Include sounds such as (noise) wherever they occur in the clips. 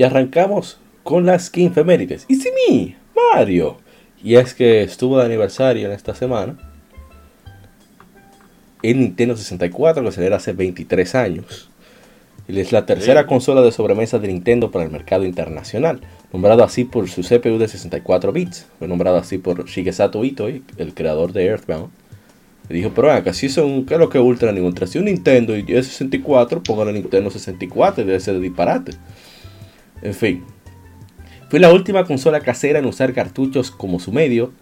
Y arrancamos con las skin femérides. Y sí, mi Mario. Y es que estuvo de aniversario en esta semana. El Nintendo 64 que celebra hace 23 años. Es la tercera consola de sobremesa de Nintendo para el mercado internacional. Nombrado así por su CPU de 64 bits. Fue nombrado así por Shigesato Itoi, el creador de Earthbound. Le dijo, pero acá si son, ¿qué es lo que Ultra ni Ultra? Si un Nintendo y es 64, póngale Nintendo 64 y debe ser de disparate. En fin, fue la última consola casera en usar cartuchos como su medio,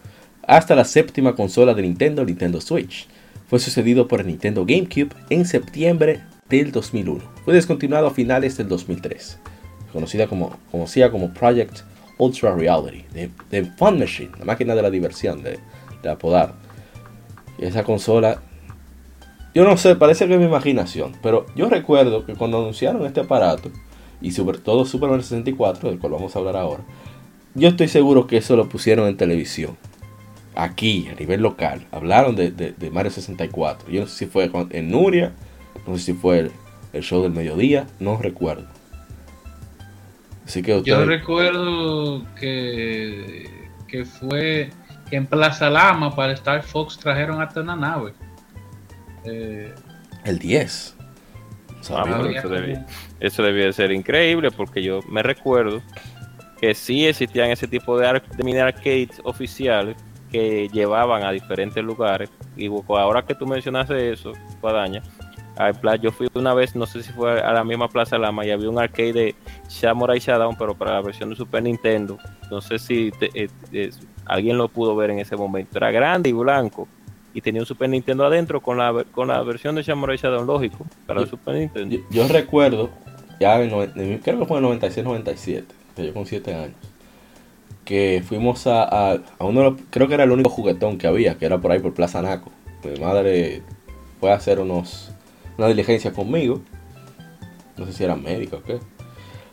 hasta la séptima consola de Nintendo, Nintendo Switch. Fue sucedido por el Nintendo GameCube en septiembre del 2001. Fue descontinuado a finales del 2003, conocida como, como Project Ultra Reality, de, Fun Machine, la máquina de la diversión, de, apodar. Esa consola, yo no sé, parece que es mi imaginación, pero yo recuerdo que cuando anunciaron este aparato, y sobre todo Super Mario 64, del cual vamos a hablar ahora, yo estoy seguro que eso lo pusieron en televisión. Aquí, a nivel local, hablaron de, Mario 64. Yo no sé si fue en Nuria, no sé si fue el, show del mediodía, no recuerdo. Así que Yo recuerdo que, que fue que en Plaza Lama para Star Fox trajeron hasta una nave. Eh, el 10. Ah, eso, debía, de ser increíble porque yo me recuerdo que sí existían ese tipo de, mini arcades oficiales que llevaban a diferentes lugares. Y ahora que tú mencionaste eso, Guadaña, yo fui una vez, no sé si fue a la misma Plaza Lama, y había un arcade de Samurai Shadow, pero para la versión de Super Nintendo. No sé si eh, eh, alguien lo pudo ver en ese momento. Era grande y blanco y tenía un Super Nintendo adentro con la, con la versión de Samurai Shadow lógico para el Super Nintendo. Yo, recuerdo, ya en, creo que fue en 96-97, yo con 7 años, que fuimos a, a, uno, creo que era el único juguetón que había, que era por ahí por Plaza Naco. Mi madre fue a hacer unos, una diligencia conmigo, no sé si era médico o qué.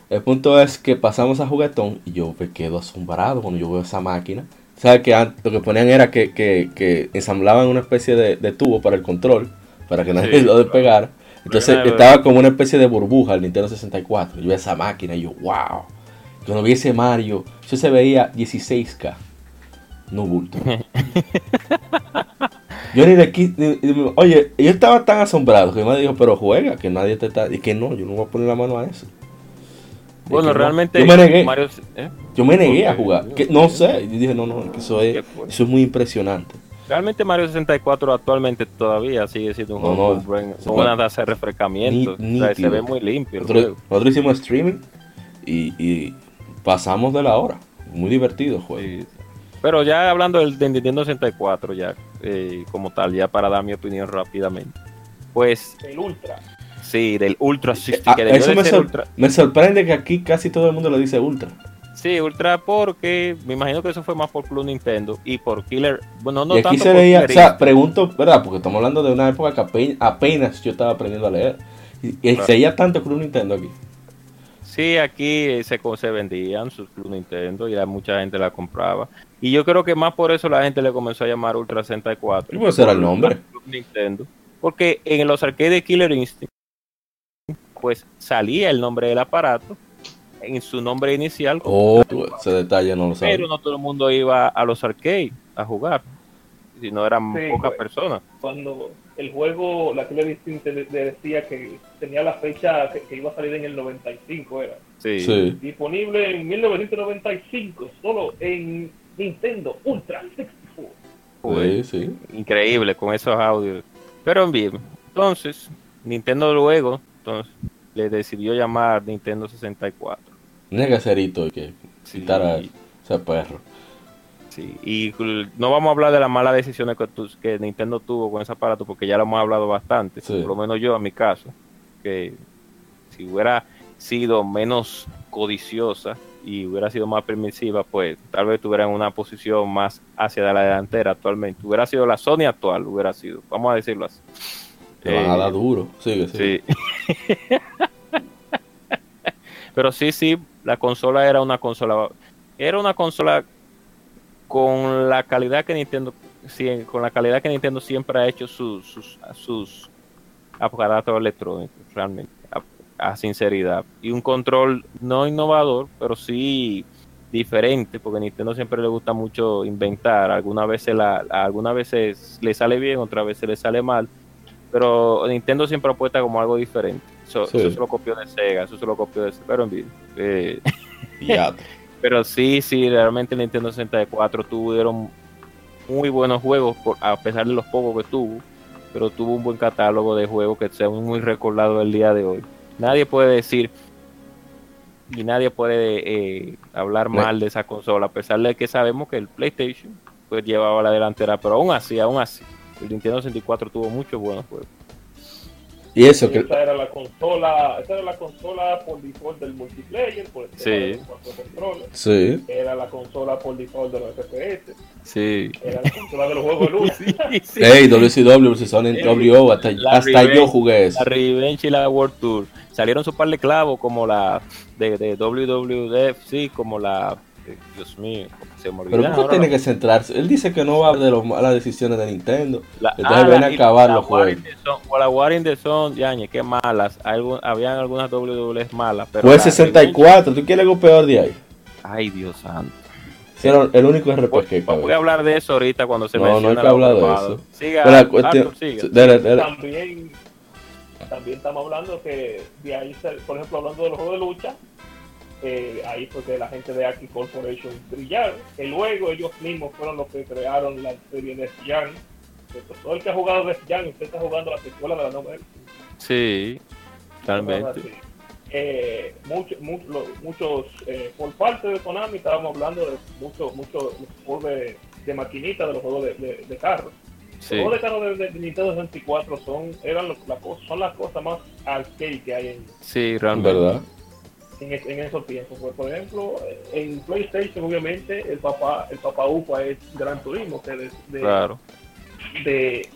El punto es que pasamos a juguetón y yo me quedo asombrado cuando yo veo esa máquina ¿Sabes que lo que ponían era que, que, ensamblaban una especie de, tubo para el control, para que nadie lo despegara. Entonces estaba como una especie de burbuja el Nintendo 64. Yo vi esa máquina y yo, wow. Cuando vi ese Mario, yo se veía 16K. No bulto. (laughs) yo ni de aquí, oye, yo estaba tan asombrado que me dijo, pero juega, que nadie te está. Y que no, yo no voy a poner la mano a eso. Bueno, realmente. Yo me negué. ¿eh? Yo me negué a jugar. Que, no sé. Yo dije, no, no, eso es, eso es muy impresionante. Realmente Mario 64 actualmente todavía sigue siendo un juego con una tasa de refrescamiento. se ve muy limpio. Nosotros, hicimos streaming y, pasamos de la hora. Muy divertido el juego. Pero ya hablando del, Nintendo 64, ya eh, como tal, ya para dar mi opinión rápidamente. Pues. El Ultra. Sí, del Ultra ah, eso me, sorprende que aquí casi todo el mundo le dice Ultra. Sí, Ultra porque me imagino que eso fue más por Club Nintendo y por Killer. Bueno, no y aquí se veía, o sea, pregunto, ¿verdad? Porque estamos hablando de una época que apenas, yo estaba aprendiendo a leer. Y, se veía tanto Club Nintendo aquí. Sí, aquí se, se vendían sus Club Nintendo y mucha gente la compraba. Y yo creo que más por eso la gente le comenzó a llamar Ultra 64. ¿Y cuál era el nombre? Club Nintendo. Porque en los arcades de Killer Instinct pues salía el nombre del aparato en su nombre inicial. Oh, ese detalle no lo sabía. Pero no todo el mundo iba a los arcades a jugar, si no eran pocas pues, personas. Cuando el juego, la Instinct decía que tenía la fecha que, iba a salir en el 95, era. Sí. Disponible en 1995, solo en Nintendo Ultra 64. Sí, sí. Increíble con esos audios. Pero bien, entonces, Nintendo luego, entonces, le decidió llamar Nintendo 64. Nega cerito que citara ese perro. Sí, y no vamos a hablar de las malas decisiones que, que Nintendo tuvo con ese aparato, porque ya lo hemos hablado bastante, por lo menos yo, a mi caso, que si hubiera sido menos codiciosa y hubiera sido más permisiva, pues tal vez tuviera una posición más hacia la delantera actualmente. Hubiera sido la Sony actual, hubiera sido, vamos a decirlo así. Te van a dar eh, duro, sigue, Sí. Pero sí, sí, la consola era una consola, era una consola con la calidad que Nintendo, con la calidad que Nintendo siempre ha hecho sus, sus, sus aparatos electrónicos, realmente a sinceridad. Y un control no innovador, pero sí diferente, porque a Nintendo siempre le gusta mucho inventar. Algunas veces, la, algunas veces le sale bien, otras veces le sale mal. Pero Nintendo siempre apuesta como algo diferente. Eso, se lo copió de Sega, eso se lo copió de Pero en. Eh, (laughs) (laughs) pero sí, sí, realmente Nintendo 64 tuvieron muy buenos juegos, por, a pesar de los pocos que tuvo. Pero tuvo un buen catálogo de juegos que sea muy recordado el día de hoy. Nadie puede decir y nadie puede eh, hablar mal de esa consola, a pesar de que sabemos que el PlayStation pues llevaba la delantera, pero aún así, aún así, el Nintendo 64 tuvo muchos buenos juegos. Y eso que esa era la consola, esa era la consola por default del multiplayer, por el sí. controles. Sí. Era la consola por default de los FPS. Sí. Era la consola de los juegos de luz. (laughs) sí, Hey, WCW versus Sonic WO, hasta, hasta yo jugué eso. La Revenge y la World Tour. Salieron su par de clavos como la de, de WWF, sí, como la Dios mío, se me Pero ¿por qué tiene que centrarse? Él dice que no va de las malas decisiones de Nintendo. Entonces ah, ven a acabar los juegos. O la Warring de Son, Yañe, qué malas. habían algunas WWF malas. Pero Fue 64, ¿tú quieres algo peor de ahí? Ay, Dios santo. el único RPG que Voy a hablar de eso ahorita cuando se no, menciona. No, no hay que hablar de eso. Siga, También, también estamos hablando que de ahí, por ejemplo, hablando de los juegos de lucha, eh, ahí fue que la gente de Aki Corporation brillaron. Que luego ellos mismos fueron los que crearon la serie de Young. Todo el que ha jugado de Young, usted está jugando la secuela de la novela. Sí, realmente. Eh, muchos, muchos eh, por parte de Konami estábamos hablando de muchos muchos juegos de, de maquinitas de los juegos de, de, carros. Los juegos de carros de, Nintendo 64 son, eran la, son las cosas más arcade que hay en. Sí, realmente. ¿verdad? En, esos tiempos. Pues, por ejemplo, en PlayStation, obviamente, el papá, el papá UPA es Gran Turismo, que es de, claro. de,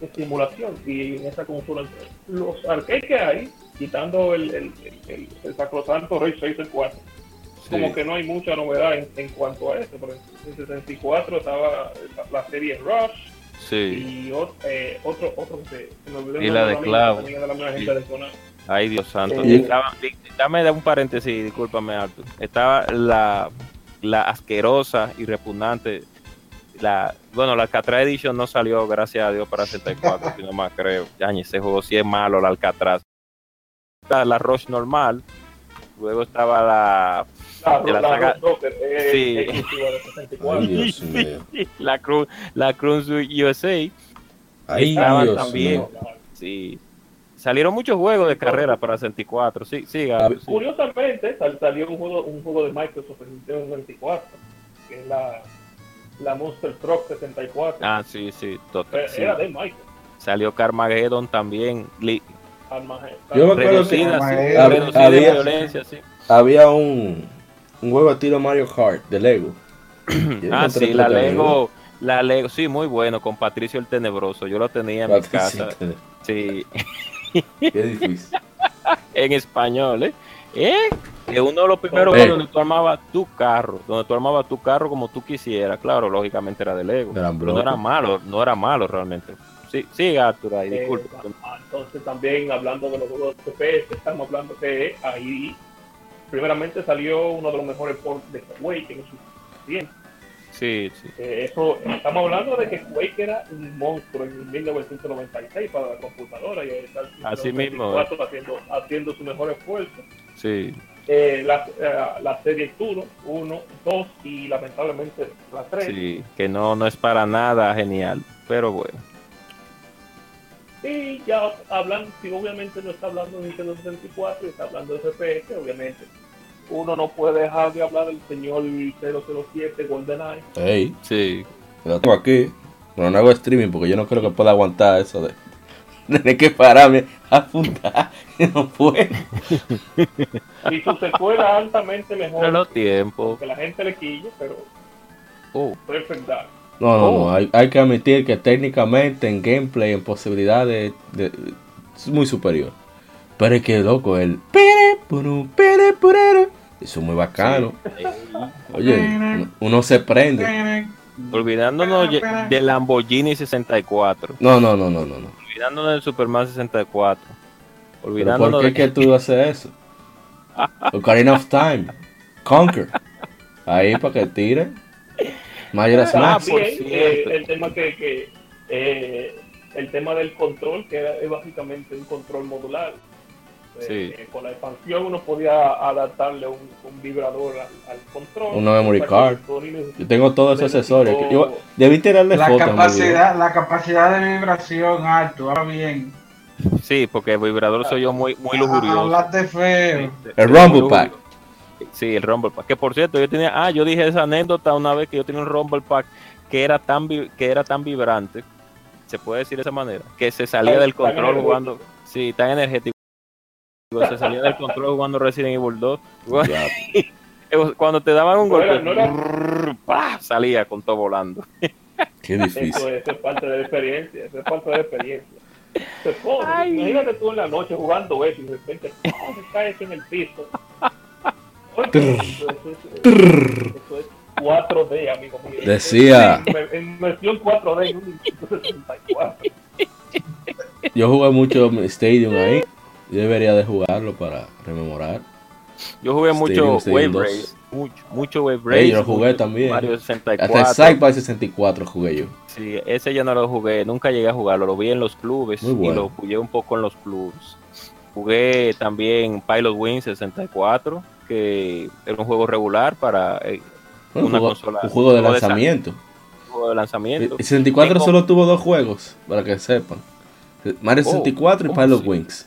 estimulación. Y en esa consola, los arcades que hay, quitando el, el, el, el sacrosanto Ray 4, como que no hay mucha novedad en, cuanto a eso. Pero en 64 estaba la, serie Rush. Sí. Y eh, otro, otro, que se, y la de Clavo. Ay, Dios santo. dame un paréntesis, discúlpame, Arthur. Estaba la, la asquerosa y repugnante. La, bueno, la Alcatraz Edition no salió, gracias a Dios, para 64, (laughs) si no más creo. Ya, ese juego sí es malo, la Alcatraz. La, la Rush normal. Luego estaba la. La, de la, saga, sí. (laughs) la Cruz, la Cruz USA. Ahí estaban también. Sí Salieron muchos juegos de carrera para 64. Sí, sí, Curiosamente, salió un juego, un juego de Microsoft en Nintendo 64, que es la, la Monster Truck 64. Ah, sí, sí, total. Era de Microsoft. Salió Carmageddon también. Yo me acuerdo que había, violencia, sí. había un, un juego a tiro Mario Kart de Lego. (clears throat) ah, sí, la Lego. La Lego, sí, muy bueno, con Patricio el Tenebroso. Yo lo tenía en mi casa. Sí. (laughs) (laughs) Qué difícil. en español, ¿eh? ¿Eh? Que uno de los primeros juegos donde tú armabas tu carro, donde tú armabas tu carro como tú quisieras, claro, lógicamente era de Lego. no era malo, no era malo realmente. Sí, sí, Arthur, ahí, eh, disculpa. entonces también hablando de los juegos de FPS, estamos hablando que ahí primeramente salió uno de los mejores ports de Quake en su tiempo. Sí, sí. Eh, eso, estamos hablando de que Quake era un monstruo en 1996 para la computadora y está Así mismo. Haciendo, haciendo su mejor esfuerzo. Sí. Eh, la, eh, la, serie 1, 1, 2 y lamentablemente la 3. Sí, que no, no es para nada genial, pero bueno. Y ya hablan, si obviamente no está hablando de Nintendo 64, está hablando de FPS, obviamente. Uno no puede dejar de hablar del señor 007 GoldenEye. Ey, Sí. lo tengo aquí. Pero no hago streaming porque yo no creo que pueda aguantar eso de (laughs) tener que pararme a apuntar. (laughs) No puedo. (laughs) Y su secuela altamente mejor Pero los tiempos. que la gente le quille, pero Oh, Perfect Dark. No, no, Oh. no. Hay, hay que admitir que técnicamente en gameplay, en posibilidades, de- es muy superior. Pero es que, loco, el... Eso es muy bacano. Oye, uno- se prende. olvidándonos del Lamborghini 64. No, no, no, no, no. no. Olvidándonos del Superman 64. ¿Pero Olvidándonos por qué de que tú haces eso? (laughs) Ocarina of Time. Conquer. Ahí para que tire. Majora's Ah, por eh, el tema que, que eh, el tema del control, que era, es básicamente un control modular. Sí. eh, con la expansión uno podía adaptarle un, un vibrador al, al control. Una memory card. Yo tengo todos esos accesorios. Yo, debí tirarle La fotos. capacidad, la capacidad de vibración alto, ahora bien. Sí, porque el vibrador soy yo muy, muy lujurioso. Hablaste feo. El Rumble Pack. Sí, el Rumble Pack. Que por cierto, yo tenía, ah, yo dije esa anécdota una vez que yo tenía un Rumble Pack que era tan vi- que era tan vibrante, se puede decir de esa manera, que se salía del control jugando, sí, tan energético. Se salía del control jugando Resident Evil 2. Ya. (laughs) Cuando te daban un No era- golpe, no era- salía con todo volando. (laughs) Qué Eso, difícil. eso es parte de la experiencia, eso es parte de la experiencia. Se pone, Ay. imagínate tú en la noche jugando eso y de repente se cae eso en el piso. Oye, eso, eso es- eso es 4D, amigo mío. Decía- En, versión 4D en un Nintendo 64. Yo jugué mucho Stadium ahí. Yo debería de jugarlo para rememorar. Yo jugué Stadium, mucho Stadium Wave 2. Race, mucho, mucho Wave Race. Ey, yo lo jugué mucho también. Mario Hasta 64. el Sci-Fi 64 jugué yo. Sí, ese ya no lo jugué, nunca llegué a jugarlo, lo vi en los clubes Muy bueno. y lo jugué un poco en los clubes. Jugué también Pilot Wing 64, que era un juego regular para eh, Bueno, un, Una consola- un juego de juego lanzamiento. un juego de lanzamiento. El 64 Tengo- solo tuvo dos juegos, para que sepan. Mario Oh, 64 y ¿cómo Pilot así? Wings.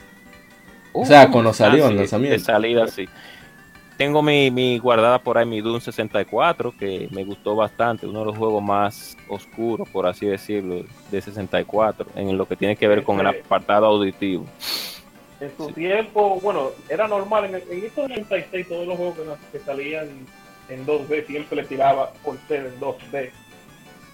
Uh, o sea, cuando salió sí, lanzamiento. De salida, sí. Tengo mi, mi guardada por ahí mi Doom 64, que me gustó bastante, uno de los juegos más oscuros, por así decirlo, de 64, en lo que tiene que ver con el Ese- apartado auditivo. En su tiempo, bueno, era normal. En, en estos 96 todos los juegos que, que salían en 2D siempre le tiraba por ser en 2D.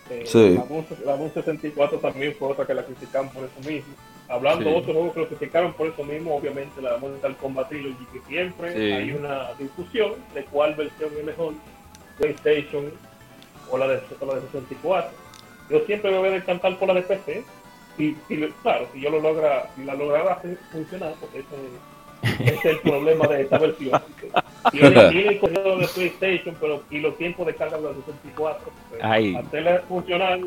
Eh, Sí. La Doom, la Doom 64 también fue otra que la criticaron por eso mismo. Hablando Sí. otros juegos que lo criticaron por eso mismo, obviamente la Mortal Kombat Trilogy, que siempre Sí. hay una discusión de cuál versión es mejor, PlayStation o la de, o la de 64. Yo siempre me voy a decantar por la de PC. Y, y, claro, si yo lo logra, si la lograra hacer funcionar, porque ese, ese es el problema de esta versión. (laughs) Tiene, tiene el correo de PlayStation, pero y los tiempos de carga de la 64. pues, Ay. hacerla funcionar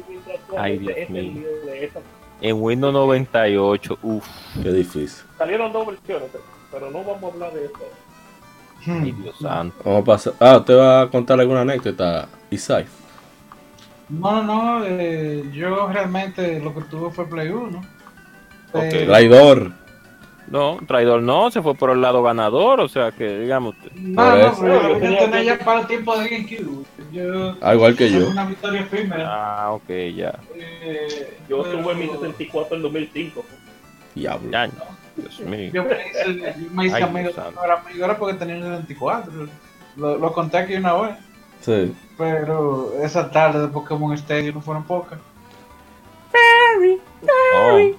Ay, Dios es el mío. lío de esa. En Windows 98, uff, Qué difícil. Salieron dos versiones, pero no vamos a hablar de eso. Hmm. ay Dios santo. Vamos a pasar. Ah, ¿usted va a contar alguna anécdota, Isai? No, no, no, eh, yo realmente lo que tuve fue Play 1. Ok. Eh, Traidor. No, traidor no, se fue por el lado ganador, o sea que digamos, No, no, pero yo tenía ya para el tiempo de GameCube. Yo, Ah, igual que yo. Una victoria efímera. ah, ok, ya, Eh, Yo pero- tuve mi 64 en 2005. Diablo. ya, Dios mío. Yo me hice, yo me hice Ay, amigo, era porque tenía un 74. Lo, lo conté aquí una vez, Sí. pero esa tarde de Pokémon Stadium no fueron pocas. Oh.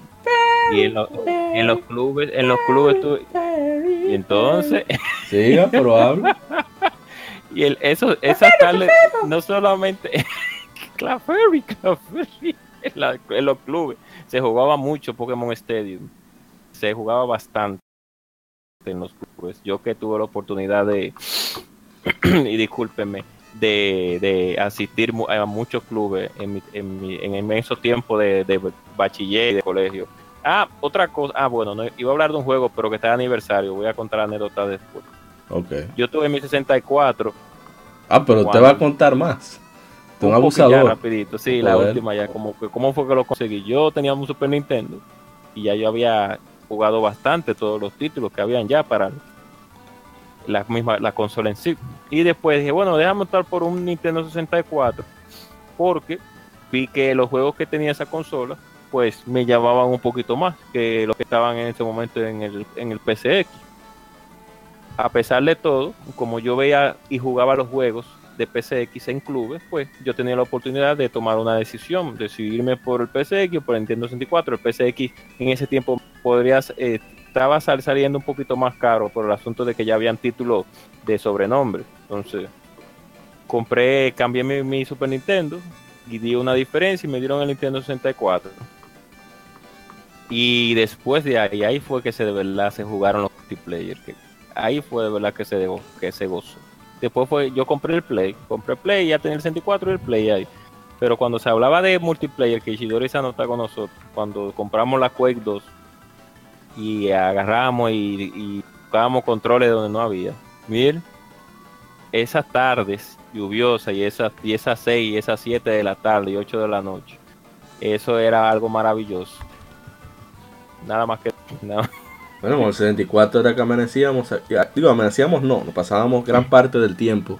Y en, lo- en los clubes, en los clubes tú, y entonces, Siga, pero habla. (laughs) y el, eso, esa tarde, no solamente, (laughs) Claferry, Claferry, en, la- en los clubes, se jugaba mucho Pokémon Stadium, se jugaba bastante en los clubes. Yo que tuve la oportunidad de, (clears throat) y discúlpenme, de, de asistir a muchos clubes en, mi, en, mi, en inmenso tiempo de, de bachiller y de colegio. Ah, otra cosa, ah, bueno, no, iba a hablar de un juego, pero que está de aniversario, voy a contar la anécdota después. Ok. Yo tuve mi 64, Ah, pero Cuando- va a contar más. Un poco ya abusador. rapidito, sí, la última ya, como que, ¿cómo fue que lo conseguí? Yo tenía un Super Nintendo y ya yo había jugado bastante todos los títulos que habían ya para la misma la consola en sí. Y después dije, bueno, déjame optar por un Nintendo 64 porque vi que los juegos que tenía esa consola pues me llamaban un poquito más que los que estaban en ese momento en el, en el PCX. A pesar de todo, como yo veía y jugaba los juegos de PCX en clubes, pues yo tenía la oportunidad de tomar una decisión, decidirme por el PCX o por el Nintendo 64. El PCX en ese tiempo podría, eh, estaba saliendo un poquito más caro por el asunto de que ya habían títulos de sobrenombre. Entonces, compré, cambié mi, Super Nintendo y di una diferencia y me dieron el Nintendo 64. Y después de ahí, ahí fue que se de verdad se jugaron los multiplayer. Que ahí fue de verdad que se, que se gozó. Después fue, yo compré el Play, compré el Play, ya tenía el 64 y el Play ahí. Pero cuando se hablaba de multiplayer, que Ishidori se está con nosotros, cuando compramos la Quake 2 y agarramos y, y buscábamos controles donde no había. Miren, esas tardes lluviosas y esas, y esas 6 y esas 7 de la tarde y 8 de la noche, eso era algo maravilloso. Nada más que nada. Bueno, el 74 era que amanecíamos, digo, amanecíamos no, nos pasábamos gran parte del tiempo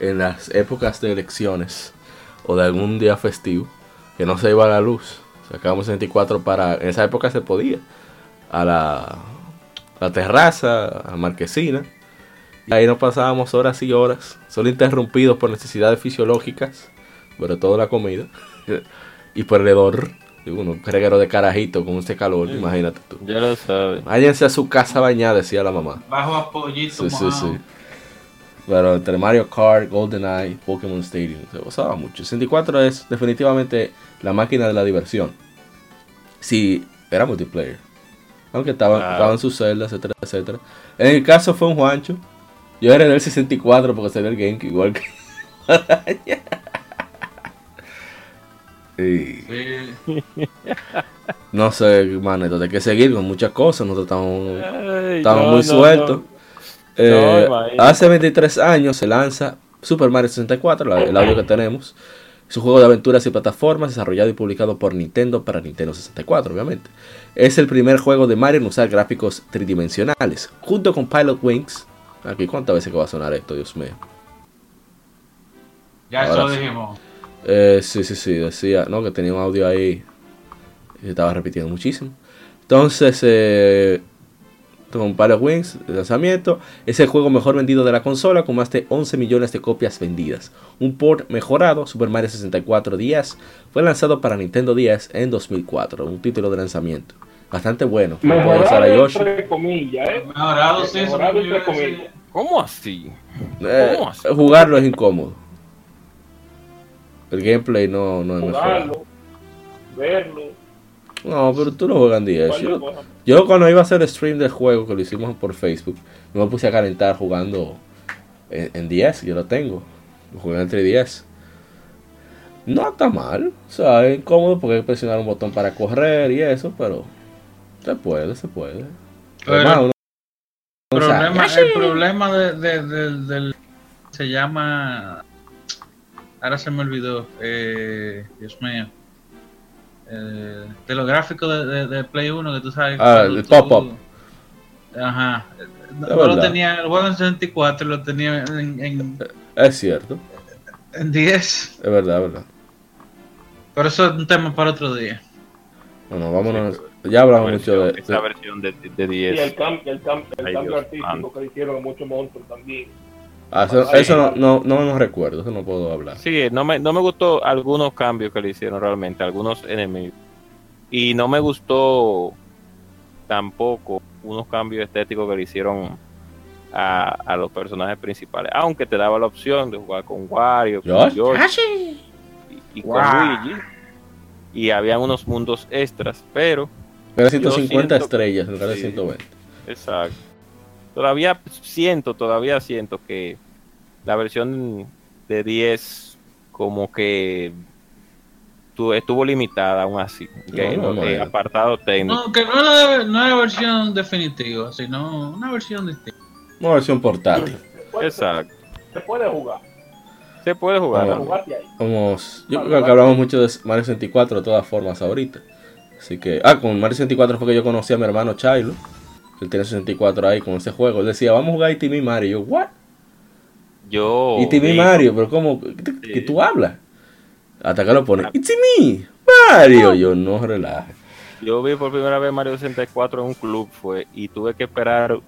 en las épocas de elecciones o de algún día festivo que no se iba a la luz. Sacábamos 74 para, en esa época se podía, a la, la terraza, a la marquesina. Y ahí nos pasábamos horas y horas, solo interrumpidos por necesidades fisiológicas, sobre todo la comida, (laughs) y por el hedor un reguero de carajito con este calor, imagínate tú. Ya lo sabes. Váyanse a su casa bañada, decía la mamá. Bajo apoyito. Sí, sí, sí. Pero entre Mario Kart, GoldenEye, Pokémon Stadium, se gozaba mucho. 64 es definitivamente la máquina de la diversión. Sí, era multiplayer. Aunque estaba, en sus celdas, etcétera, etcétera. En el caso fue un Juancho. Yo era en el 64 porque ve el game igual que. (laughs) no sé, manito, hay que seguir con muchas cosas. Nosotros estamos, muy sueltos. Eh, hace 23 años se lanza Super Mario 64, el audio que tenemos. Es un juego de aventuras y plataformas desarrollado y publicado por Nintendo para Nintendo 64, obviamente. Es el primer juego de Mario en usar gráficos tridimensionales, junto con Pilot Wings. Aquí, ¿cuántas veces que va a sonar esto, Dios mío? Ya eso lo dijimos. Eh, sí, sí, sí, decía, ¿no? Que tenía un audio ahí y se estaba repitiendo muchísimo. Entonces, eh, con Pilot Wings de lanzamiento, es el juego mejor vendido de la consola con más de 11 millones de copias vendidas. Un port mejorado, Super Mario 64 DS, fue lanzado para Nintendo DS en 2004, un título de lanzamiento. Bastante bueno. Mejorado entre comillas, ¿eh? Mejorado, sí, Mejorado entre comillas. ¿Cómo así? Eh, ¿Cómo así? Jugarlo es incómodo. El gameplay no, no es mejor. Verlo. No, pero tú no juegas en 10. Yo, cuando iba a hacer stream del juego, que lo hicimos por Facebook, me puse a calentar jugando en, 10, yo lo tengo. Lo jugué en 3DS. No está mal, o sea, es incómodo porque hay que presionar un botón para correr y eso, pero se puede, se puede. el, problema, el problema de, del se llama ahora se me olvidó, eh, Dios mío. Eh, de los gráficos de, Play 1 que tú sabes. Ah, el pop-up. Ajá. No, lo tenía, el juego en 64 lo tenía en, Es cierto. En 10. Es verdad, es verdad. Pero eso es un tema para otro día. Bueno, vámonos. ya hablamos mucho de. Esa versión de, de 10. Y el, cambio, el, el cambio artístico que hicieron muchos monstruos también. Ah, eso, no, no, no, no, recuerdo, eso no puedo hablar. Sí, no me, no me gustó algunos cambios que le hicieron realmente, algunos enemigos. Y no me gustó tampoco unos cambios estéticos que le hicieron a, a los personajes principales. Aunque te daba la opción de jugar con Wario, con George y, con Luigi. Y habían unos mundos extras, pero... Era 150 estrellas en lugar de 120. Exacto todavía siento, todavía siento que la versión de 10 como que estuvo limitada aún así, que eh, apartado técnico. No, que no es la, versión definitiva, sino una versión distinta. Una versión portátil. Exacto. Se puede jugar. Se puede jugar. Vamos, yo creo que hablamos mucho de Mario 64 de todas formas ahorita. Así que, ah, con Mario 64 fue que yo conocí a mi hermano Chilo. Él tiene 64 ahí con ese juego. Él decía, vamos a jugar ITV Mario. Y yo, ¿what? Yo. ITV Mario, pero ¿cómo? ¿Que tú hablas? Hasta que lo pone, It's me, Mario. Yo, no relaje. Yo vi por primera vez Mario 64 en un club, fue, y tuve que esperar,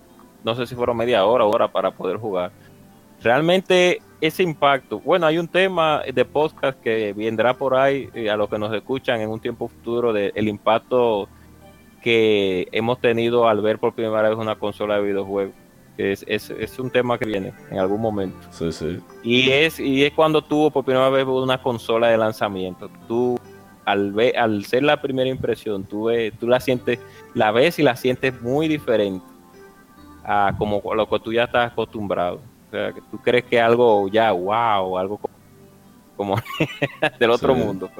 no sé si fueron media hora o hora para poder jugar. Realmente ese impacto, bueno, hay un tema de podcast que vendrá por ahí eh, a los que nos escuchan en un tiempo futuro del el impacto que hemos tenido al ver por primera vez una consola de videojuegos. Es, es, es, un tema que viene en algún momento. Sí, sí. Y es, y es cuando tuvo por primera vez una consola de lanzamiento. Tú, al, ver, al ser la primera impresión, tú, tú la sientes, la ves y la sientes muy diferente a como a lo que tú ya estás acostumbrado. O sea, que tú crees que algo ya, wow, algo como, (laughs) del otro mundo.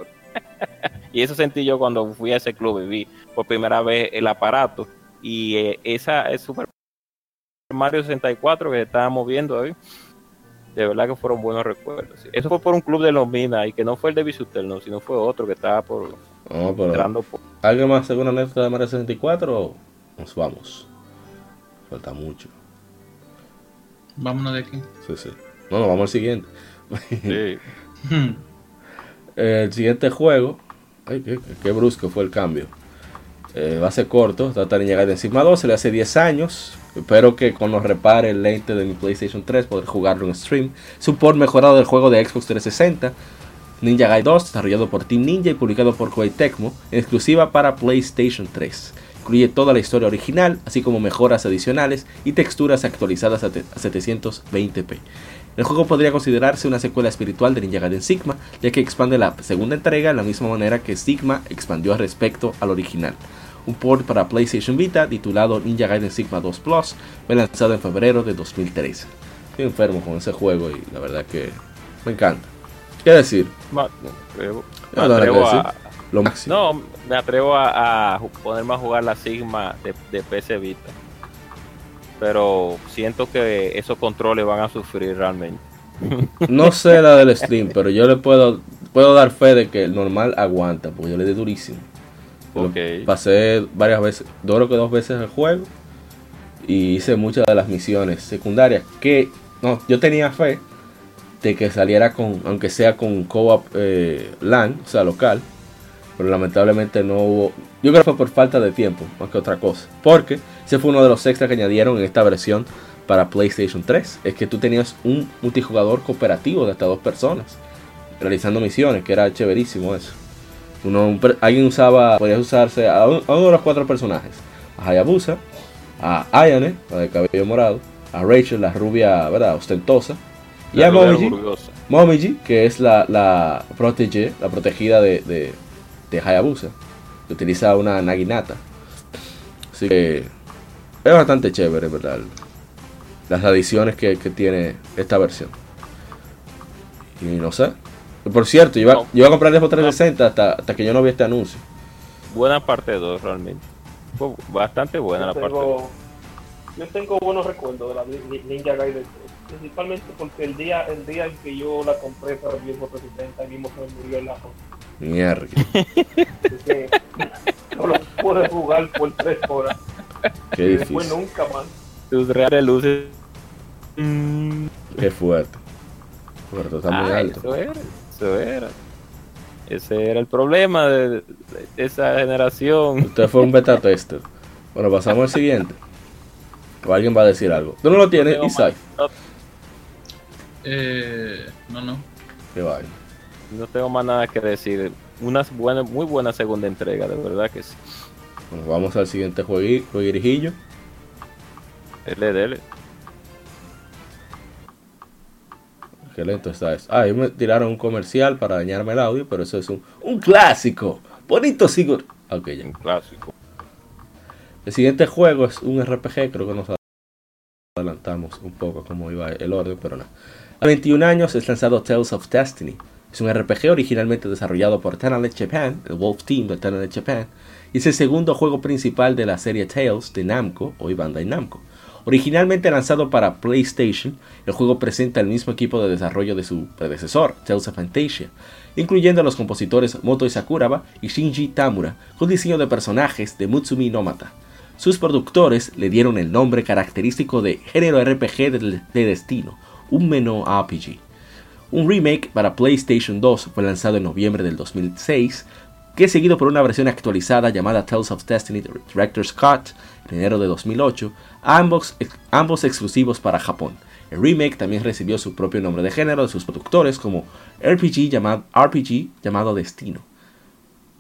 Y eso sentí yo cuando fui a ese club y vi por primera vez el aparato. Y eh, esa es Super Mario 64 que estábamos viendo hoy. De verdad que fueron buenos recuerdos. Eso fue por un club de los Minas y que no fue el de Bisutel, no, sino fue otro que estaba por. No, pero, ¿Alguien más según anécdota de Mario 64 o nos vamos? Falta mucho. Vámonos de aquí. Sí, sí. No, no, vamos al siguiente. Sí. (laughs) el siguiente juego. Ay, qué, brusco fue el cambio. Eh, va a ser corto. Trata de llegar de encima 2. Se le hace 10 años. Espero que cuando repare el lente de mi PlayStation 3 poder jugarlo en stream. Support mejorado del juego de Xbox 360. Ninja Gaiden 2, desarrollado por Team Ninja y publicado por Koei Tecmo, en exclusiva para PlayStation 3. Incluye toda la historia original, así como mejoras adicionales y texturas actualizadas a 720p. El juego podría considerarse una secuela espiritual de Ninja Gaiden Sigma, ya que expande la segunda entrega de la misma manera que Sigma expandió respecto al original. Un port para PlayStation Vita titulado Ninja Gaiden Sigma 2 Plus fue lanzado en febrero de 2013. Estoy enfermo con ese juego y la verdad que me encanta. ¿Qué decir? me atrevo, a, lo máximo. No, me atrevo a, ponerme a jugar la Sigma de, de PC Vita pero siento que esos controles van a sufrir realmente. (laughs) No sé la del stream, pero yo le puedo puedo dar fe de que el normal aguanta, porque yo le di durísimo. Pasé varias veces, dos que dos veces el juego y hice muchas de las misiones secundarias que no, yo tenía fe de que saliera con, aunque sea con co-op eh, LAN, o sea, local, pero lamentablemente no hubo. Yo creo que fue por falta de tiempo, más que otra cosa. Porque ese fue uno de los extras que añadieron en esta versión para PlayStation 3. Es que tú tenías un multijugador cooperativo de hasta dos personas realizando misiones, que era chéverísimo eso. Uno, alguien usaba, podías usarse a, uno de los cuatro personajes: a Hayabusa, a Ayane, la de cabello morado, a Rachel, la rubia, ¿verdad? Ostentosa, y a Momiji, Momiji, que es la, la protege, la protegida de de Hayabusa, que utiliza una Naginata. Así que es bastante chévere, ¿verdad? Las adiciones que, tiene esta versión. Y no sé. Por cierto, yo iba, a comprar el Xbox 360 hasta, hasta que yo no vi este anuncio. Buena parte 2 realmente. Fue bastante buena la parte 2. Yo tengo buenos recuerdos de la Ninja Gaiden principalmente porque el día el día en que yo la compré para el Xbox 360 mismo se me murió el ajo. Mierda. no lo pude jugar por tres horas. Qué y después nunca más. Tus reales luces. Qué fuerte. Fuerte, está muy alto. Eso era, eso era. Ese era el problema de, esa generación. Usted fue un beta tester. Bueno, pasamos al siguiente. O alguien va a decir algo. ¿Tú no lo tienes, Isaac? Eh, no, no. Qué vaya. No tengo más nada que decir. Una buena, muy buena segunda entrega, de verdad que sí. Bueno, vamos al siguiente jueguirijillo. Dele, dele. Qué lento está eso. Ah, ahí me tiraron un comercial para dañarme el audio, pero eso es un, un clásico. Bonito sigur. Ok, ya. Un clásico. El siguiente juego es un RPG, creo que nos adelantamos un poco cómo iba el orden, pero no. A 21 años es lanzado Tales of Destiny, es un RPG originalmente desarrollado por Tenalet Japan, el Wolf Team de Tenalet Japan, y es el segundo juego principal de la serie Tales de Namco, hoy Bandai Namco. Originalmente lanzado para PlayStation, el juego presenta el mismo equipo de desarrollo de su predecesor, Tales of Fantasia, incluyendo a los compositores Moto Sakuraba y Shinji Tamura, con diseño de personajes de Mutsumi Nomata. Sus productores le dieron el nombre característico de género RPG de destino, un menú RPG. Un remake para PlayStation 2 fue lanzado en noviembre del 2006, que es seguido por una versión actualizada llamada Tales of Destiny Director's Cut en enero de 2008, ambos, ambos exclusivos para Japón. El remake también recibió su propio nombre de género de sus productores como RPG llamado, RPG llamado Destino.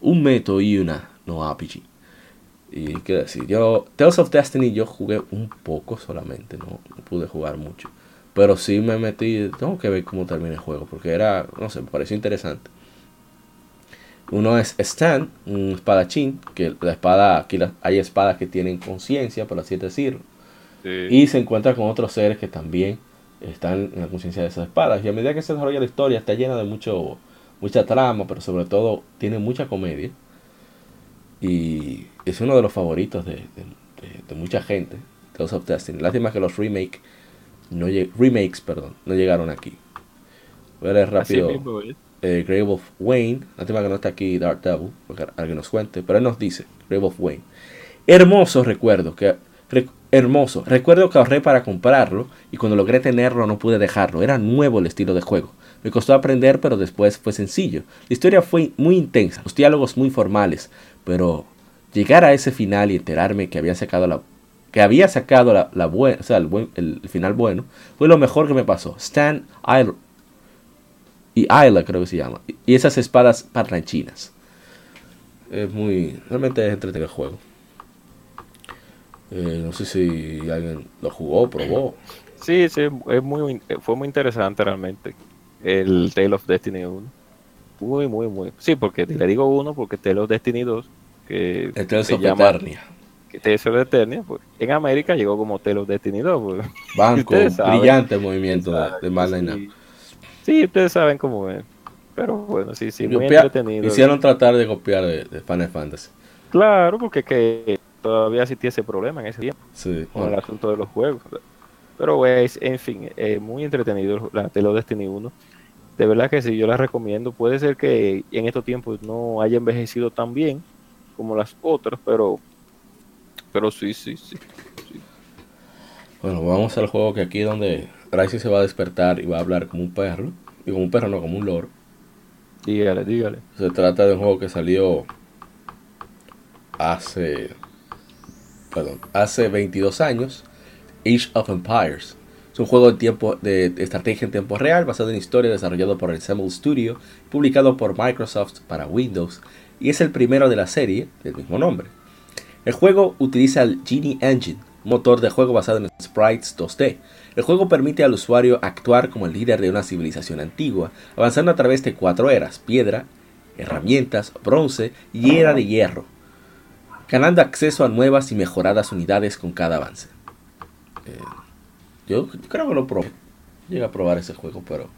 Un meto y una no RPG. Y qué decir, yo Tales of Destiny yo jugué un poco solamente, no, pude jugar mucho. Pero sí me metí, tengo que ver cómo termina el juego, porque era, no sé, me pareció interesante. Uno es Stan, un espadachín, que la espada, aquí hay espadas que tienen conciencia, por así decirlo. Y se encuentra con otros seres que también están en la conciencia de esas espadas. Y a medida que se desarrolla la historia, está llena de mucho, mucha trama, pero sobre todo tiene mucha comedia. Y es uno de los favoritos de, mucha gente, Tales of Destiny. Lástima que los remake no remakes perdón, no llegaron aquí. Voy a rápido. Eh, Grave of Wayne. Lástima que no está aquí Dark Devil, porque alguien nos cuente. Pero él nos dice, Grave of Wayne. Hermoso recuerdo que hermoso. Recuerdo que ahorré para comprarlo y cuando logré tenerlo no pude dejarlo. Era nuevo el estilo de juego. Me costó aprender, pero después fue sencillo. La historia fue muy intensa, los diálogos muy formales, pero llegar a ese final y enterarme que había sacado la que había sacado la, buena, o sea, el, final bueno, fue lo mejor que me pasó. Stan Isla, y Isla creo que se llama, y esas espadas parlanchinas. Es muy, realmente es entretenido el juego. Eh, no sé si alguien lo jugó, probó. Sí, sí, es muy, fue muy interesante realmente el Tale of Destiny 1. Muy, muy, muy. Sí, porque le digo uno porque Tale of Destiny 2, que el Tales se of llama, Eternia. Tales of Eternia, pues, en América llegó como Tale of Destiny 2. Pues. (laughs) Banco, brillante movimiento de, de sí. ustedes saben cómo es. Pero bueno, sí, sí, muy entretenido. Hicieron tratar de copiar de, de Final Fantasy. Claro, porque que todavía existía ese problema en ese tiempo. con el asunto de los juegos. Pero, pues, en fin, es muy entretenido la Telo Destiny 1. De verdad que sí, yo la recomiendo. Puede ser que en estos tiempos no haya envejecido tan bien como las otras, pero pero sí, sí, sí. Bueno, vamos al juego que aquí es donde Bryce se va a despertar y va a hablar como un perro. Y como un perro, no, como un loro. Dígale, dígale. Se trata de un juego que salió hace perdón, hace 22 años, Age of Empires. Es un juego de, tiempo, de estrategia en tiempo real basado en historia desarrollado por Ensemble Studio, publicado por Microsoft para Windows, y es el primero de la serie del mismo nombre. El juego utiliza el Genie Engine, motor de juego basado en sprites 2D. El juego permite al usuario actuar como el líder de una civilización antigua, avanzando a través de cuatro eras, piedra, herramientas, bronce y era de hierro, ganando acceso a nuevas y mejoradas unidades con cada avance. Eh, yo, creo que lo probé. Llegué a probar ese juego, pero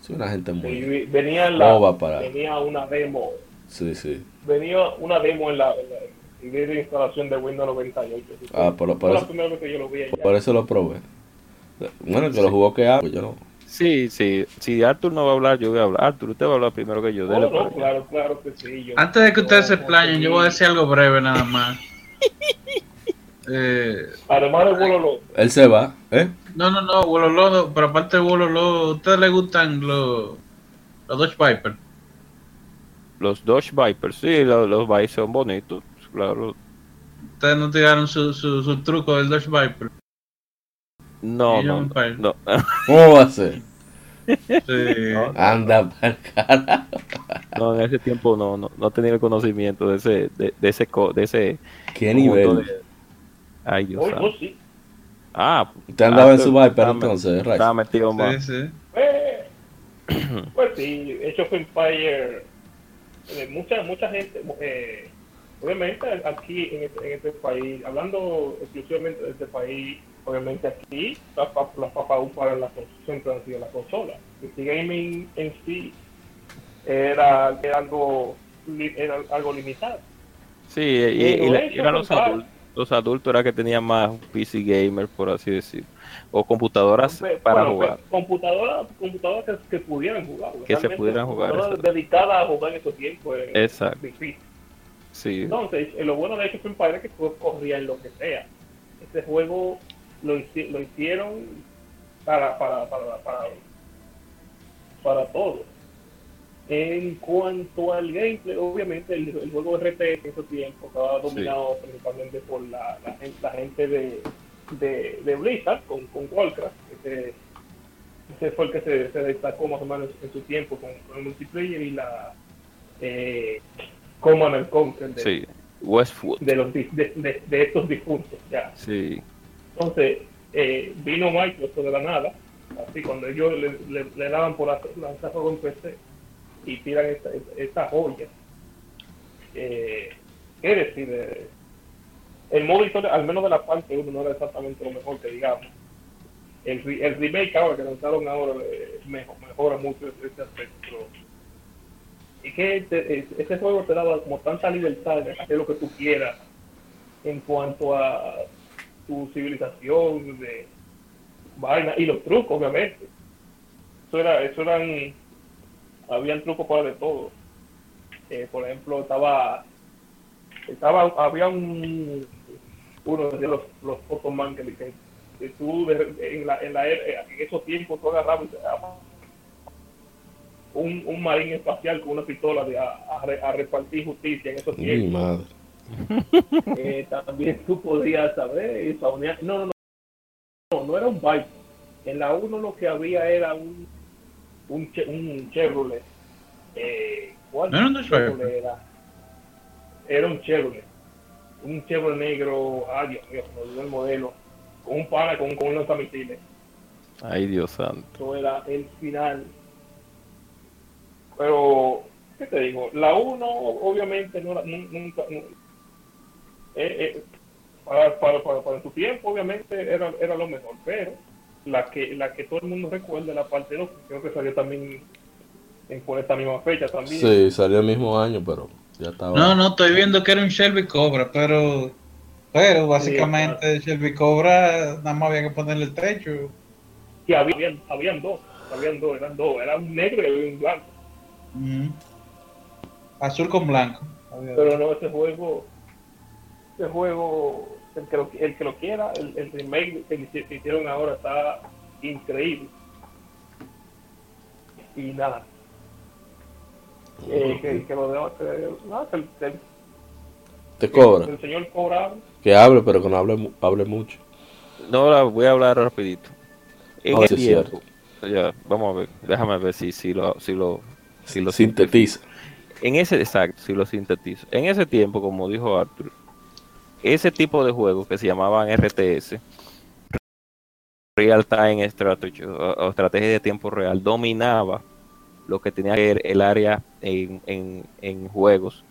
soy una gente muy venía la, para... venía una demo. Sí, sí. Venía una demo en la, en la instalación de Windows 98. Ah, por, por, eso, por eso lo probé. Bueno, que lo jugó que hago, yo no. Sí, sí. Si Arthur no va a hablar, yo voy a hablar. Arthur, usted va a hablar primero que yo. claro, claro que sí. Antes de que ustedes se explayen, yo voy a decir algo breve nada más. (laughs) eh, Además de Wololo. Él se va, ¿eh? No, no, no, Wololo, pero aparte de Wololo, ¿a ustedes les gustan los, los Dodge Viper? Los Dodge Viper, sí, los, los Viper son bonitos, claro. Ustedes no tiraron su, su, su truco del Dodge Viper. No, no, no, (laughs) ¿Cómo va a ser? Sí. Anda para carajo. No, en ese tiempo no, no, no tenía el conocimiento de ese, de, de ese, de ese. ¿Qué nivel? De... Ay, Dios oh, sí. Ah, usted andaba en su viper entonces. Estaba metido más. Sí, sí. (clears throat) Pues, pues sí, hecho of Empire. Eh, mucha, mucha gente. Eh, obviamente aquí en este, en este país, hablando exclusivamente de este país, obviamente aquí las papas para la siempre han sido la consola. El gaming en sí era, algo era algo limitado. Sí, y, y, los adultos. los adultos era que tenían más PC gamer, por así decir, o computadoras para jugar. computadoras, computadoras que, pudieran jugar. Que se pudieran jugar. Dedicadas a jugar en esos tiempos. Exacto. Difícil. Sí. Entonces, eh, lo bueno de Age of Empires es que corría en lo que sea. Este juego lo, lo hicieron para, para, para, para, para todo. En cuanto al gameplay, obviamente el, juego RT en ese tiempo estaba dominado principalmente por la, la, gente, de, de, Blizzard con, con Warcraft. Ese, ese fue el que se, destacó más o menos en su tiempo con, el multiplayer y la eh, Command Conquer de, Westwood. de, los, de, de, estos difuntos. Ya. Sí. Entonces, eh, vino Microsoft de la nada, así cuando ellos le, le, daban por lanzar juego en PC y tiran esta, esta joya. Eh, ¿Qué decir? Eh, el modo al menos de la parte 1, no era exactamente lo mejor que digamos. El, el remake ahora que lanzaron ahora eh, mejor, mejora mucho ese aspecto. Y que este, ese juego te daba como tanta libertad de hacer lo que tú quieras en cuanto a tu civilización, de vaina y los trucos, obviamente. Eso era, eso eran habían trucos para de todo. Eh, por ejemplo, estaba, estaba, había un, uno de los, los que, que, que tú en, la, en, la, en esos tiempos tú agarrabas un, un marín espacial con una pistola de, a, a, repartir justicia en esos tiempos. madre. (laughs) Eh, también tú podías saber, no, no, no, no, no era un bike. En la 1 lo que había era un un, un Chevrolet. Eh, ¿Cuál no, Chevrolet era? Era un Chevrolet. Un Chevrolet negro, ah Dios mío, me el modelo. Con un pana con, con unos lanzamisiles. Ay, Dios santo. Eso era el final. Pero, ¿qué te digo? La 1, obviamente, no, nunca. No, eh, eh, para, para, para, para, su tiempo, obviamente, era, era lo mejor, pero la que la que todo el mundo recuerda, la parte 2, creo que salió también en, por esta misma fecha también. Sí, salió el mismo año, pero ya estaba. No, no, estoy viendo que era un Shelby Cobra, pero pero básicamente Shelby Cobra nada más había que ponerle el techo. Sí, habían, habían dos, habían dos, eran dos, era un negro y un blanco. Azul con blanco. Pero no, ese juego, ese juego el que lo, el que lo quiera, el, el remake que, hicieron ahora está increíble. Y nada. Eh, que, que, lo de, que, el, te cobra. El señor cobra. Que hable, pero que no hable, hable mucho. No, voy a hablar rapidito. En el tiempo, ya, vamos a ver, déjame ver si, si lo, si lo, si lo sintetiza. En ese, exacto, si lo sintetizo. En ese tiempo, como dijo Arthur, ese tipo de juegos que se llamaban RTS, Real Time Strategy o, estrategia de tiempo real, dominaba lo que tenía que ver el área en, en, juegos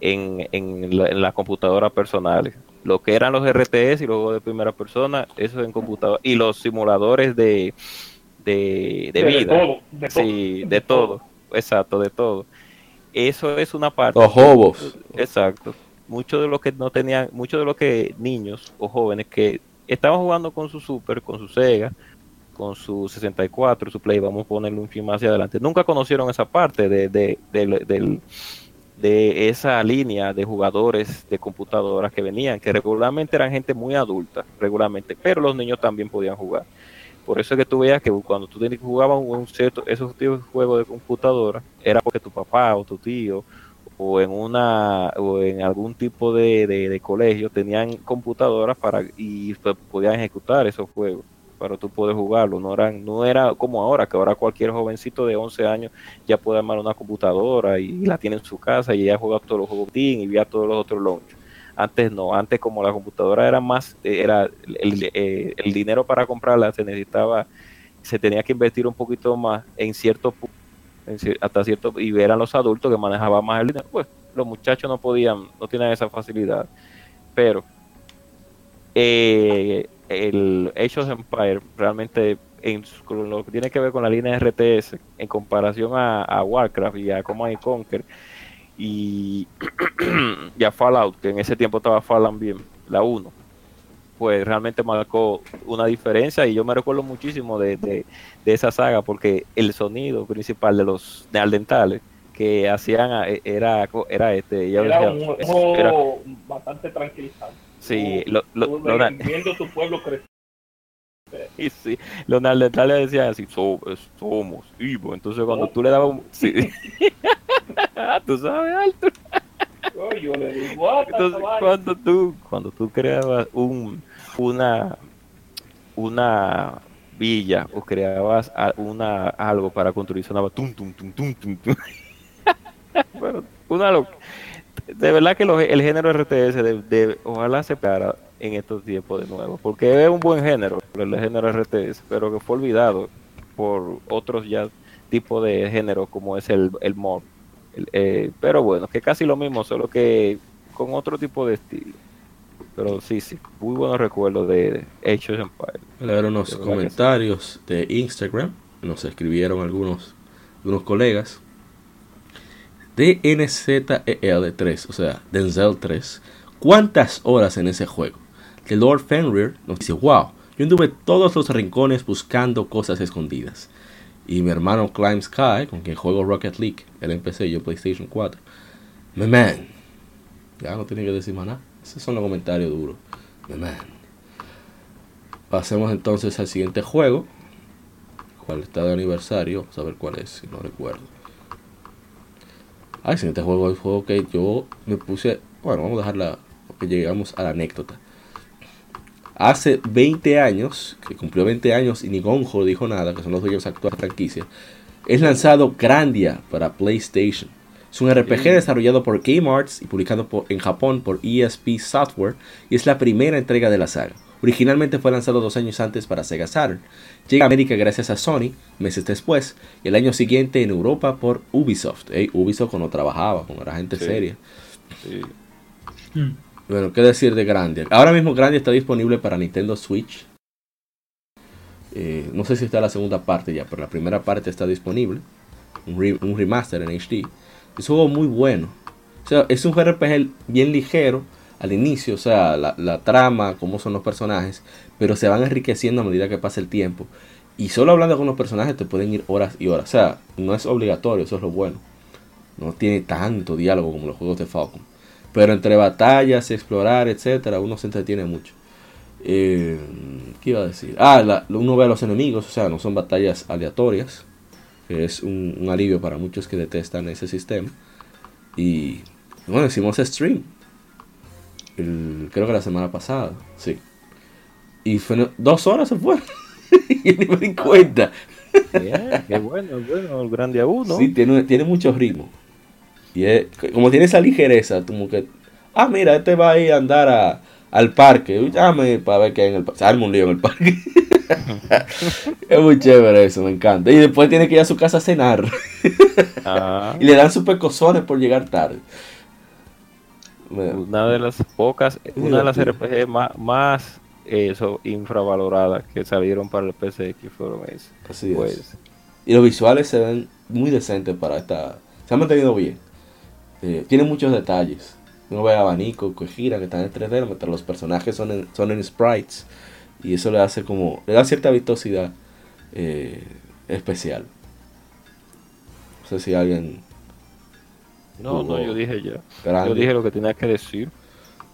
en, en, las computadoras personales. Lo que eran los RTS y los juegos de primera persona, eso en computadora. Y los simuladores de, de, vida. De todo, sí, de, todo. Exacto, de todo. Eso es una parte. Los hobos. Exacto muchos de los que no tenían, muchos de los que niños o jóvenes que estaban jugando con su Super, con su Sega, con su 64, su Play, vamos a ponerle un fin más hacia adelante, nunca conocieron esa parte de, de, de, de, esa línea de jugadores de computadoras que venían, que regularmente eran gente muy adulta, regularmente, pero los niños también podían jugar. Por eso es que tú veías que cuando tú jugabas un cierto, esos tipos de juegos de computadora, era porque tu papá o tu tío o en una o en algún tipo de, de, colegio tenían computadoras para y podían ejecutar esos juegos para tú poder jugarlo. No eran no era como ahora que ahora cualquier jovencito de 11 años ya puede armar una computadora y, la tiene en su casa y ya juega todos los juegos y vía todos los otros launch antes no antes como la computadora era más era el, eh, el dinero para comprarla se necesitaba se tenía que invertir un poquito más en cierto punto hasta cierto y ver a los adultos que manejaban más el dinero, pues los muchachos no podían, no tienen esa facilidad. Pero eh, el Age of Empire realmente en lo que tiene que ver con la línea RTS en comparación a, Warcraft y a Command Conquer y, (clears throat) y, a Fallout, que en ese tiempo estaba Fallout bien, la 1, pues realmente marcó una diferencia y yo me recuerdo muchísimo de, de, esa saga porque el sonido principal de los nealdentales que hacían eh, era era este era, un, bastante tranquilizante. Sí lo, lo, viendo tu pueblo crecer (laughs) y sí, los neandertales decían así, somos vivos. Entonces cuando tú le dabas un... Sí. (laughs) tú sabes, alto. Entonces cuando tú, cuando tú creabas un, una, una villa o creabas una, algo para construir, sonaba tum, tum, tum, tum, tum, tum. (laughs) bueno, una De verdad que el género RTS de, de, ojalá se pegara en estos tiempos de nuevo, porque es un buen género, el género RTS, pero que fue olvidado por otros ya tipos de género como es el, el mod. Eh, pero bueno, que casi lo mismo, solo que con otro tipo de estilo. Pero sí, sí, muy buenos recuerdos de Age of Empire. ver unos comentarios de Instagram, nos escribieron algunos, algunos colegas. DNZEL 3, o sea, Denzel 3. ¿Cuántas horas en ese juego? Que Lord Fenrir nos dice, wow, yo anduve todos los rincones buscando cosas escondidas. Y mi hermano Climb Sky, con quien juego Rocket League, el empecé yo PlayStation 4. My man. Ya no tiene que decir más nada. Esos son los comentarios duros. My man. Pasemos entonces al siguiente juego. ¿Cuál está de aniversario? Vamos a ver cuál es, si no recuerdo. Ah, el siguiente juego es juego que yo me puse. Bueno, vamos a dejarla. Porque llegamos a la anécdota. Hace 20 años, que cumplió 20 años y ni Gonjo dijo nada, que son los dueños actuales de la franquicia, es lanzado Grandia para PlayStation. Es un RPG desarrollado por Game Arts y publicado en Japón por ESP Software y es la primera entrega de la saga. Originalmente fue lanzado dos años antes para Sega Saturn. Llega a América gracias a Sony, meses después, y el año siguiente en Europa por Ubisoft. Ubisoft cuando trabajaba, con la gente seria. Sí. Hmm. Bueno, ¿qué decir de Grandia? Ahora mismo Grandia está disponible para Nintendo Switch. Eh, no sé si está la segunda parte ya, pero la primera parte está disponible. Un, remaster en HD. Es un juego muy bueno. O sea, es un RPG bien ligero al inicio, o sea, la, la trama, cómo son los personajes, pero se van enriqueciendo a medida que pasa el tiempo. Y solo hablando con los personajes te pueden ir horas y horas. O sea, no es obligatorio, eso es lo bueno. No tiene tanto diálogo como los juegos de Falcon. Pero entre batallas, explorar, etcétera, uno se entretiene mucho. Eh, ¿Qué iba a decir? Ah, uno ve a los enemigos, o sea, no son batallas aleatorias. Que es un, alivio para muchos que detestan ese sistema. Y bueno, hicimos stream. creo que la semana pasada, sí. Y fue, dos horas se fueron. (laughs) y ni me di cuenta. qué bueno, bueno, el grande a uno. Sí, tiene, tiene mucho ritmo. Y es, como tiene esa ligereza, como que, ah, mira, este va a ir a andar a, al parque. Llame para ver qué hay en el parque. Se arma un lío en el parque. (laughs) es muy chévere eso, me encanta. Y después tiene que ir a su casa a cenar. (laughs) Ah. Y le dan super cosones por llegar tarde. Una de las pocas, una de las RPG más, más eso, infravaloradas que salieron para el PCX fueron esas. Así pues. Y los visuales se ven muy decentes para esta. Se han mantenido bien. Eh, tiene muchos detalles. Uno ve abanico que gira, que están en 3D, mientras los personajes son en, son en sprites. Y eso le hace como. le da cierta vistosidad eh, especial. No sé si alguien. No, no, yo dije ya. Yo dije lo que tenía que decir.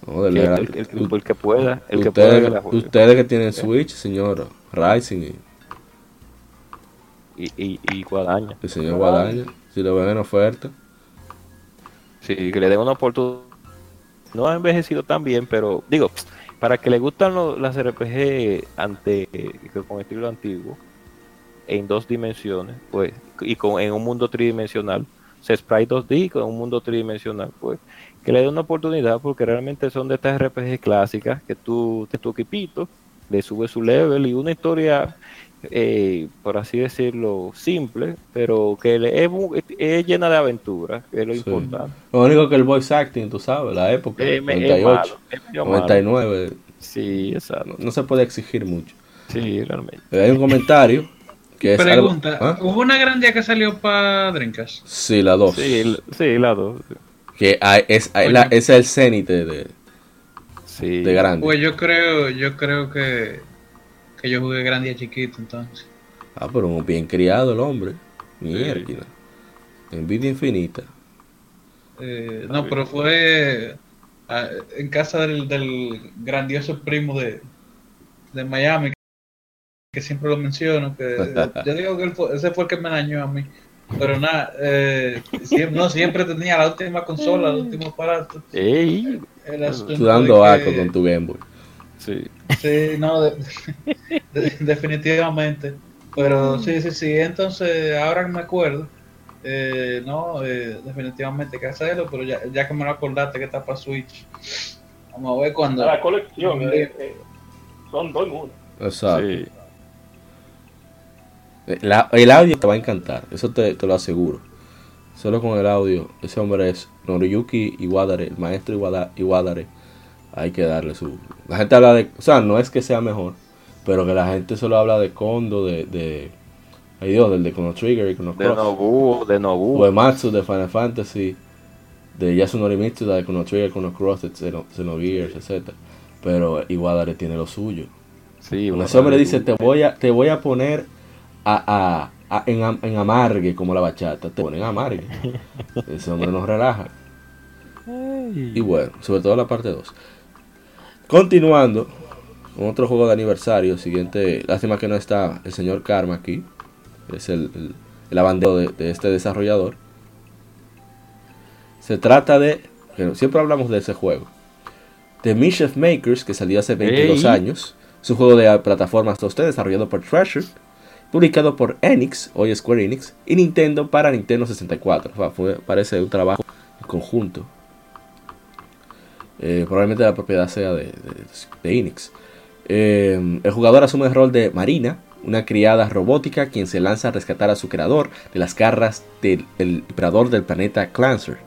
el, que pueda. El ustedes, que, pueda ustedes que tienen Switch, señor Rising y, y, y, Guadaña. El señor Guadaña, si lo ven en oferta. Sí, que le den una oportunidad. No ha envejecido tan bien, pero digo, para que le gustan las RPG ante con estilo antiguo, en dos dimensiones, pues, y con en un mundo tridimensional, se sprite 2D con un mundo tridimensional, pues, que le den una oportunidad porque realmente son de estas RPG clásicas que tú te tu equipito, le subes su level y una historia eh, por así decirlo, simple, pero que es, es llena de aventuras, que es lo importante. Lo único que el voice acting, tú sabes, la época, 98, 99. Sí, exacto. No, se puede exigir mucho. Sí, realmente. Hay un comentario que es Pregunta, ¿ah? ¿hubo una gran día que salió para Dreamcast? Sí, la 2. Sí, sí, la 2. Que es, ese es el cenit de... Sí. De grande. Pues yo creo, yo creo que, que yo jugué grande y chiquito entonces. Ah, pero bien criado el hombre. Mierda. Envidia infinita. Eh, no, pero fue ah, en casa del, grandioso primo de, de Miami, que siempre lo menciono, que (laughs) yo digo que ese fue el que me dañó a mí. Pero nada, eh, siempre, no, siempre tenía la última consola, el último aparato. Ey, dando asco con tu Game Boy. Sí. Sí, no, definitivamente. Pero sí, sí, sí. Entonces, ahora me acuerdo, eh, no, eh, definitivamente hay que hacerlo, pero ya, ya que me lo acordaste que está para Switch, vamos a ver cuando. La colección, eh, eh, son dos mundos. Exacto. Sí. el audio te va a encantar, eso te, te, lo aseguro. Solo con el audio, ese hombre es Noriyuki Iwadare, el maestro Iwadare. Hay que darle su. La gente habla de. O sea, no es que sea mejor, pero que la gente solo habla de Kondo, de, de ay Dios, del de Chrono Trigger y Chrono Cross. De Nobu, de Nobu. O de Matsu, de Final Fantasy, de Yasunori Mitsu, de Chrono Trigger, Chrono Cross, Xenogears, etc. Pero Iwadare tiene lo suyo. Sí, Cuando ese hombre dice, te voy a, te voy a poner a, a, en, en, amargue como la bachata, te ponen amargue. (laughs) ese hombre nos relaja. Y bueno, sobre todo la parte 2. Continuando, otro juego de aniversario. Siguiente, lástima que no está el señor Karma aquí. Es el, el, abandero de, este desarrollador. Se trata de. siempre hablamos de ese juego. The Mischief Makers, que salió hace 22 años. Es un juego de plataformas 2D desarrollado por Treasure. Publicado por Enix, hoy Square Enix. Y Nintendo para Nintendo 64. parece un trabajo en conjunto. Eh, probablemente la propiedad sea de, de. Eh, el jugador asume el rol de Marina, una criada robótica quien se lanza a rescatar a su creador de las garras del emperador del planeta Clancer.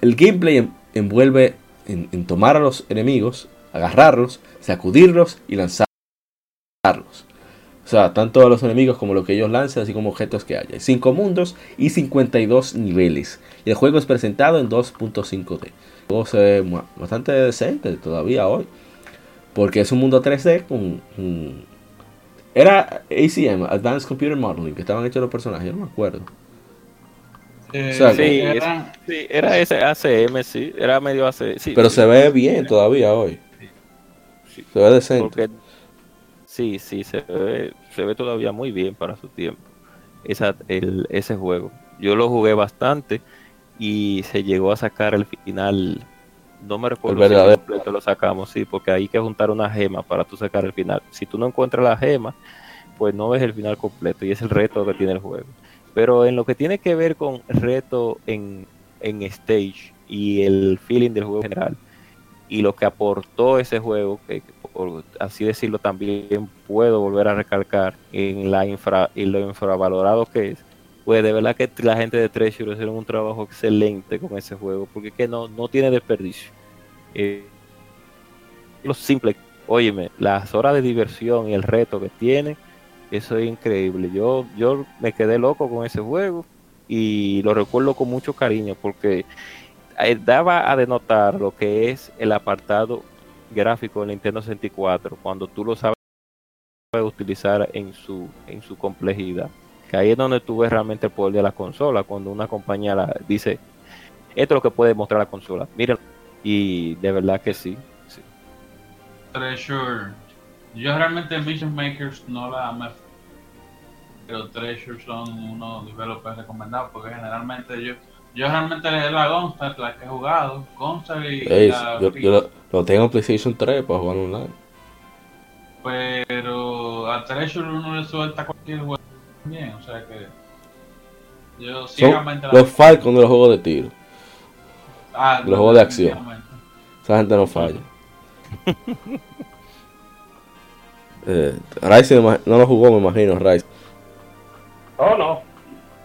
El gameplay envuelve en, tomar a los enemigos, agarrarlos, sacudirlos y lanzarlos. O sea, tanto a los enemigos como lo que ellos lanzan, así como objetos que haya. 5 mundos y 52 niveles. Y el juego es presentado en 2.5D. Juego se ve bastante decente todavía hoy. Porque es un mundo 3D con... era ACM, Advanced Computer Modeling, que estaban hechos los personajes, yo no me acuerdo. Eh, sí, era, sí, era ese ACM, sí, era medio ACM. Sí, pero se ve bien todavía hoy. se ve decente. sí, sí, se ve, se ve todavía muy bien para su tiempo. Esa, el, ese juego. Yo lo jugué bastante y se llegó a sacar el final no me recuerdo el si completo lo sacamos, sí, porque hay que juntar una gema para tú sacar el final. Si tú no encuentras la gema, pues no ves el final completo y es el reto que tiene el juego. Pero en lo que tiene que ver con reto en, en stage y el feeling del juego en general y lo que aportó ese juego, que por así decirlo también puedo volver a recalcar en la infra y lo infravalorado que es, pues de verdad que la gente de Treasure hicieron un trabajo excelente con ese juego, porque que no, no tiene desperdicio. Eh, lo simple, óyeme, las horas de diversión y el reto que tiene, eso es increíble. Yo, yo me quedé loco con ese juego y lo recuerdo con mucho cariño porque eh, daba a denotar lo que es el apartado gráfico del Nintendo 64 cuando tú lo sabes utilizar en su en su complejidad ahí es donde tú ves realmente el poder de la consola, cuando una compañía la, dice, esto es lo que puede mostrar la consola, miren, y de verdad que sí. sí. Treasure, yo realmente Mission Makers no la me pero Treasure son unos developers recomendados porque generalmente yo yo realmente es la Gunstar la que he jugado Gunstar y yo, yo lo, tengo en PlayStation 3 para jugar online pero a Treasure uno le suelta cualquier juego bien, o sea que yo ciegamente los Falcons de los juegos de tiro. Ah, de los juegos de acción. Esa gente no falla. (laughs) eh, Rice no lo jugó, me imagino, Rice. Oh, no.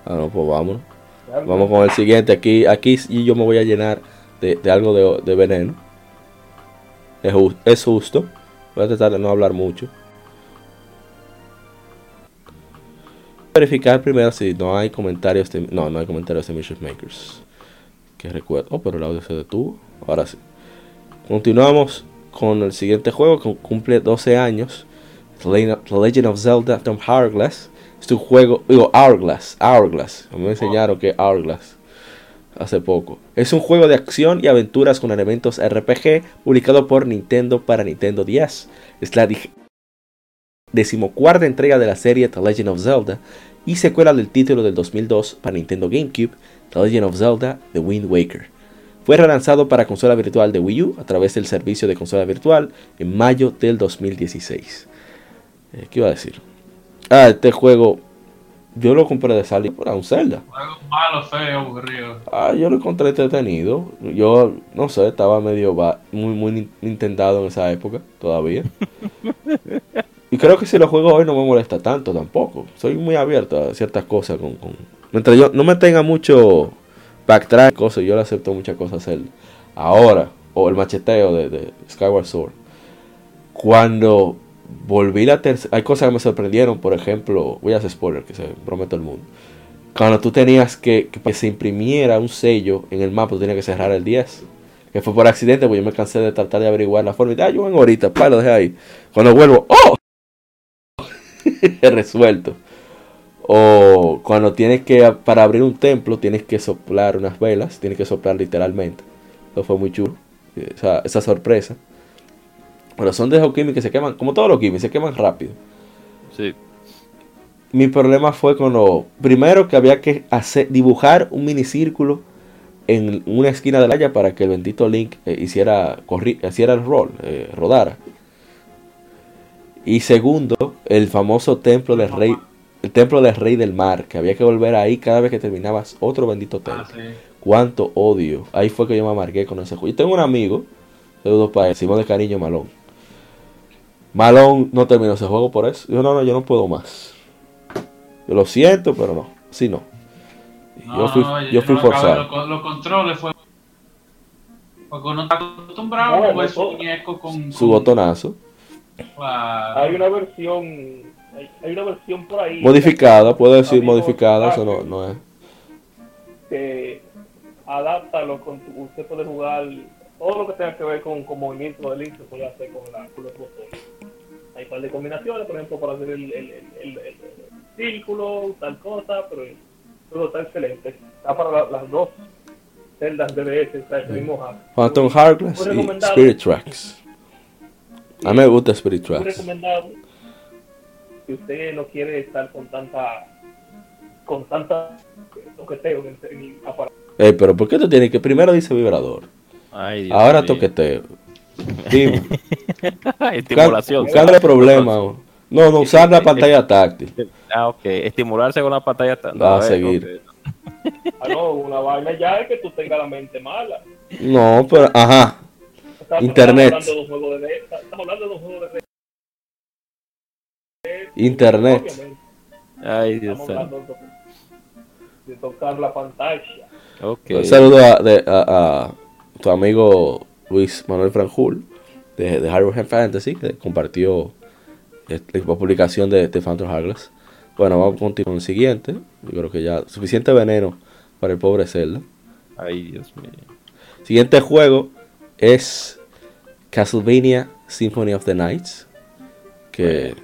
Ah, no, pues vámonos. Vamos con el siguiente. Aquí, aquí y yo me voy a llenar de, de algo de, de veneno. Es, es justo. Voy a tratar de no hablar mucho. Verificar primero si no hay comentarios de, no, no hay comentarios de Mission Makers. Que recuerdo, oh, pero el audio se detuvo. Ahora sí. Continuamos con el siguiente juego que cumple 12 años. The Legend of Zelda Tom Hourglass. Es un juego, digo, Hourglass, Hourglass. Me enseñaron que Hourglass hace poco. Es un juego de acción y aventuras con elementos RPG publicado por Nintendo para Nintendo 10. Es la decimocuarta entrega de la serie The Legend of Zelda y secuela del título del 2002 para Nintendo GameCube, The Legend of Zelda The Wind Waker. Fue relanzado para consola virtual de Wii U a través del servicio de consola virtual en mayo del 2016. Eh, ¿Qué iba a decir? Ah, este juego yo lo compré de salida para un Zelda. malo, feo, aburrido. Ah, yo lo encontré entretenido. Yo, no sé, estaba medio muy, muy intentado en esa época, todavía. (laughs) y creo que si lo juego hoy no me molesta tanto tampoco. Soy muy abierto a ciertas cosas. Con, Mientras yo no me tenga mucho backtrack, cosas, yo le acepto muchas cosas hacer. Ahora, o el macheteo de, Skyward Sword. Cuando volví la tercera. Hay cosas que me sorprendieron, por ejemplo, voy a hacer spoiler que se prometo el mundo. Cuando tú tenías que, que se imprimiera un sello en el mapa, tú tenías que cerrar el 10. Que fue por accidente, porque yo me cansé de tratar de averiguar la forma. Y ah, yo vengo ahorita, pa, lo dejé ahí. Cuando vuelvo, ¡oh! (laughs) resuelto. O cuando tienes que, para abrir un templo, tienes que soplar unas velas, tienes que soplar literalmente. Eso fue muy chulo. Esa, esa sorpresa. Pero son de esos químicos que se queman, como todos los químicos, se queman rápido. Sí. Mi problema fue cuando, primero que había que hacer, dibujar un minicírculo en una esquina de la haya para que el bendito Link eh, hiciera, hiciera el rol, eh, rodara. Y segundo, el famoso templo del rey el templo del rey del mar, que había que volver ahí cada vez que terminabas otro bendito templo. Ah, Cuánto odio. Ahí fue que yo me amargué con ese juego. Y tengo un amigo, saludos para Simón de Cariño Malón. Malón no terminó ese juego por eso. Yo no, no, yo no puedo más. Yo lo siento, pero no. Sí, no. yo fui, yo fui forzado. Los, controles fue. Porque uno está acostumbrado a jugar su muñeco con, Su botonazo. Hay una versión hay, una versión por ahí. Modificada, puedo decir modificada, eso no, no es. Que adapta lo con usted puede jugar todo lo que tenga que ver con, con movimiento del se puede hacer con, la, con los botones. Hay un par de combinaciones, por ejemplo, para hacer el, el, el, círculo, tal cosa, pero todo está excelente. Está para las dos celdas DBS, está el mismo Phantom Heartless y Spirit Tracks. A mí me gusta Spirit Tracks. recomendado si usted no quiere estar con tanta con tanta toqueteo en el, aparato. Eh, pero ¿por qué tú tienes que primero dice vibrador? Ay, Dios Ahora toqueteo. (laughs) Dime. Estimulación. ¿Cuál es el problema? No, no usar la pantalla táctil. Ah, ok. Estimularse con la pantalla táctil. Va a, seguir. Ah, no, una vaina ya es que tú tengas la mente mala. No, pero, ajá. Internet. Estamos hablando de un juego de Internet. Ay, Dios De tocar la pantalla. Un saludo a, tu amigo Luis Manuel Franjul de, de Hard Fantasy que compartió la publicación de, de Phantom Hourglass. Bueno, vamos a continuar con el siguiente. Yo creo que ya suficiente veneno para el pobre Zelda. Ay, Dios mío. Siguiente juego es Castlevania Symphony of the Nights. Que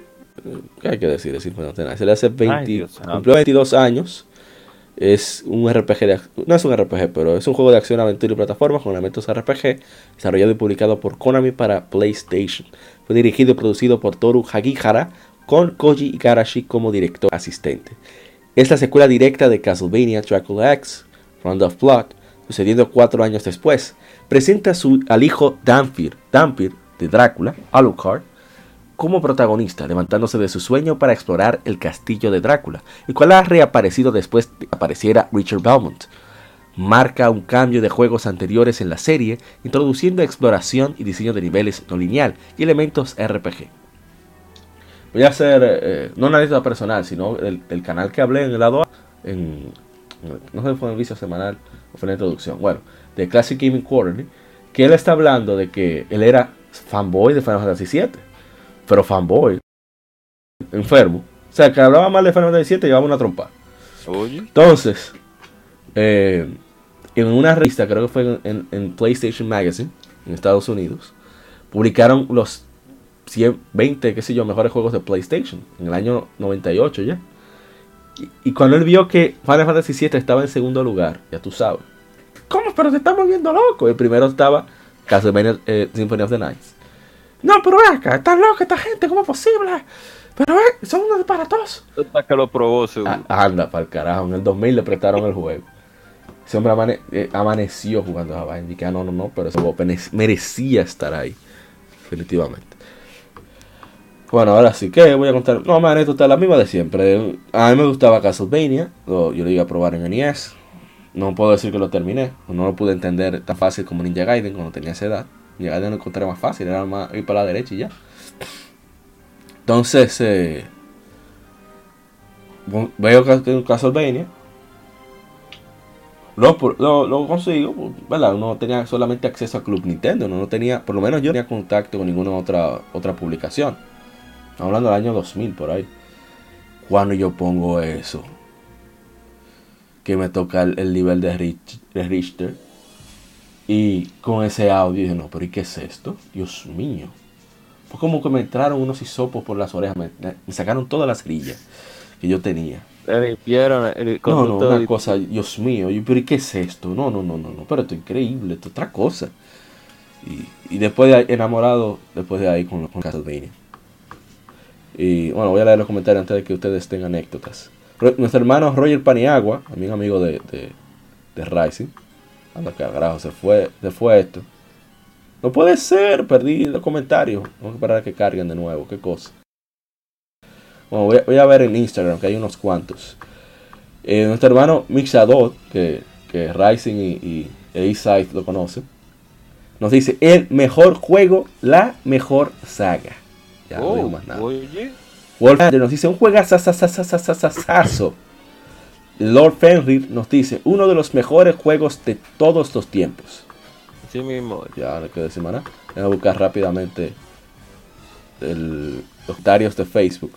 ¿Qué hay que decir Se le hace 20, cumplió 22 años. Es un RPG de, no es un RPG, pero es un juego de acción, aventura y plataformas con elementos RPG, desarrollado y publicado por Konami para PlayStation. Fue dirigido y producido por Toru Hagihara, con Koji Igarashi como director asistente. Es la secuela directa de Castlevania Dracula X, Round of Blood, sucediendo cuatro años después. Presenta su, al hijo Dampir de Drácula, Alucard, como protagonista, levantándose de su sueño para explorar el castillo de Drácula, el cual ha reaparecido después de que apareciera Richard Belmont. Marca un cambio de juegos anteriores en la serie, introduciendo exploración y diseño de niveles no lineal y elementos RPG. Voy a hacer, eh, no una lista personal, sino el, canal que hablé en el lado A, no sé si fue en el vicio semanal o fue en la introducción, bueno, de Classic Gaming Quarterly, que él está hablando de que él era fanboy de Final Fantasy VII pero fanboy, enfermo. O sea, que hablaba mal de Final Fantasy VII llevaba una trompa. Entonces, eh, en una revista, creo que fue en, PlayStation Magazine, en Estados Unidos, publicaron los 120, qué sé yo, mejores juegos de PlayStation en el año 98 ya. Y, cuando él vio que Final Fantasy VII estaba en segundo lugar, ya tú sabes, ¿cómo? Pero se está moviendo loco. El primero estaba Castlevania eh, Symphony of the Nights. No, pero acá, está loca esta gente, ¿cómo es posible? Pero son unos disparatosos. Hasta que lo probó, ah, anda, para el carajo. En el 2000 le prestaron el juego. Ese hombre eh, amaneció jugando a. Y que, ah, no, no, no, pero ese juego merecía estar ahí. Definitivamente. Bueno, ahora sí que voy a contar. No, man, esto está la misma de siempre. A mí me gustaba Castlevania. Yo lo iba a probar en NES. No puedo decir que lo terminé. No lo pude entender tan fácil como Ninja Gaiden cuando tenía esa edad. Ninja Gaiden lo encontré más fácil. Era más ir para la derecha y ya. Entonces, eh, veo que Castlevania. Lo, lo, lo, consigo, ¿verdad? No tenía solamente acceso a Club Nintendo, no, tenía, por lo menos yo no tenía contacto con ninguna otra, otra publicación. Hablando del año 2000 por ahí. Cuando yo pongo eso, que me toca el, nivel de, Richter, y con ese audio dije, no, pero ¿y qué es esto? Dios mío. Fue como que me entraron unos hisopos por las orejas, me, sacaron todas las cerillas que yo tenía. no, no, una cosa, Dios mío, pero ¿y qué es esto? No, no, no, no, no, pero esto es increíble, esto es otra cosa. Y, después de ahí, enamorado, después de ahí con, con Castlevania. Y bueno, voy a leer los comentarios antes de que ustedes tengan anécdotas. Nuestro hermano Roger Paniagua, también amigo de, de, de Rising. Anda que carajo, se fue, se fue esto. No puede ser, perdí los comentarios. Vamos a esperar a que carguen de nuevo, qué cosa. Bueno, voy a, ver en Instagram que hay unos cuantos. Eh, nuestro hermano Mixador, que, que Rising y, y e lo conocen, nos dice: el mejor juego, la mejor saga. Ya no digo oh, más nada. Oye. Nos dice un juegazo. Lord Fenrir nos dice uno de los mejores juegos de todos los tiempos. Sí mismo. Ya no más nada. Voy a buscar rápidamente el, los comentarios de Facebook.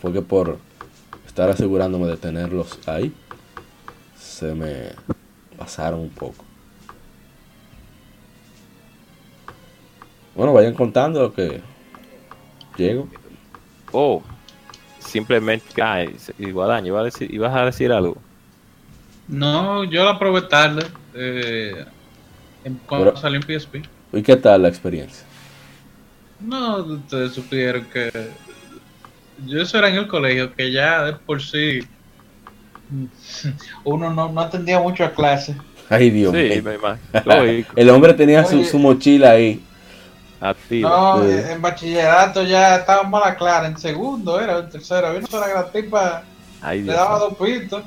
Fue que por estar asegurándome de tenerlos ahí, se me pasaron un poco. Bueno, vayan contando lo que Llego. Oh, simplemente. Ah, igual iba a decir, ibas a decir algo. No, yo la probé tarde. Eh, cuando salió en PSP. ¿Y qué tal la experiencia? No, ustedes supieron que. Yo eso era en el colegio, que ya de por sí. (laughs) Uno no, no atendía mucho a clase. Ay, Dios mío. (laughs) el hombre tenía su, su mochila ahí no, en bachillerato ya estábamos a la clara. En segundo era, en tercero. Había una la tipa le daba dos pitos.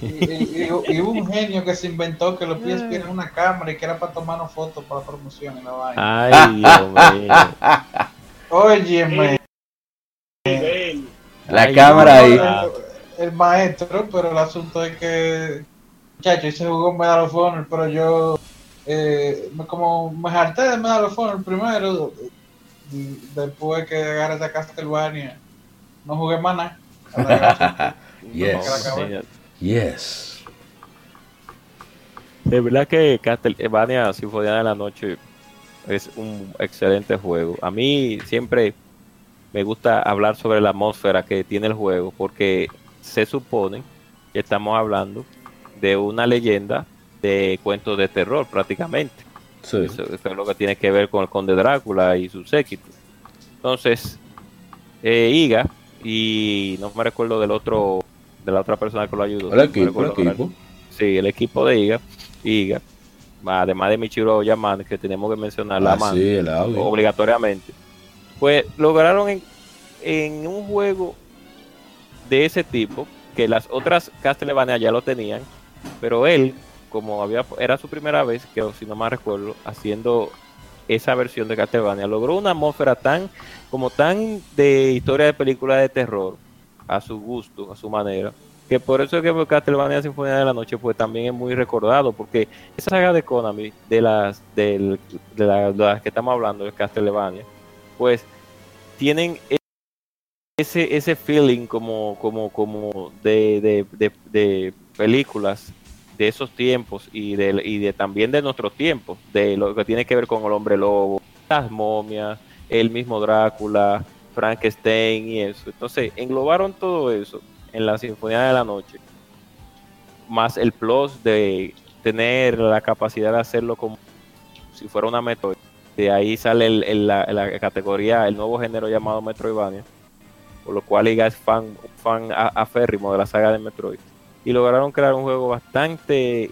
y, hubo un genio que se inventó que los pies tienen una cámara y que era para tomarnos fotos para la promoción en la vaina. Ay, (laughs) Dios mío. Óyeme. La cámara ahí. El, maestro, pero el asunto es que, muchacho, se jugó un Medal of Honor, pero yo eh, como me harté de Medal of Honor primero, después que agarré a Castlevania, no jugué más nada. (laughs) yes. yes. De verdad que Castlevania Sinfonía de la Noche es un excelente juego. A mí siempre me gusta hablar sobre la atmósfera que tiene el juego porque se supone que estamos hablando de una leyenda de cuentos de terror prácticamente. Eso, es lo que tiene que ver con el conde Drácula y su séquito. Entonces, eh, Iga, y no me recuerdo del otro, de la otra persona que lo ayudó. El equipo, el equipo. Sí, el equipo de Iga, Iga, además de Michiro Yaman, que tenemos que mencionar la ah, obligatoriamente. Pues lograron en, en un juego de ese tipo, que las otras Castlevania ya lo tenían, pero él como había era su primera vez, que si no mal recuerdo, haciendo esa versión de Castlevania, logró una atmósfera tan, como tan de historia de película de terror, a su gusto, a su manera, que por eso es que Castlevania Sinfonía de la Noche pues también es muy recordado, porque esa saga de Konami, de las, de, las que estamos hablando, de Castlevania, pues tienen ese, ese feeling como, como, como de, de películas de esos tiempos y de, y de también de nuestros tiempos, de lo que tiene que ver con el hombre lobo, las momias, el mismo Drácula, Frankenstein y eso. Entonces, englobaron todo eso en la Sinfonía de la Noche, más el plus de tener la capacidad de hacerlo como si fuera una Metroid. De ahí sale la, categoría, el nuevo género llamado Metroidvania, por lo cual Iga es fan, fan aférrimo de la saga de Metroid. Y lograron crear un juego bastante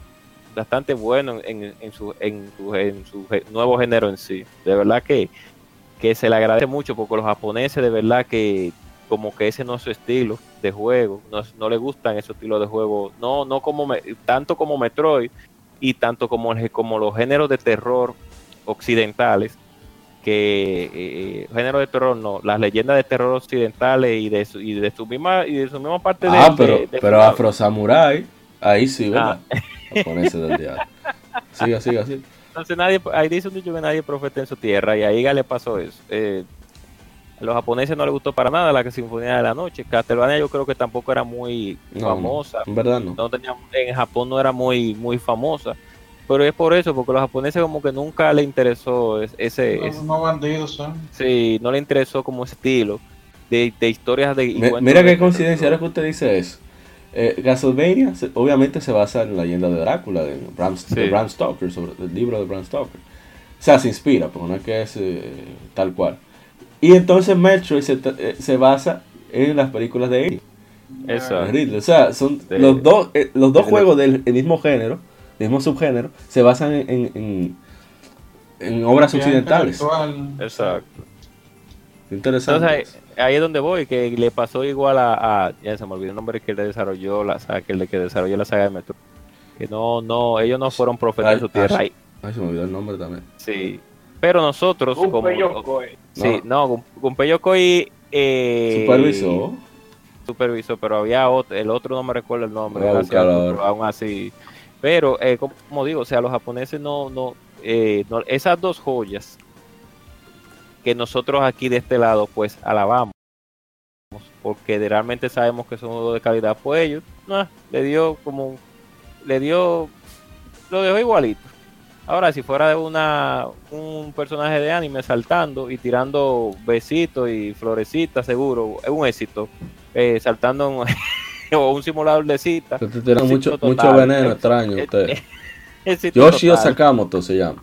bastante bueno en, su, en, su, en su nuevo género en sí. De verdad que que se le agradece mucho porque los japoneses de verdad que como que ese no es su estilo de juego, no, no le gustan esos estilos de juego, no, no como tanto como Metroid y tanto como, como los géneros de terror occidentales, que eh, género de terror no, las leyendas de terror occidentales y de su, y de su misma y de su misma parte ah, de, pero, pero Afro Samurai, ahí sí, ¿verdad? Ah. Del diablo. Siga, siga, siga. Entonces nadie, ahí dice un dicho que nadie profeta en su tierra y a Iga le pasó eso. Eh, a los japoneses no les gustó para nada la Sinfonía de la Noche. Castlevania yo creo que tampoco era muy famosa. En verdad no. en Japón no era muy, muy famosa. Pero es por eso, porque a los japoneses como que nunca le interesó ese... No, bandidos son. Sí, no le interesó como estilo de, historias de... mira qué coincidencia, ahora que usted dice eso. Eh, Castlevania obviamente se basa en la leyenda de Drácula, de Bram, Stoker, sobre el libro de Bram Stoker. O sea, se inspira, pero no es que es eh, tal cual. Y entonces Metroid se, eh, se, basa en las películas de Alien. Exacto. O sea, son los dos, eh, los dos juegos del mismo género, mismo subgénero, se basan en, en, en obras occidentales. Exacto. Interesante. Entonces, ahí es donde voy, que le pasó igual a, ya se me olvidó el nombre que le desarrolló la saga, que el que desarrolló la saga de Metro. Que no, no, ellos no fueron profetas de su tierra. Ay, se me olvidó el nombre también. Sí. Pero nosotros, como. Sí, no, Gunpei Yokoi. Eh, supervisó. Supervisó, pero había otro, el otro no me recuerdo el nombre. aún así. Pero, eh, como digo, o sea, los japoneses no, no, eh, no, esas dos joyas que nosotros aquí de este lado pues alabamos porque realmente sabemos que son de calidad pues ellos no, le dio como le dio lo dejó igualito. Ahora si fuera de una un personaje de anime saltando y tirando besitos y florecitas seguro es un éxito eh, saltando un, (laughs) (laughs) o un simulador de citas mucho, mucho veneno (laughs) extraño usted (laughs) Yoshio Sakamoto se llama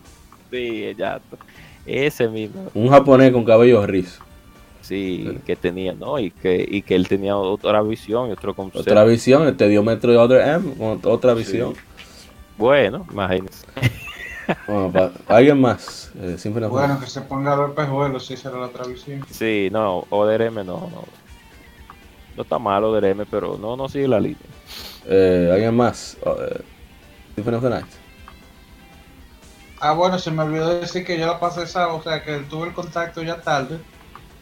sí exacto ese mismo. Un japonés con cabello rizo. Sí, que tenía, ¿no? Y que, y que él tenía otra visión y otro concepto. Otra visión, este diómetro de Other M, otra visión. Bueno, imagínese. Bueno, alguien más. Eh, bueno, que se ponga a ver pejuelos, si será la otra visión. Sí, no, ODRM no, no. No está mal ODRM, pero no, no sigue la línea. Eh, ¿Alguien más? Oh, eh, Symphony of the Night. Ah, bueno, se me olvidó decir que yo la pasé esa, o sea, que tuve el contacto ya tarde,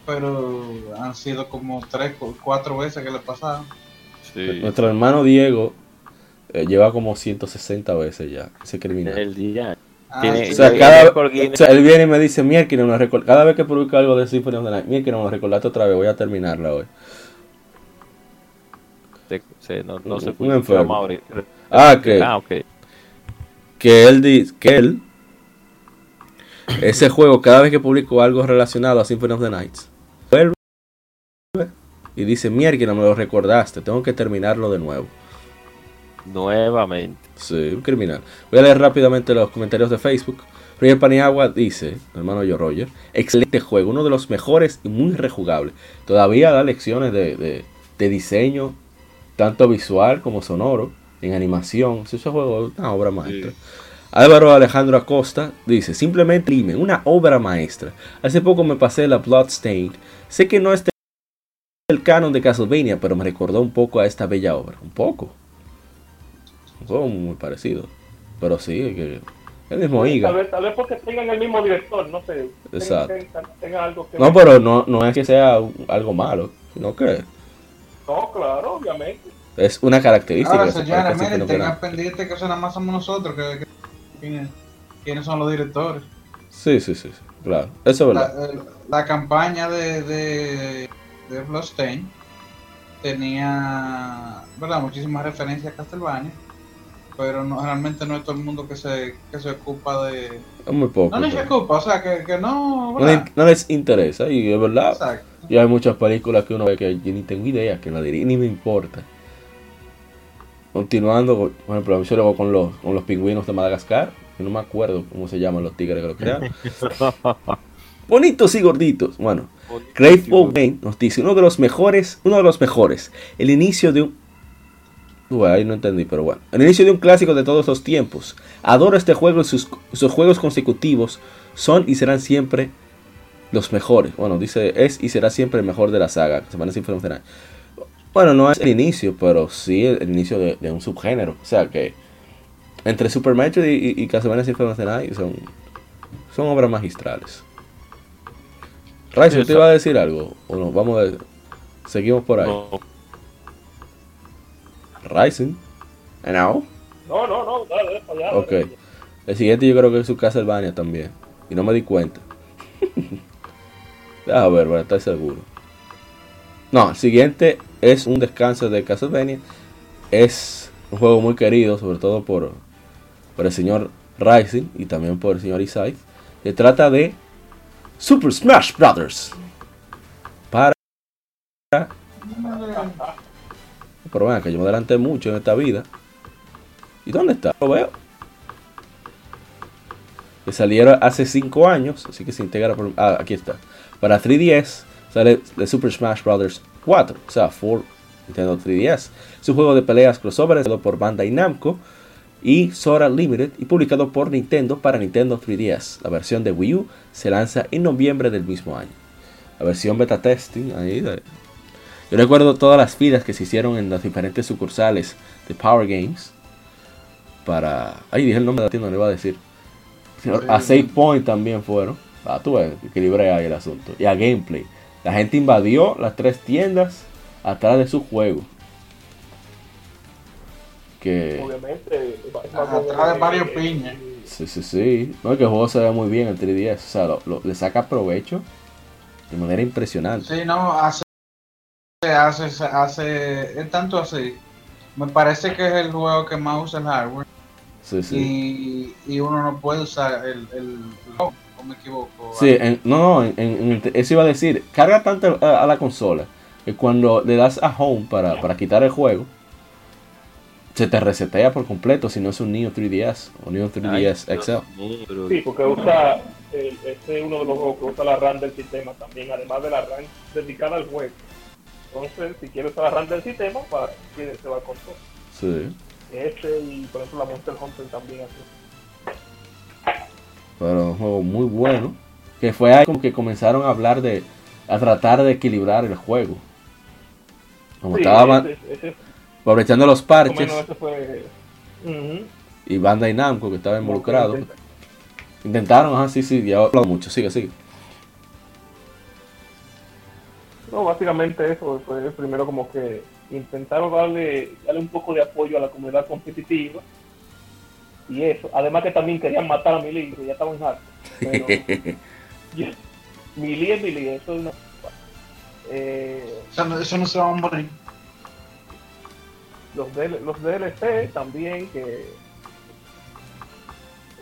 pero han sido como tres, cuatro veces que le pasaron. Sí. Nuestro hermano Diego eh, lleva como 160 veces ya, ese criminal. El día. Ah, o, sea, cada, él viene y me dice, mierda, no cada vez que publico algo de Symphony of the Night, mierda, no lo recordaste otra vez, voy a terminarla hoy. No, no se un enfermo. Ah, que, (laughs) ah, okay. que él dice, que él ese juego, cada vez que publico algo relacionado a Symphony of the Nights, vuelve y dice, mierda, no me lo recordaste, tengo que terminarlo de nuevo. Nuevamente. Sí, un criminal. Voy a leer rápidamente los comentarios de Facebook. Roger Paniagua dice, hermano yo Roger, excelente juego, uno de los mejores y muy rejugable. Todavía da lecciones de, diseño, tanto visual como sonoro, en animación. Ese juego es una obra maestra. Álvaro Alejandro Acosta dice, simplemente dime, una obra maestra. Hace poco me pasé la Bloodstained. Sé que no es el canon de Castlevania, pero me recordó un poco a esta bella obra. Un poco. Un poco muy parecido. Pero sí, que el mismo Iga. Tal vez, porque tengan el mismo director, no sé. Exacto. algo que no, pero no, no es que sea algo malo, sino que... No, claro, obviamente. Es una característica. Ahora, señora, miren, tengan pendiente que eso nada más somos nosotros, que quiénes, son los directores. Sí, sí, sí, claro. Eso es verdad. La, campaña de, de, de tenía ¿verdad? muchísimas referencias a Castlevania, pero no, realmente no es todo el mundo que se, que se ocupa de... Es muy poco. No les ocupa, o sea, que, que no... No les, interesa, y es verdad. Exacto. Y hay muchas películas que uno ve que yo ni tengo idea que la diría, ni me importa. Continuando, por ejemplo, yo luego con los, con los pingüinos de Madagascar, que no me acuerdo cómo se llaman los tigres que lo crearon. (laughs) Bonitos y gorditos. Bueno, Grateful Game nos dice uno de los mejores, uno de los mejores. El inicio de un bueno, ahí no entendí, pero bueno. El inicio de un clásico de todos los tiempos. Adoro este juego y sus, sus, juegos consecutivos son y serán siempre los mejores. Bueno, dice es y será siempre el mejor de la saga. Bueno, no es el inicio, pero sí el, inicio de, un subgénero. O sea que entre Super Mario y, y, Castlevania Symphony the Night son, son obras magistrales. Raizo, ¿te iba a decir algo? ¿O no? Vamos a ver. Seguimos por ahí. No. Rising. No, no, no, dale, allá. Ok. El siguiente yo creo que es su Castlevania también. Y no me di cuenta. (laughs) a ver, para estar seguro. No, el siguiente es un descanso de Castlevania. Es un juego muy querido, sobre todo por, por el señor Rising y también por el señor Isai. Se trata de Super Smash Brothers. Para. (laughs) Pero que yo me adelanté mucho en esta vida. ¿Y dónde está? Lo veo. Que salieron hace 5 años, así que se integra por... Ah, aquí está. Para 3DS sale The Super Smash Bros. 4, o sea, 4 Nintendo 3DS. Es un juego de peleas crossover por Bandai Namco y Sora Limited y publicado por Nintendo para Nintendo 3DS. La versión de Wii U se lanza en noviembre del mismo año. La versión beta testing ahí yo recuerdo todas las filas que se hicieron en las diferentes sucursales de Power Games para ahí dije el nombre de la tienda, no iba a decir. A Save Point también fueron. Ah, tú ves, equilibré ahí el asunto. Y a Gameplay. La gente invadió las tres tiendas atrás de su juego que obviamente atrás de varios piñas sí sí sí no es que el juego se ve muy bien el 3DS o sea lo, le saca provecho de manera impresionante sí no hace hace hace es tanto así. Me parece que es el juego que más usa el hardware. Sí sí. Y, y uno no puede usar el, el, o me equivoco sí no no en, eso iba a decir carga tanto a, a la consola que cuando le das a home para, para quitar el juego se te resetea por completo si no es un Neo 3DS o Neo 3DS XL. Sí, porque usa, este es uno de los juegos que usa la RAM del sistema también, además de la RAM dedicada al juego. Entonces, si quieres RAM del sistema, para, se va con todo. Sí. Este y, por ejemplo, la Monster Hunter también así. Pero un juego muy bueno. Que fue ahí como que comenzaron a hablar de. a tratar de equilibrar el juego. Como estaba. ese, aprovechando los parches. Y Bandai Namco que estaba involucrado. Intentaron, ajá, sí, sí, ya hablado mucho, sigue, sigue. No, básicamente eso fue primero como que intentaron darle, darle un poco de apoyo a la comunidad competitiva y eso, además que también querían matar a Mili, que ya estaban hartos. Pero (laughs) Mili es Mili, eso es una... Eh, eso, no, eso no se va a morir los, los DLC también que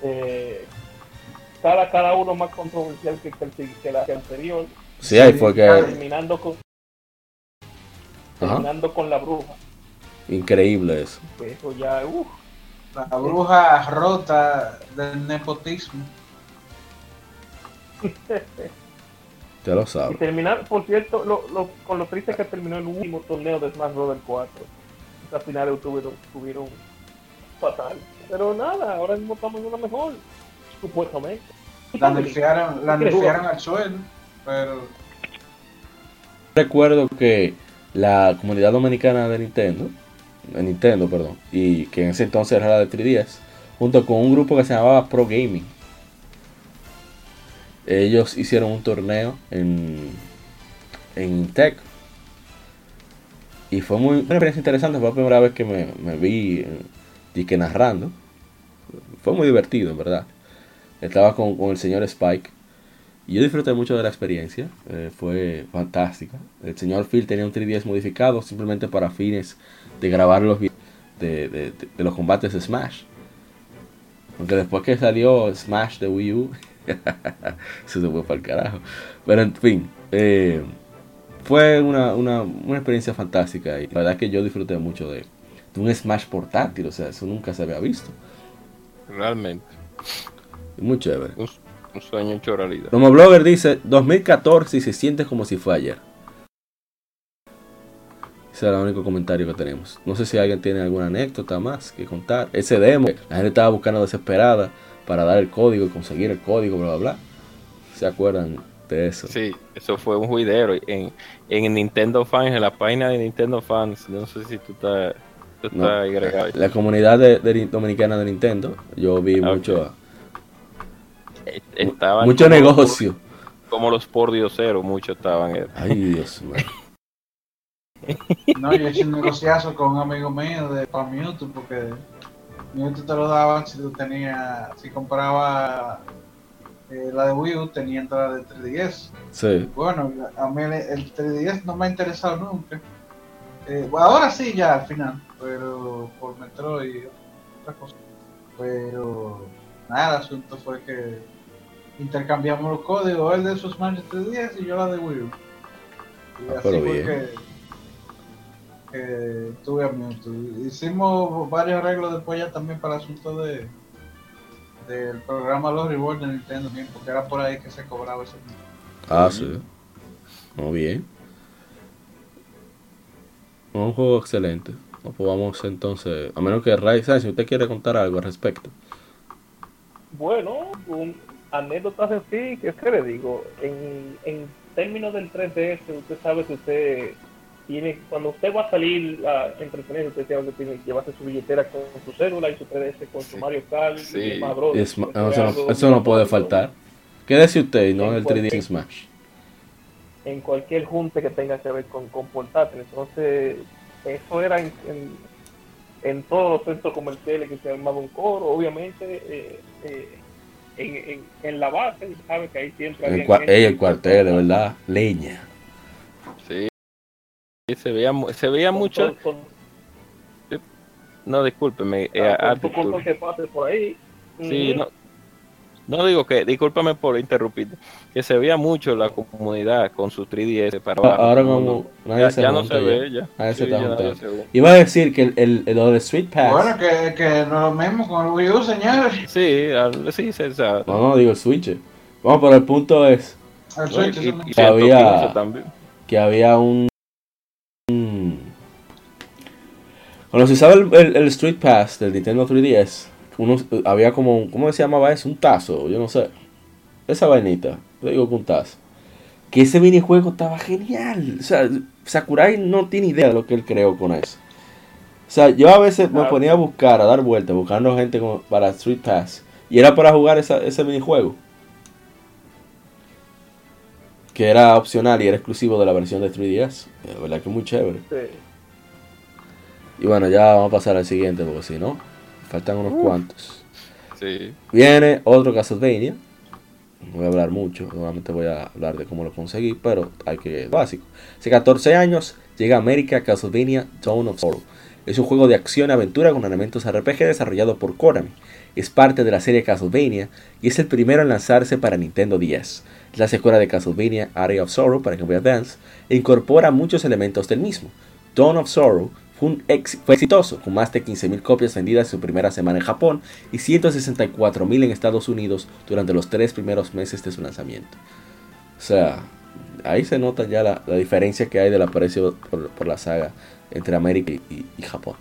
eh, cada, cada uno más controversial que, que, que la anterior. Sí, ahí fue que... Terminando con, terminando con la bruja. Increíble eso. Eso ya, uff. La bruja rota del nepotismo. (laughs) ya lo sabes. Y terminar, por cierto, lo, lo, con lo triste que terminó el último torneo de Smash Bros. 4 las finales tuvieron, tuvieron fatal. Pero nada, ahora mismo estamos en una mejor, supuestamente. La nerfearon, la al suelo, pero... Recuerdo que la comunidad dominicana de Nintendo, de Nintendo, perdón, y que en ese entonces era la de 3DS, junto con un grupo que se llamaba Pro Gaming, ellos hicieron un torneo en, en Tech y fue muy, una experiencia interesante, fue la primera vez que me, me vi y que narrando. Fue muy divertido, en verdad. Estaba con, el señor Spike. Y yo disfruté mucho de la experiencia. Eh, fue fantástica. El señor Phil tenía un 3DS modificado simplemente para fines de grabar los videos. de, los combates de Smash. Aunque después que salió Smash de Wii U, (laughs) se fue para el carajo. Pero en fin, eh, fue una, una, una, experiencia fantástica y la verdad que yo disfruté mucho de, de, un Smash portátil, o sea, eso nunca se había visto. Realmente. Muy chévere. Un, sueño hecho realidad. Como blogger dice, 2014 y se siente como si fue ayer. Ese era el único comentario que tenemos. No sé si alguien tiene alguna anécdota más que contar. Ese demo, la gente estaba buscando desesperada para dar el código y conseguir el código, bla, bla, bla. ¿Se acuerdan de eso? Sí, eso fue un juidero. En, en Nintendo Fans, en la página de Nintendo Fans, no sé si tú estás, agregado. La comunidad de, dominicana de Nintendo, yo vi mucho... Estaban mucho negocio. como los por dioseros, muchos estaban. Ay, Dios mío. No, yo hice un negociazo con un amigo mío de para Mewtwo porque Mewtwo te lo daban si tú tenías, si compraba eh, la de Wii U tenía entrada de 3DS. Sí. Bueno, a mí el 3DS no me ha interesado nunca. Eh, ahora sí ya al final, pero por Metroid y otras cosas. Pero nada, el asunto fue que intercambiamos los códigos, él de sus manos 3DS y yo la de Wii U. Y ah, así fue que que tuve a Mewtwo. Hicimos varios arreglos después ya también para el asunto de del programa Los Rewards de Nintendo porque era por ahí que se cobraba ese Ah, sí. Muy bien. Un juego excelente. Pues vamos entonces, a menos que Ray, si usted quiere contar algo al respecto. Bueno, un anécdotas en sí, que es que le digo, en, en términos del 3DS, usted sabe que usted tiene, cuando usted va a salir a entretenerse, usted tiene que llevarse su billetera con su célula y su 3DS con su Mario Kart y eso, no, eso no puede faltar. Quédese usted, no el 3D Smash. En cualquier junte que tenga que ver con, con portátil. Entonces, eso era en, en, todos los centros comerciales que se armaba un coro, obviamente. Eh, eh, en, en, en, la base, sabe que ahí siempre había. el cuartel, de verdad, leña. Sí, se veía, se veía mucho. No, discúlpeme. Eh, ah, que pase por ahí. Sí, no, no digo que, discúlpame por interrumpirte, que se veía mucho la comunidad con su 3DS para ah, Ahora como ya, ya no se ve, ya. Iba a decir que el, el, el, lo de Street Pass. Bueno, que, que no lo mismo con el Wii U, señores. Sí, sí, sí, No, no, digo el Switch. Vamos, pero el punto es. El Switch, que, había, que había un Cuando se usaba el, Street Pass del Nintendo 3DS, uno, había como, ¿cómo se llamaba eso? Un tazo, yo no sé. Esa vainita, yo digo que un tazo. Que ese minijuego estaba genial. O sea, Sakurai no tiene idea de lo que él creó con eso. O sea, yo a veces me ponía a buscar, a dar vueltas, buscando gente para Street Pass. Y era para jugar ese minijuego. Que era opcional y era exclusivo de la versión de 3DS. La verdad que es muy chévere. Sí. Y bueno, ya vamos a pasar al siguiente porque si no, faltan unos cuantos. Sí. Viene otro Castlevania. No voy a hablar mucho, normalmente voy a hablar de cómo lo conseguí, pero hay que básico. Hace 14 años llega a América Castlevania Dawn of Sorrow. Es un juego de acción y aventura con elementos RPG desarrollado por Konami. Es parte de la serie Castlevania y es el primero en lanzarse para Nintendo 10. Es la secuela de Castlevania Area of Sorrow para Game Boy Advance e incorpora muchos elementos del mismo. Dawn of Sorrow fue, exitoso, con más de 15.000 copias vendidas en su primera semana en Japón y 164.000 en Estados Unidos durante los tres primeros meses de su lanzamiento. O sea, ahí se nota ya la, diferencia que hay del aprecio por, la saga entre América y, Japón.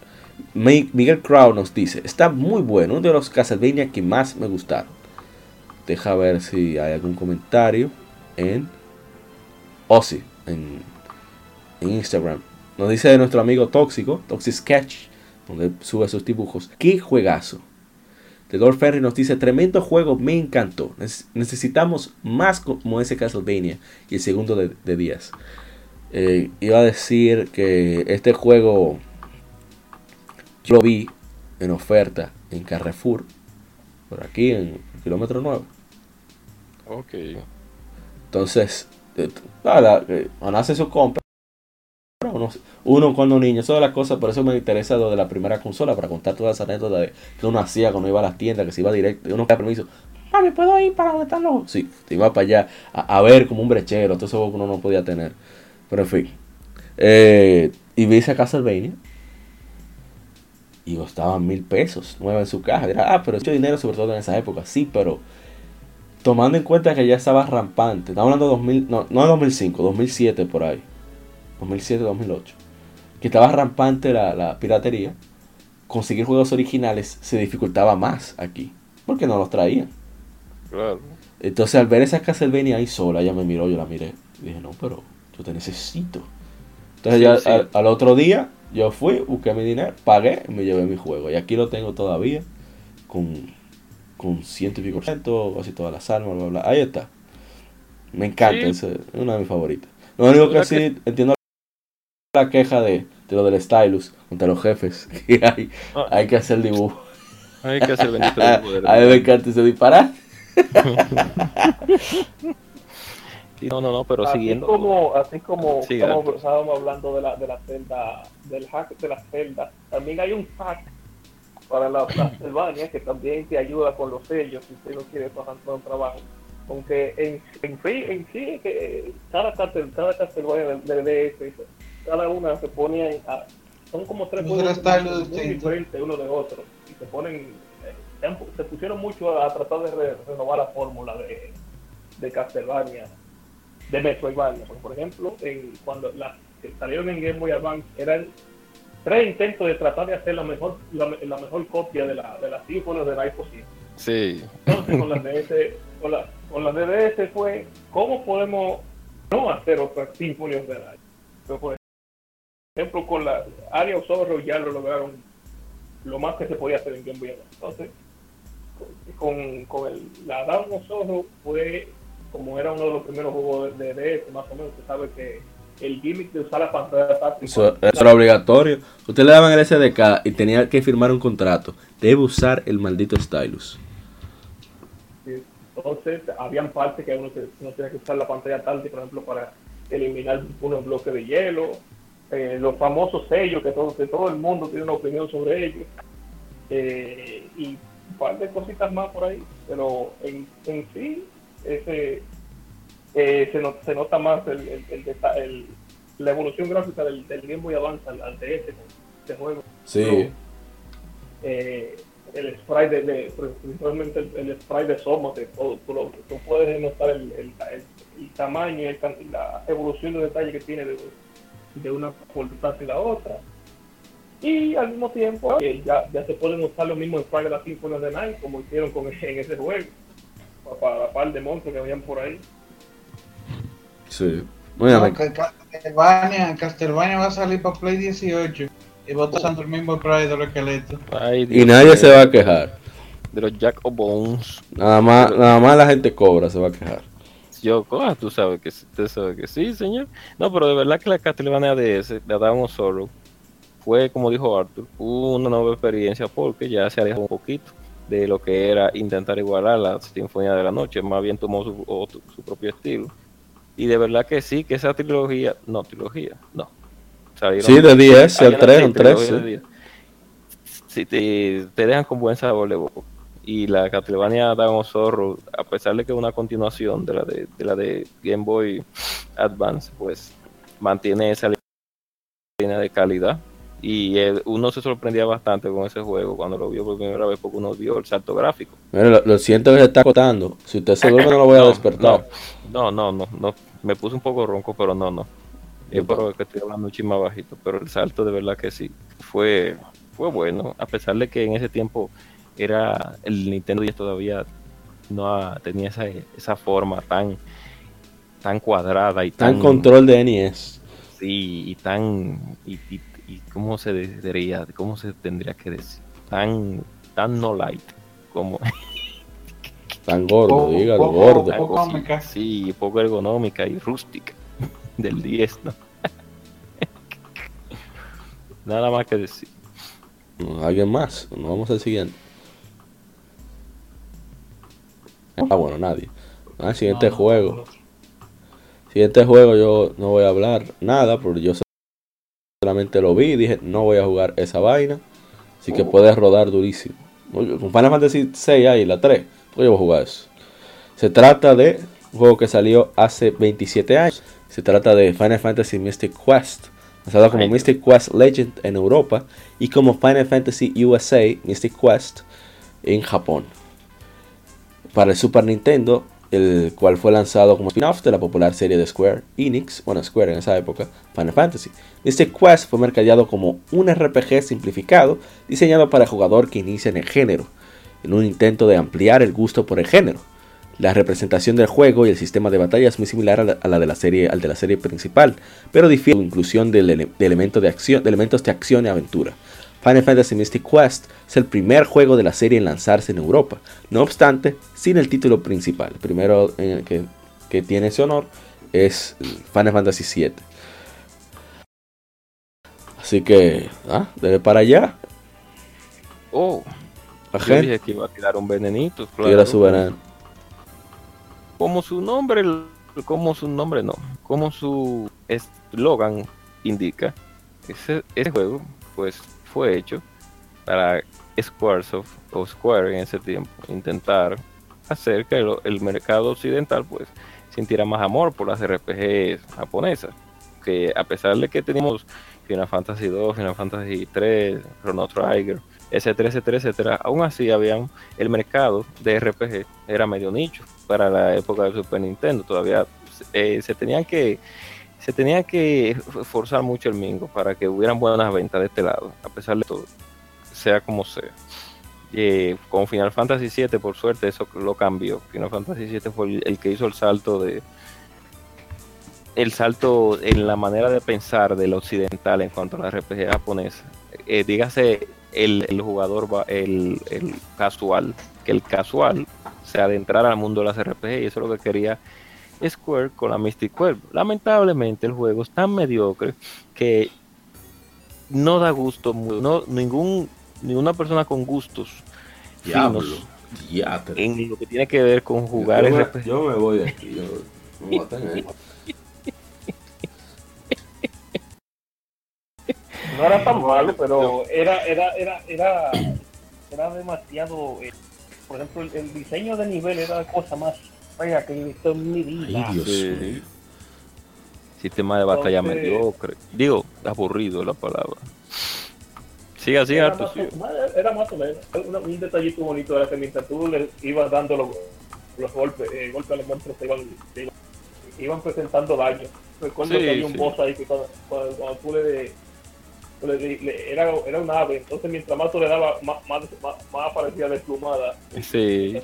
Miguel Crow nos dice, está muy bueno, uno de los Castlevania que más me gustaron. Deja ver si hay algún comentario en Ozzy, en, en Instagram. Nos dice nuestro amigo Tóxico, Toxic Sketch, donde sube sus dibujos. ¡Qué juegazo! The Lord Ferry nos dice, tremendo juego, me encantó. necesitamos más como ese Castlevania y el segundo de, días. Eh, iba a decir que este juego yo lo vi en oferta en Carrefour, por aquí en kilómetro 9. Ok. Entonces, nada, eh, hace su compra uno, cuando niño, eso de las cosas, por eso me interesa lo de la primera consola, para contar todas las anécdotas de que uno hacía cuando iba a las tiendas, que se iba directo, uno pedía permiso, me ¿puedo ir para donde están los? Sí, te iba para allá a, ver como un brechero, todo eso que uno no podía tener. Pero en fin. Eh, y vi esa Castlevania y costaban mil pesos nueva en su caja. Era, ah, pero mucho dinero sobre todo en esa época. Sí, pero tomando en cuenta que ya estaba rampante. Estamos hablando de 2000, no, no de 2005, 2007 por ahí. 2007, 2008. Que estaba rampante la, la piratería. Conseguir juegos originales se dificultaba más aquí. Porque no los traían. Claro. Entonces al ver esa Castlevania ahí sola, ella me miró, yo la miré. Dije, no, pero yo te necesito. Entonces ya Al, otro día yo fui, busqué mi dinero, pagué y me llevé mi juego. Y aquí lo tengo todavía con, con ciento y pico por ciento, casi todas las armas, bla, bla, Ahí está. Me encanta, es una de mis favoritas. Lo único que sí entiendo la queja de, de lo del stylus contra los jefes (laughs) que hay, ah. hay que hacer dibujo. Hay que hacer bendito (laughs) dibujo. A mí me encanta ese disparar. (laughs) no, no, no, pero así siguiendo. Como, así como estábamos hablando de la, de la celda, del hack de las celdas, también hay un hack para la Castlevania que también te ayuda con los sellos si usted no quiere pasar todo un trabajo. Aunque en, en, en sí, que cada, Castel, cada Castlevania del, DS, cada una se pone a, son como tres juegos muy diferentes uno de otro y se ponen se pusieron mucho a, tratar de renovar la fórmula de, de Castlevania, de Metroidvania. Por ejemplo, en, cuando las que salieron en Game Boy Advance eran tres intentos de tratar de hacer la mejor la, mejor copia de la de las símfonas de Night posible. Sí. Entonces con las DS, con, la, con las DDS fue cómo podemos no hacer otras sinfonías de. Pero por ejemplo con la Area of Sorrow ya lo lograron lo más que se podía hacer en Game Boy. Entonces con, con el, la Down of fue como era uno de los primeros juegos de DS, más o menos, se sabe que el gimmick de usar la pantalla táctil. Eso, era obligatorio. Usted le daban el SDK y tenía que firmar un contrato. Debe usar el maldito stylus. entonces, habían partes que uno, no tenía que usar la pantalla táctil, por ejemplo, para eliminar unos bloques de hielo. Eh, los famosos sellos que todo, que todo el mundo tiene una opinión sobre ellos. Eh, y par de cositas más por ahí, pero en, en sí ese, eh, se, se, nota más el, el, la evolución gráfica del, del Game Boy Advance al, al DS este juego. Sí. eh, el sprite de, principalmente el, sprite de Soma, que tú, tú, puedes notar el, el, tamaño y la evolución de detalle que tiene de, de una portátil a la otra. Y al mismo tiempo ya, ya se pueden usar lo mismo en Fire la Symphony de Night como hicieron con, (laughs) en ese juego. Para la par de monstruos que habían por ahí. Sí. Bueno, Castlevania, Castlevania va a salir para Play 18 y va usando el mismo sprite de los esqueletos. Y nadie se va a quejar. De los Jack of Bones. Nada más nada más la gente cobra se va a quejar yo, ah, tú sabes que, usted sabe que sí, señor. No, pero de verdad que la Castlevania DS, de Adam Solo, fue, como dijo Arthur, una nueva experiencia porque ya se alejó un poquito de lo que era intentar igualar la Sinfonía de la Noche, más bien tomó su, su propio estilo. Y de verdad que sí, que esa trilogía, no, trilogía, no. sí, de 10, el 3, el 3. Sí. te, te, dejan con buen sabor de boca. Y la Castlevania Dawn Zorro, a pesar de que es una continuación de la de, de la de Game Boy Advance, pues mantiene esa línea de calidad y uno se sorprendía bastante con ese juego cuando lo vio por primera vez porque uno vio el salto gráfico. lo, siento que se está acotando. Si usted se duerme no lo voy a (laughs) despertar. No, no, no, no, Me puse un poco ronco, pero no, no. Yo creo que estoy hablando un bajito, pero el salto de verdad que sí. Fue, fue bueno, a pesar de que en ese tiempo era el Nintendo 10 todavía no tenía esa, esa forma tan tan cuadrada y tan, tan control de NES. Sí, y tan y y cómo se debería, cómo se tendría que decir, tan, tan no light como (laughs) tan gordo, dígalo, gordo. Poco, sí, poco ergonómica y rústica (laughs) del 10, ¿no? (laughs) Nada más que decir. ¿Alguien más? Nos vamos al siguiente. Ah, bueno, (laughs) nadie. Ah, siguiente juego. Siguiente juego yo no voy a hablar nada porque yo Solamente lo vi y dije, no voy a jugar esa vaina. Así que puedes rodar durísimo. Con Final Fantasy 6 ahí, la 3, pues yo voy a jugar eso. Se trata de un juego que salió hace 27 años. Se trata de Final Fantasy Mystic Quest. Lanzado como Mystic Quest Legend en Europa y como Final Fantasy USA Mystic Quest en Japón. Para el Super Nintendo, el cual fue lanzado como spin-off de la popular serie de Square Enix, bueno, Square en esa época, Final Fantasy. Mystic Quest fue mercadeado como un RPG simplificado diseñado para jugador que inicia en el género, en un intento de ampliar el gusto por el género. La representación del juego y el sistema de batalla es muy similar a la, de la serie, al de la serie principal, pero difiere en inclusión de acción, de elementos de acción y aventura. Final Fantasy Mystic Quest es el primer juego de la serie en lanzarse en Europa, no obstante, sin el título principal. El primero que, que, tiene ese honor es Final Fantasy VII. Así que, ah, debe para allá. Oh, yo dije que iba a tirar un venenito. Claro. su veneno como su nombre, como su nombre no, como su eslogan indica, ese, juego pues fue hecho para Squaresoft o Square en ese tiempo intentar hacer que el, mercado occidental pues sintiera más amor por las RPGs japonesas que a pesar de que teníamos Final Fantasy 2, Final Fantasy 3, Chrono Trigger, etcétera, etcétera, etcétera, aún así habían el mercado de RPG era medio nicho para la época del Super Nintendo. Todavía eh, se tenían que se tenía que forzar mucho el mingo para que hubieran buenas ventas de este lado, a pesar de todo, sea como sea. Eh, con Final Fantasy VII, por suerte, eso lo cambió. Final Fantasy VII fue el, que hizo el salto de el salto en la manera de pensar del occidental en cuanto a la RPG japonesa. Eh, dígase el, el jugador, el, el casual, que el casual se adentrara al mundo de las RPG y eso es lo que quería Square con la Mystic Quest. Lamentablemente el juego es tan mediocre que no da gusto, no, ningún, ninguna persona con gustos Diablo, en lo que tiene que ver con jugar yo, me voy de aquí, (laughs) no era tan malo, pero era, era, era, era, era demasiado. Eh, por ejemplo, el, diseño de nivel era la cosa más fea que he visto en mi vida. Sistema de batalla mediocre. Digo, aburrido la palabra. Siga, siga, era, más, era más o menos. Un, detallito bonito era que mientras tú le ibas dando los, los golpes, eh, golpes a los monstruos, te iban, iban presentando daño. Recuerdo que había un boss ahí que cuando, cuando, tú le era, era un ave, entonces mientras más tú le dabas, más, más, más, aparecía desplumada. Sí.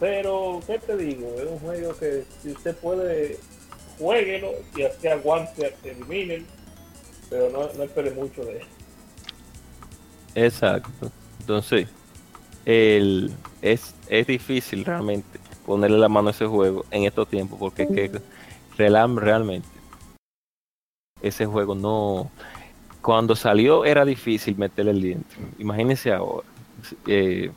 Pero, ¿qué te digo? Es un juego que si usted puede, jueguelo y así aguante, eliminen, pero no, no espere mucho de él. Exacto. Entonces, el, es, es difícil realmente ponerle la mano a ese juego en estos tiempos porque es que realmente ese juego no... Cuando salió era difícil meterle el diente. Imagínense ahora. Eh,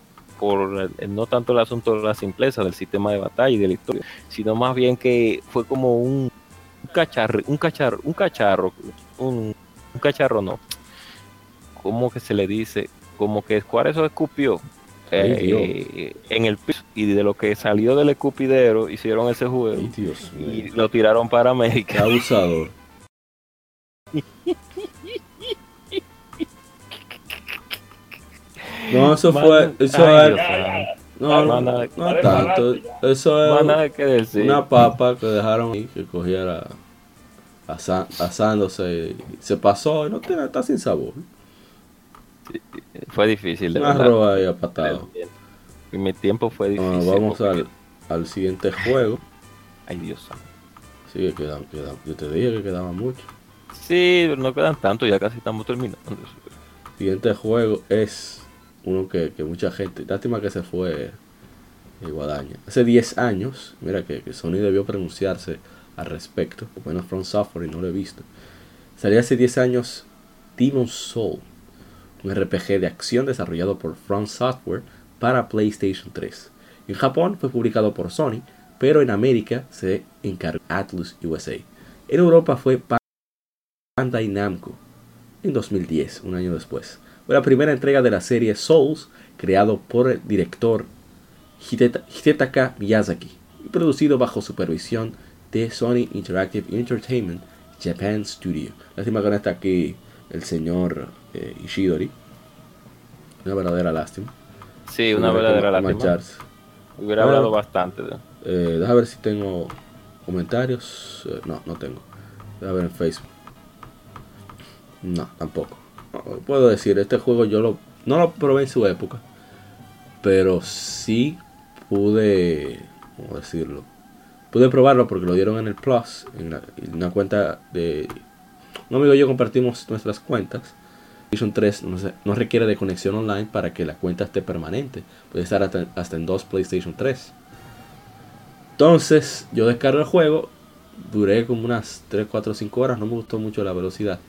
por no tanto el asunto de la simpleza del sistema de batalla y de la historia, sino más bien que fue como un, cacharro, un cacharro, un cacharro, un, cacharro no. ¿Cómo que se le dice? Como que Square eso escupió eh, en el piso y de lo que salió del escupidero hicieron ese juego y lo tiraron para América. Abusador. (laughs) No, eso fue. Eso es. No, no, no, no tanto. Eso es una papa que dejaron ahí que cogiera asándose y se pasó y no tiene, está sin sabor. fue difícil, de Una roba ahí apatado. En mi tiempo fue difícil. vamos al, al siguiente juego. Ay, Dios. Sí, que quedan, quedan, yo te dije que quedaban mucho. Sí, no quedan tanto, ya casi estamos terminando. El siguiente juego es uno que, mucha gente, lástima que se fue de Guadaña. Hace 10 años, mira que, Sony debió pronunciarse al respecto, bueno, From Software y no lo he visto. Salía hace 10 años Demon Soul, un RPG de acción desarrollado por From Software para PlayStation 3. En Japón fue publicado por Sony, pero en América se encargó Atlus USA. En Europa fue Bandai Namco en 2010, un año después. Fue la primera entrega de la serie Souls, creado por el director Hidetaka Miyazaki y producido bajo supervisión de Sony Interactive Entertainment Japan Studio. Lástima que no está aquí el señor eh, Ishidori. Una verdadera lástima. Sí, una verdadera lástima. Hubiera hablado bastante. Eh, déjame ver si tengo comentarios. Eh, no, no tengo. Déjame ver en Facebook. No, tampoco. Puedo decir, este juego yo lo, no lo probé en su época. Pero sí pude, ¿cómo decirlo? Pude probarlo porque lo dieron en el Plus, en, una cuenta de... Un amigo y yo compartimos nuestras cuentas. PlayStation 3 no, no, requiere de conexión online para que la cuenta esté permanente. Puede estar hasta, en dos PlayStation 3. Entonces, yo descargo el juego. Duré como unas 3, 4, 5 horas. No me gustó mucho la velocidad.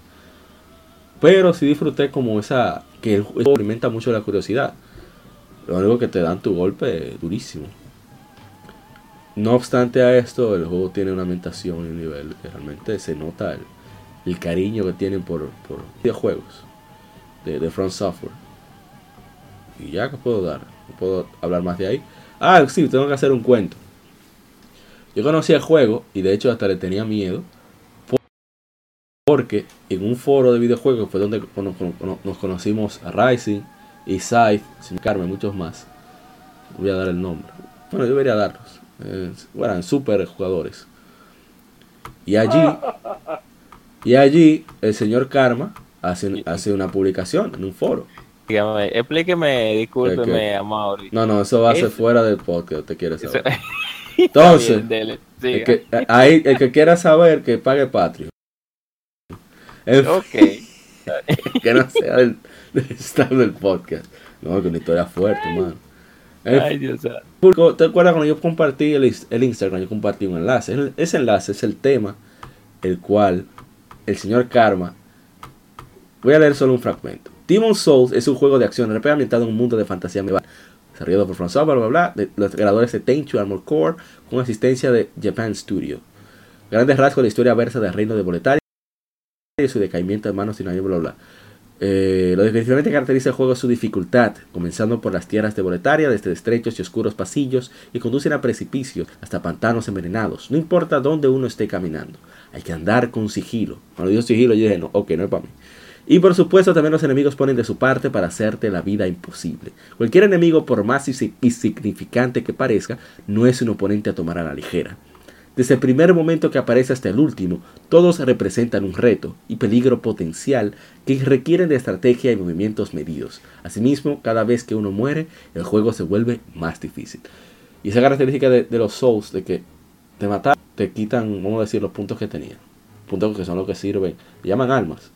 Pero sí disfruté como esa... Que el juego alimenta mucho la curiosidad. Lo único que te dan tu golpe durísimo. No obstante a esto, el juego tiene una ambientación y un nivel que realmente se nota el, cariño que tienen por, por videojuegos de, de Front Software. Y ya que puedo dar, puedo hablar más de ahí. Ah, sí, tengo que hacer un cuento. Yo conocí el juego y de hecho hasta le tenía miedo. Porque en un foro de videojuegos fue donde nos conocimos a Rising y Scythe, sin Carmen, muchos más. Voy a dar el nombre. Bueno, yo debería darlos. Eh, eran super jugadores. Y allí, y allí el señor Karma hace, hace una publicación en un foro. Dígame, explíqueme, discúlpeme, Amaury. No, no, eso va a ser fuera del podcast, te quieres saber. (laughs) Entonces, el, que, ahí, el que quiera saber que pague Patreon. Ok. (laughs) que no sea del, estado del podcast. No, que una historia fuerte, mano. Ay, Dios ¿Te acuerdas cuando yo compartí el, el, Instagram? Yo compartí un enlace. Ese enlace es el tema el cual el señor Karma. Voy a leer solo un fragmento. Demon Souls es un juego de acción RPG ambientado en un mundo de fantasía medieval. Desarrollado por François, bla bla bla, de los creadores de Tenchu Armor Core, con asistencia de Japan Studio. Grandes rasgos de la historia versa del reino de Boletaria y su decaimiento de manos y bla bla bla. Eh, lo definitivamente caracteriza el juego es su dificultad, comenzando por las tierras de Boletaria, desde estrechos y oscuros pasillos que conducen a precipicios hasta pantanos envenenados. No importa dónde uno esté caminando, hay que andar con sigilo. Cuando digo sigilo, yo dije, no, ok, no es para mí. Y por supuesto también los enemigos ponen de su parte para hacerte la vida imposible. Cualquier enemigo, por más insignificante que parezca, no es un oponente a tomar a la ligera. Desde el primer momento que aparece hasta el último, todos representan un reto y peligro potencial que requieren de estrategia y movimientos medidos. Asimismo, cada vez que uno muere, el juego se vuelve más difícil. Y esa característica de, los Souls, de que te matan, te quitan, vamos a decir, los puntos que tenían. Puntos que son los que sirven, le llaman almas.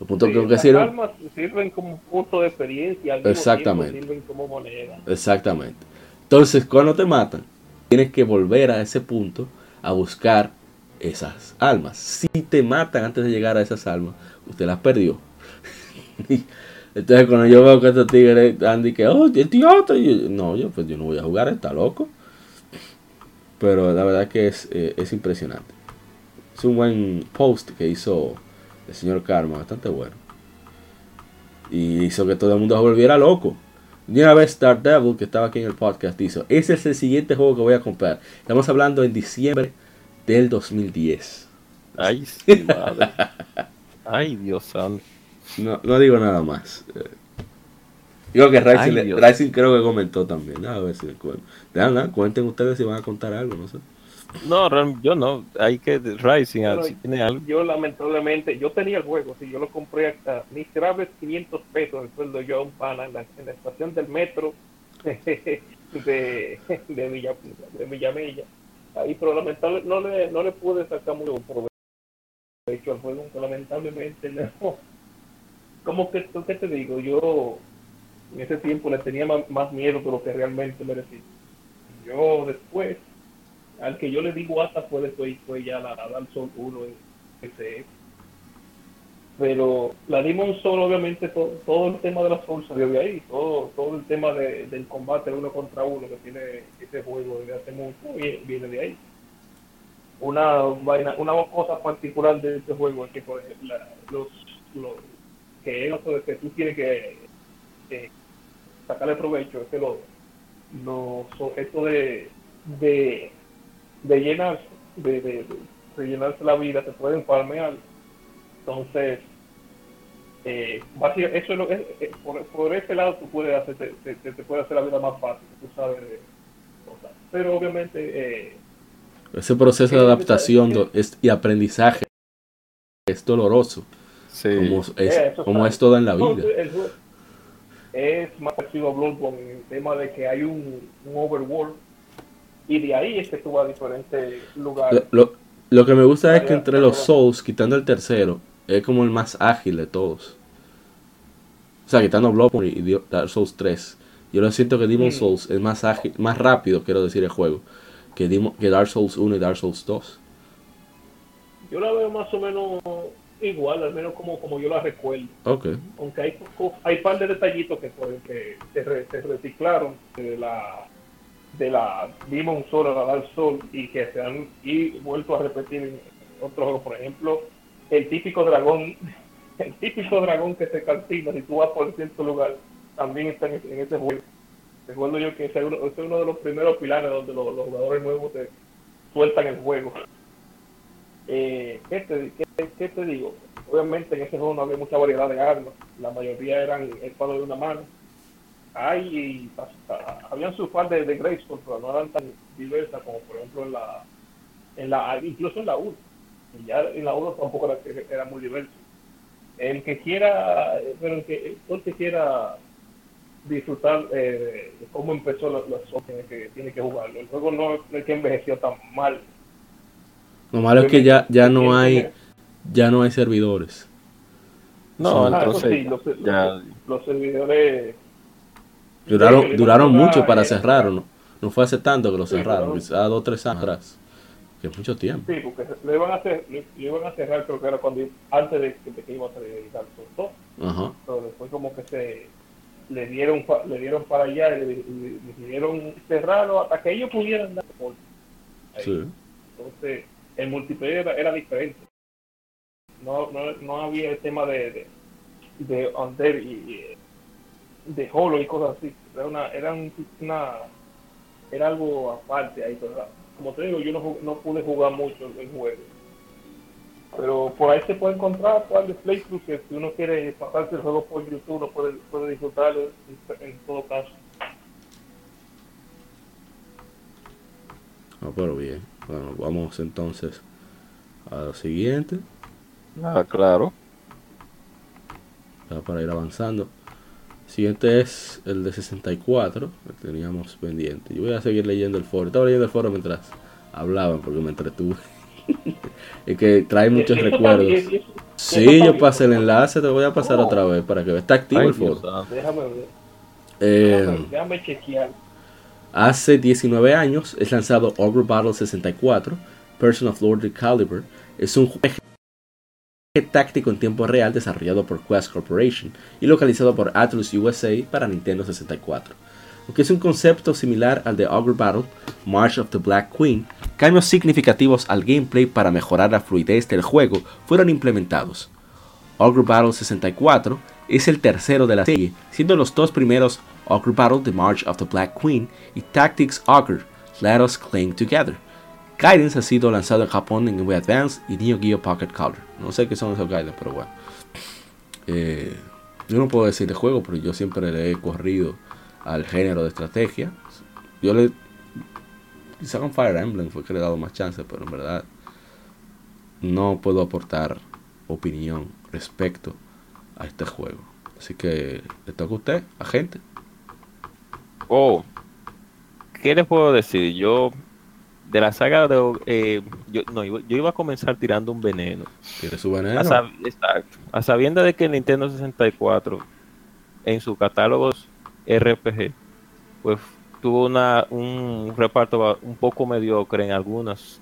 Los puntos que, sirven. almas sirven como punto de experiencia, Exactamente. sirven como moneda. Exactamente. Entonces, cuando te matan, tienes que volver a ese punto a buscar esas almas. Si te matan antes de llegar a esas almas, usted las perdió. (laughs) Entonces cuando yo veo que estos tigres Andy que, oh, el tío, no, yo pues yo no voy a jugar, está loco. Pero la verdad que es, eh, es impresionante. Es un buen post que hizo el señor Karma, bastante bueno. Y hizo que todo el mundo se volviera loco. Y una vez Star Devil, que estaba aquí en el podcast, hizo, ese es el siguiente juego que voy a comprar. Estamos hablando en diciembre del 2010. Ay, (laughs) sí, madre. Ay, Dios santo. No, no digo nada más. Eh, digo que Rising, creo que comentó también. A ver si cuenten ustedes si van a contar algo, no sé. No, yo no. Hay que Rising, si tiene algo. Yo lamentablemente, yo tenía el juego, si yo lo compré hasta miserables 500 pesos el sueldo yo a un pana en la, en la estación del metro (laughs) de, de, Villa, de Villamella. Ahí, pero lamentablemente no le, no le pude sacar mucho provecho al juego, lamentablemente no. ¿Cómo que, qué te digo? Yo en ese tiempo le tenía más, más miedo de lo que realmente merecía. Yo después al que yo le digo hasta fue después fue ya la, la Sol 1 en ese. Pero la Demon Soul obviamente todo, el tema de la Soul salió de ahí todo todo el tema del combate uno contra uno que tiene ese juego desde hace mucho viene de ahí. Una vaina, una cosa particular de este juego es que por ejemplo, los, los que de que tú tienes que, sacarle provecho es que los, los objetos de, de, de llenarse, de, de, de, llenarse la vida se pueden palmear. Entonces, eh, eso es lo, es, por, por, ese lado tú puedes hacer, te, te, puede hacer la vida más fácil, tú sabes Pero obviamente eh, ese proceso de adaptación y aprendizaje es doloroso. Como, es, como es todo en la vida. Es más parecido a Bloodborne en el tema de que hay un, overworld y de ahí es que tú vas a diferentes lugares. Lo, lo, que me gusta es que entre los Souls, quitando el tercero, es como el más ágil de todos. O sea, quitando Bloodborne y Dark Souls 3. Yo lo siento que Demon Souls es más ágil, más rápido, quiero decir, el juego que, que Dark Souls 1 y Dark Souls 2. Yo la veo más o menos igual, al menos como, como yo la recuerdo. Okay. Aunque hay hay par de detallitos que, que se, reciclaron de la de la Demon Soul a la Dark Souls y que se han y vuelto a repetir en otros juegos. Por ejemplo, el típico dragón, (laughs) el típico dragón que se calcina si tú vas por cierto lugar, también está en, ese juego. Recuerdo yo que ese es uno, de los primeros pilares donde los, jugadores nuevos te sueltan el juego. Eh, ¿qué, te, digo? Obviamente en ese juego no había mucha variedad de armas. La mayoría eran el palo de una mano. Hay, habían sus par de, de pero no eran tan diversas como por ejemplo en la, en la incluso en la 1. Y ya en la 1 tampoco era, era muy diverso. El que quiera, pero el que, el que quiera disfrutar eh, de cómo empezó la, la que tiene que jugarlo. El juego no, es que envejeció tan mal. Lo malo es que ya, ya no hay ya no hay servidores. No, entonces ya... los, servidores duraron, duraron mucho para cerrar, ¿no? No fue hace tanto que lo cerraron, quizás dos o tres años atrás. Que es mucho tiempo. Sí, porque lo iban a, hacer, lo iban a cerrar, creo que era cuando antes de, que iba a salir Souls Ajá. Pero después como que se le dieron le dieron para allá y le, decidieron cerrarlo hasta que ellos pudieran dar por Entonces, el multiplayer era, diferente. No, no, no, había el tema de, de, de under y, de holo y cosas así. Era una, era una, era algo aparte ahí, como te digo, yo no, no pude jugar mucho el juego pero por ahí se puede encontrar cuál de playthrough que si uno quiere pasarse el juego por YouTube no puede, puede disfrutarlo en, todo caso. Ah, pero bien. Bueno, vamos entonces a lo siguiente. Ah, claro. para ir avanzando. Siguiente es el de 64, que teníamos pendiente. Yo voy a seguir leyendo el foro. Estaba leyendo el foro mientras hablaban porque me entretuve. (laughs) y que trae muchos recuerdos. Sí, yo pasé el enlace, te voy a pasar otra vez para que veas. Está activo el foro. Déjame ver. Eh, déjame chequear. Hace 19 años es lanzado Ogre Battle 64, Person of Lord Caliber. Es un juego táctico en tiempo real desarrollado por Quest Corporation y localizado por Atlus USA para Nintendo 64. Aunque es un concepto similar al de Ogre Battle, March of the Black Queen, cambios significativos al gameplay para mejorar la fluidez del juego fueron implementados. Ogre Battle 64 es el tercero de la serie, siendo los dos primeros Ogre Battle The March of the Black Queen y Tactics Ogre Let Us Cling Together. Guidance ha sido lanzado en Japón en Game Advance y Neo Geo Pocket Color. No sé qué son esos Guidance, pero bueno. Eh, yo no puedo decir de juego, pero yo siempre le he corrido al género de estrategia. Yo le. Quizá con Fire Emblem fue que le he dado más chance, pero en verdad no puedo aportar opinión respecto a este juego. Así que le toca a usted, agente. Oh, ¿qué les puedo decir? Yo, de la saga de. Eh, yo, no, yo, iba a comenzar tirando un veneno. ¿Tiene su veneno? A, exacto. A sabienda de que el Nintendo 64 en su catálogo RPG, pues tuvo una, un reparto un poco mediocre en algunas,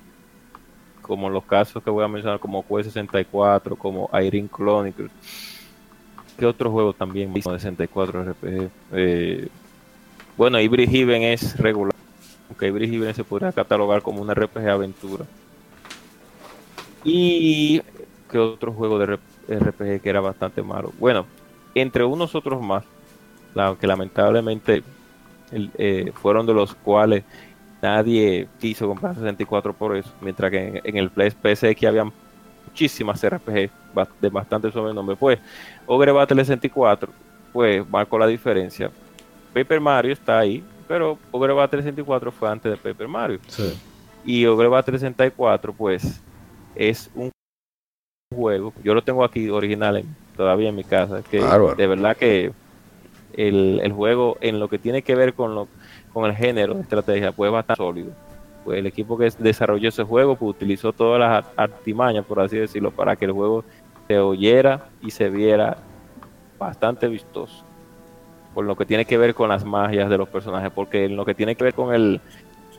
como los casos que voy a mencionar, como Quest 64, como Irene Chronicles. ¿Qué otro juego también de 64 RPG? Eh, bueno, Heaven es regular, aunque Ibri Heaven se podría catalogar como un RPG aventura. Y que otro juego de RPG que era bastante malo. Bueno, entre unos otros más, que lamentablemente eh, fueron de los cuales nadie quiso comprar 64 por eso, mientras que en, el Play que había muchísimas RPG de bastante sobrenombre. Pues Ogre Battle 64, pues marcó la diferencia. Paper Mario está ahí, pero Ogre Battle 64 fue antes de Paper Mario. Y Ogre Battle 64, pues, es un juego, yo lo tengo aquí original todavía en mi casa, que de verdad que el, el, juego en lo que tiene que ver con, lo, con el género de estrategia, pues bastante sólido. Pues el equipo que desarrolló ese juego pues, utilizó todas las artimañas, por así decirlo, para que el juego se oyera y se viera bastante vistoso. Por lo que tiene que ver con las magias de los personajes, porque en lo que tiene que ver con el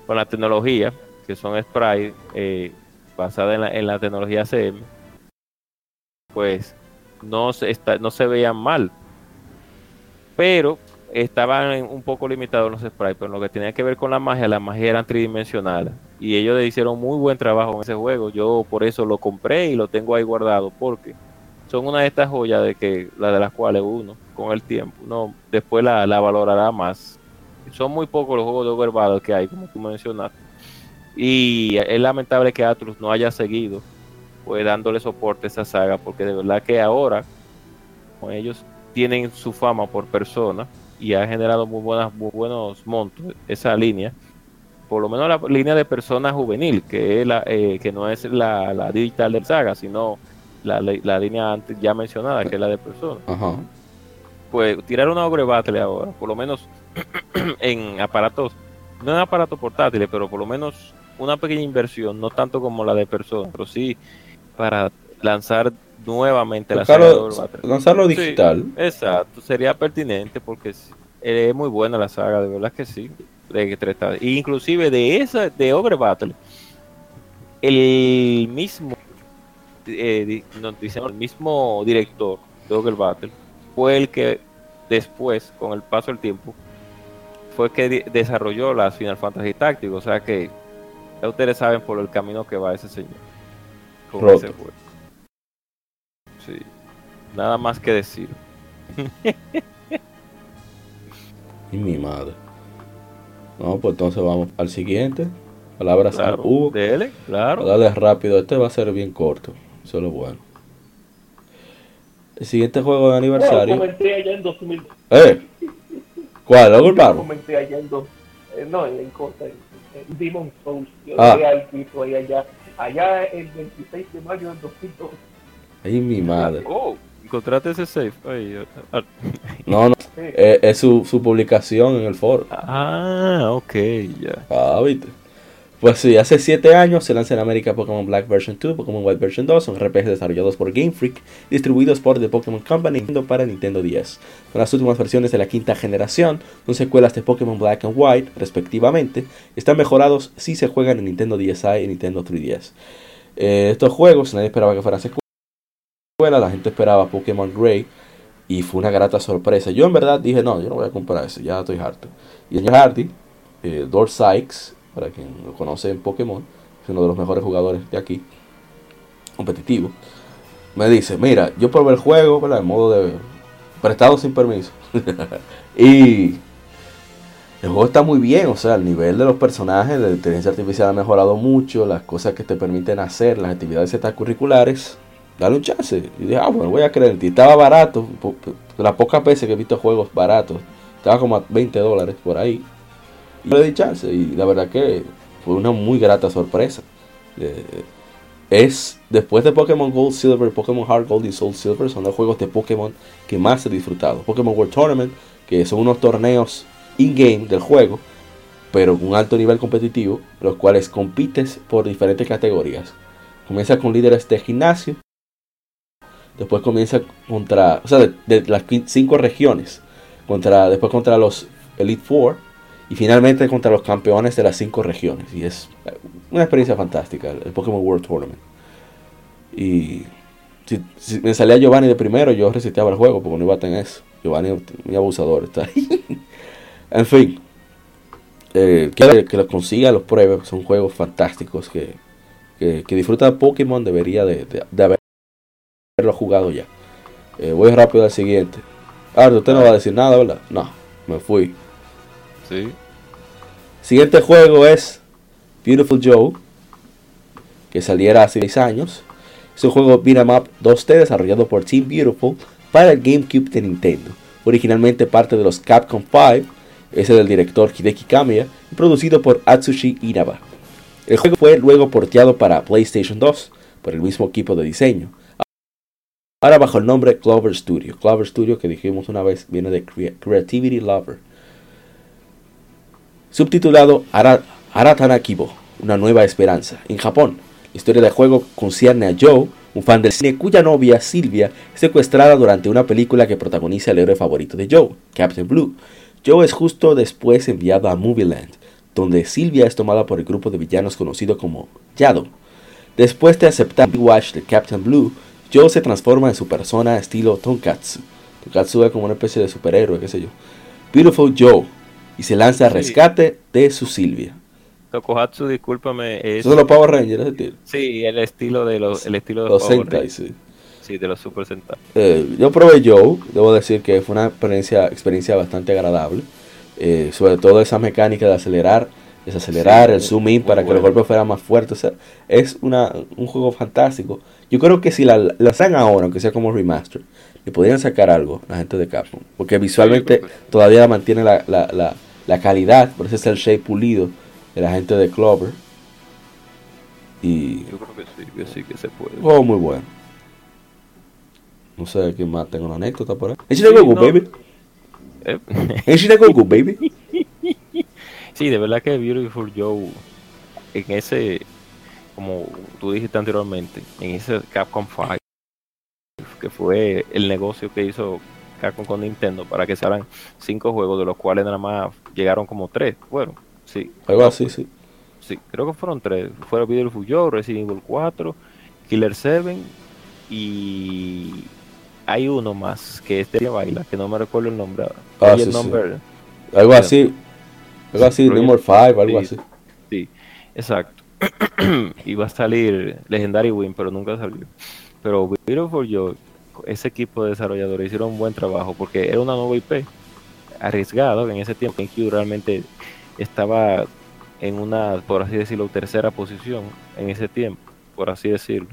con la tecnología, que son sprites eh, basadas en la, en la tecnología CM, pues no se, está, no se veían mal. Pero estaban un poco limitados los sprites, pero en lo que tenía que ver con la magia, la magia eran tridimensionales. Y ellos hicieron muy buen trabajo en ese juego. Yo por eso lo compré y lo tengo ahí guardado, porque son una de estas joyas de que la de las cuales uno, con el tiempo, no después la, valorará más. Son muy pocos los juegos de Overbattle que hay, como tú mencionaste. Y es lamentable que Atlus no haya seguido pues dándole soporte a esa saga, porque de verdad que ahora con ellos tienen su fama por persona y ha generado muy, buenas, muy buenos montos esa línea. Por lo menos la línea de persona juvenil, que, es la, eh, que no es la, la digital del saga, sino la, la, línea antes ya mencionada, que es la de persona. Pues tirar una Ogre Battle ahora, por lo menos (clears throat) en aparatos, no en aparatos portátiles, pero por lo menos una pequeña inversión, no tanto como la de persona, pero sí para lanzar nuevamente la saga lanzarlo digital. exacto, sería pertinente porque es muy buena la saga, de verdad que sí. De, inclusive de esa, de Ogre Battle, el mismo, eh, el mismo director de Ogre Battle fue el que después, con el paso del tiempo, fue que desarrolló la Final Fantasy Tactics, o sea que ya ustedes saben por el camino que va ese señor con ese juego. Sí, nada más que decir. (laughs) y mi madre. No, pues entonces vamos al siguiente. Palabras al Hugo. Dele, claro. Dale rápido, este va a ser bien corto. Eso es lo bueno. El siguiente juego de aniversario. Bueno, comenté allá en 2000. ¿Eh? ¿Cuál? ¿Lo culparon? Comenté allá en dos, eh, no, en, en, en Demon Souls. Yo ah. al tipo ahí allá, allá el 26 de mayo del 2012. Ay, mi madre. Oh, encontraste ese safe. Ah. no, no. Eh, es su, su, publicación en el foro. Ah, ok, ya. Ah, viste. Pues sí, hace 7 años se lanza en América Pokémon Black Version 2, Pokémon White Version 2, son RPGs desarrollados por Game Freak, distribuidos por The Pokémon Company para Nintendo 10. Son las últimas versiones de la quinta generación, son secuelas de Pokémon Black and White, respectivamente, están mejorados si se juegan en Nintendo DSi y Nintendo 3DS. Eh, estos juegos nadie esperaba que fueran secuelas, la gente esperaba Pokémon Gray y fue una grata sorpresa. Yo en verdad dije, no, yo no voy a comprar ese, ya estoy harto. Y el Hardy, eh, Sykes, para quien lo conoce en Pokémon, es uno de los mejores jugadores de aquí, competitivo, me dice, mira, yo probé el juego, ¿verdad? En modo de prestado sin permiso. (laughs) y el juego está muy bien, o sea, el nivel de los personajes de inteligencia artificial ha mejorado mucho, las cosas que te permiten hacer, las actividades extracurriculares, dale un chance. Y dije, ah, bueno, voy a creer en ti. Estaba barato, las pocas veces que he visto juegos baratos, estaba como a 20 dólares por ahí. Y le di chance y la verdad que fue una muy grata sorpresa. es después de Pokémon Gold, Silver, Pokémon Heart Gold y Soul Silver son los juegos de Pokémon que más he disfrutado. Pokémon World Tournament, que son unos torneos in-game del juego, pero con un alto nivel competitivo, los cuales compites por diferentes categorías. Comienza con líderes de gimnasio, después comienza contra, o sea, de las cinco regiones, contra, después contra los Elite Four, y finalmente contra los campeones de las cinco regiones. Y es una experiencia fantástica, el Pokémon World Tournament. Y si, me salía Giovanni de primero, yo resistía el juego porque no iba a tener eso. Giovanni muy abusador está ahí. (laughs) en fin, eh, que, que los consiga, los pruebe, son juegos fantásticos que, que, disfruta de Pokémon debería de, haberlo jugado ya. Eh, voy rápido al siguiente. Ah, usted no va a decir nada, ¿verdad? No, me fui. Sí. Siguiente juego es Beautiful Joe, que saliera hace 6 años. Es un juego beat'em up 2D desarrollado por Team Beautiful para el GameCube de Nintendo. Originalmente parte de los Capcom 5, ese del director Hideki Kamiya, y producido por Atsushi Inaba. El juego fue luego porteado para PlayStation 2 por el mismo equipo de diseño. Ahora bajo el nombre Clover Studio. Clover Studio que dijimos una vez viene de Creativity Lover. Subtitulado Aratana Kibo, una nueva esperanza. En Japón, la historia del juego concierne a Joe, un fan del cine cuya novia, Silvia, es secuestrada durante una película que protagoniza el héroe favorito de Joe, Captain Blue. Joe es justo después enviado a Movieland, donde Silvia es tomada por el grupo de villanos conocido como Yado. Después de aceptar el watch de Captain Blue, Joe se transforma en su persona estilo Tonkatsu. Tonkatsu es como una especie de superhéroe, qué sé yo. Beautiful Joe. Y se lanza al rescate de su Silvia. Tokohatsu, discúlpame. Es, ¿Eso es los Power Rangers? Estilo? Sí, el estilo de los, el estilo de los, Sentai, sí. Sí, de los Super Sentai. Eh, yo probé Joe, debo decir que fue una experiencia, experiencia bastante agradable. Eh, sobre todo esa mecánica de acelerar, desacelerar, el zoom in para que los golpes fueran más fuertes. es una, un juego fantástico. Yo creo que si la, la sacan ahora, aunque sea como remaster, le podrían sacar algo la gente de Capcom. Porque visualmente todavía mantiene la, la, la, la, calidad, por eso es el shape pulido de la gente de Clover. Y yo creo que sí, que sí que se puede. Oh, muy bueno. No sé quién más tengo una anécdota por ahí. Sí, no. baby. Eh. baby. (laughs) Sí, de verdad que Beautiful Joe en ese, como tú dijiste anteriormente, en ese Capcom 5, que fue el negocio que hizo Capcom con Nintendo para que se hagan cinco juegos, de los cuales nada más llegaron como tres. Bueno, sí. Algo así, sí. Sí, creo que fueron tres. Fueron Beautiful Joe, Resident Evil 4, Killer 7 y hay uno más que es de baila, que no me recuerdo el nombre. Ah, sí, Algo así. Algo así, Number 5, algo así. Sí, exacto. (clears throat) Iba a salir Legendary Win, pero nunca salió. Pero Beautiful Joe, ese equipo de desarrolladores hicieron un buen trabajo porque era una nueva IP arriesgado en ese tiempo que realmente estaba en una, por así decirlo, tercera posición en ese tiempo, por así decirlo.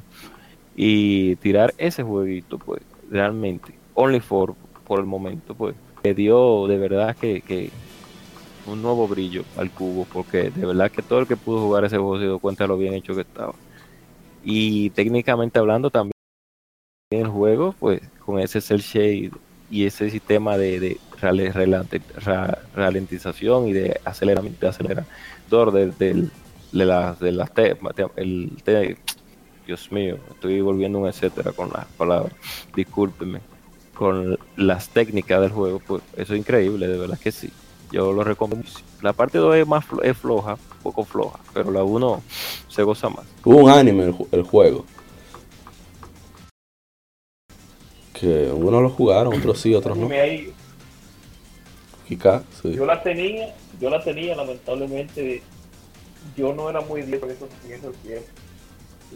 Y tirar ese jueguito, pues, realmente, Only for, por el momento, pues, le dio de verdad que, un nuevo brillo al cubo, porque de verdad que todo el que pudo jugar ese juego se dio cuenta de lo bien hecho que estaba. Y técnicamente hablando también el juego, pues con ese cel shade y ese sistema de, de ralentización y de aceleramiento, acelerador de, de, las de las el, Dios mío, estoy volviendo un etcétera con las palabras, discúlpeme, con las técnicas del juego, pues eso es increíble, de verdad que sí. Yo lo recomiendo. La parte 2 es más es floja, un poco floja, pero la 1 se goza más. Un anime el, juego. Que unos lo jugaron, otros sí, otros no. Yo la tenía, yo la tenía, lamentablemente, yo no era muy bien por esos, tiempos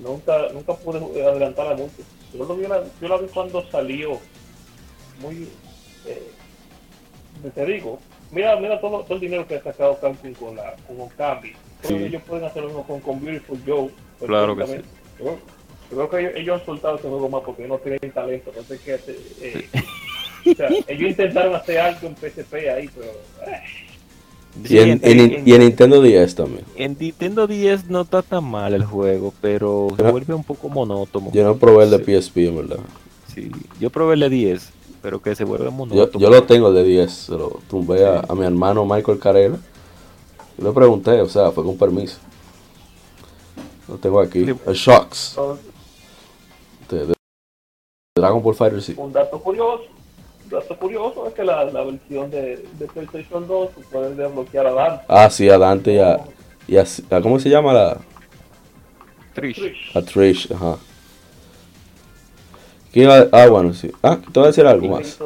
nunca, nunca pude adelantarla mucho. Yo, la, yo la vi cuando salió, muy, eh, te digo, mira, mira todo, todo el dinero que ha sacado Camping con la con Okami. ellos pueden hacer lo mismo con, con Beautiful Joe. Claro que sí. Yo, creo que ellos, han soltado ese juego más porque no tienen talento. Entonces, que, eh, o sea, ellos intentaron hacer algo en PSP ahí, pero... Eh y, en, Nintendo 10 también. En Nintendo 10 no está tan mal el juego, pero se vuelve un poco monótono. Yo no probé el de PSP, en verdad. Sí, yo probé el de 10, pero que se vuelve monótono. Yo, lo tengo el de 10, se lo tumbé a, mi hermano Michael Carela. Yo le pregunté, o sea, fue con permiso. Lo tengo aquí. El Shocks. Dragon Ball Fighter sí. Un dato curioso dato curioso es que la, la versión de, de, PlayStation 2 puede desbloquear a Dante. Ah, sí, a Dante y a, y a, ¿Cómo se llama la...? Trish. A Trish, ajá. Ah, bueno, sí. Ah, te voy a decir algo más.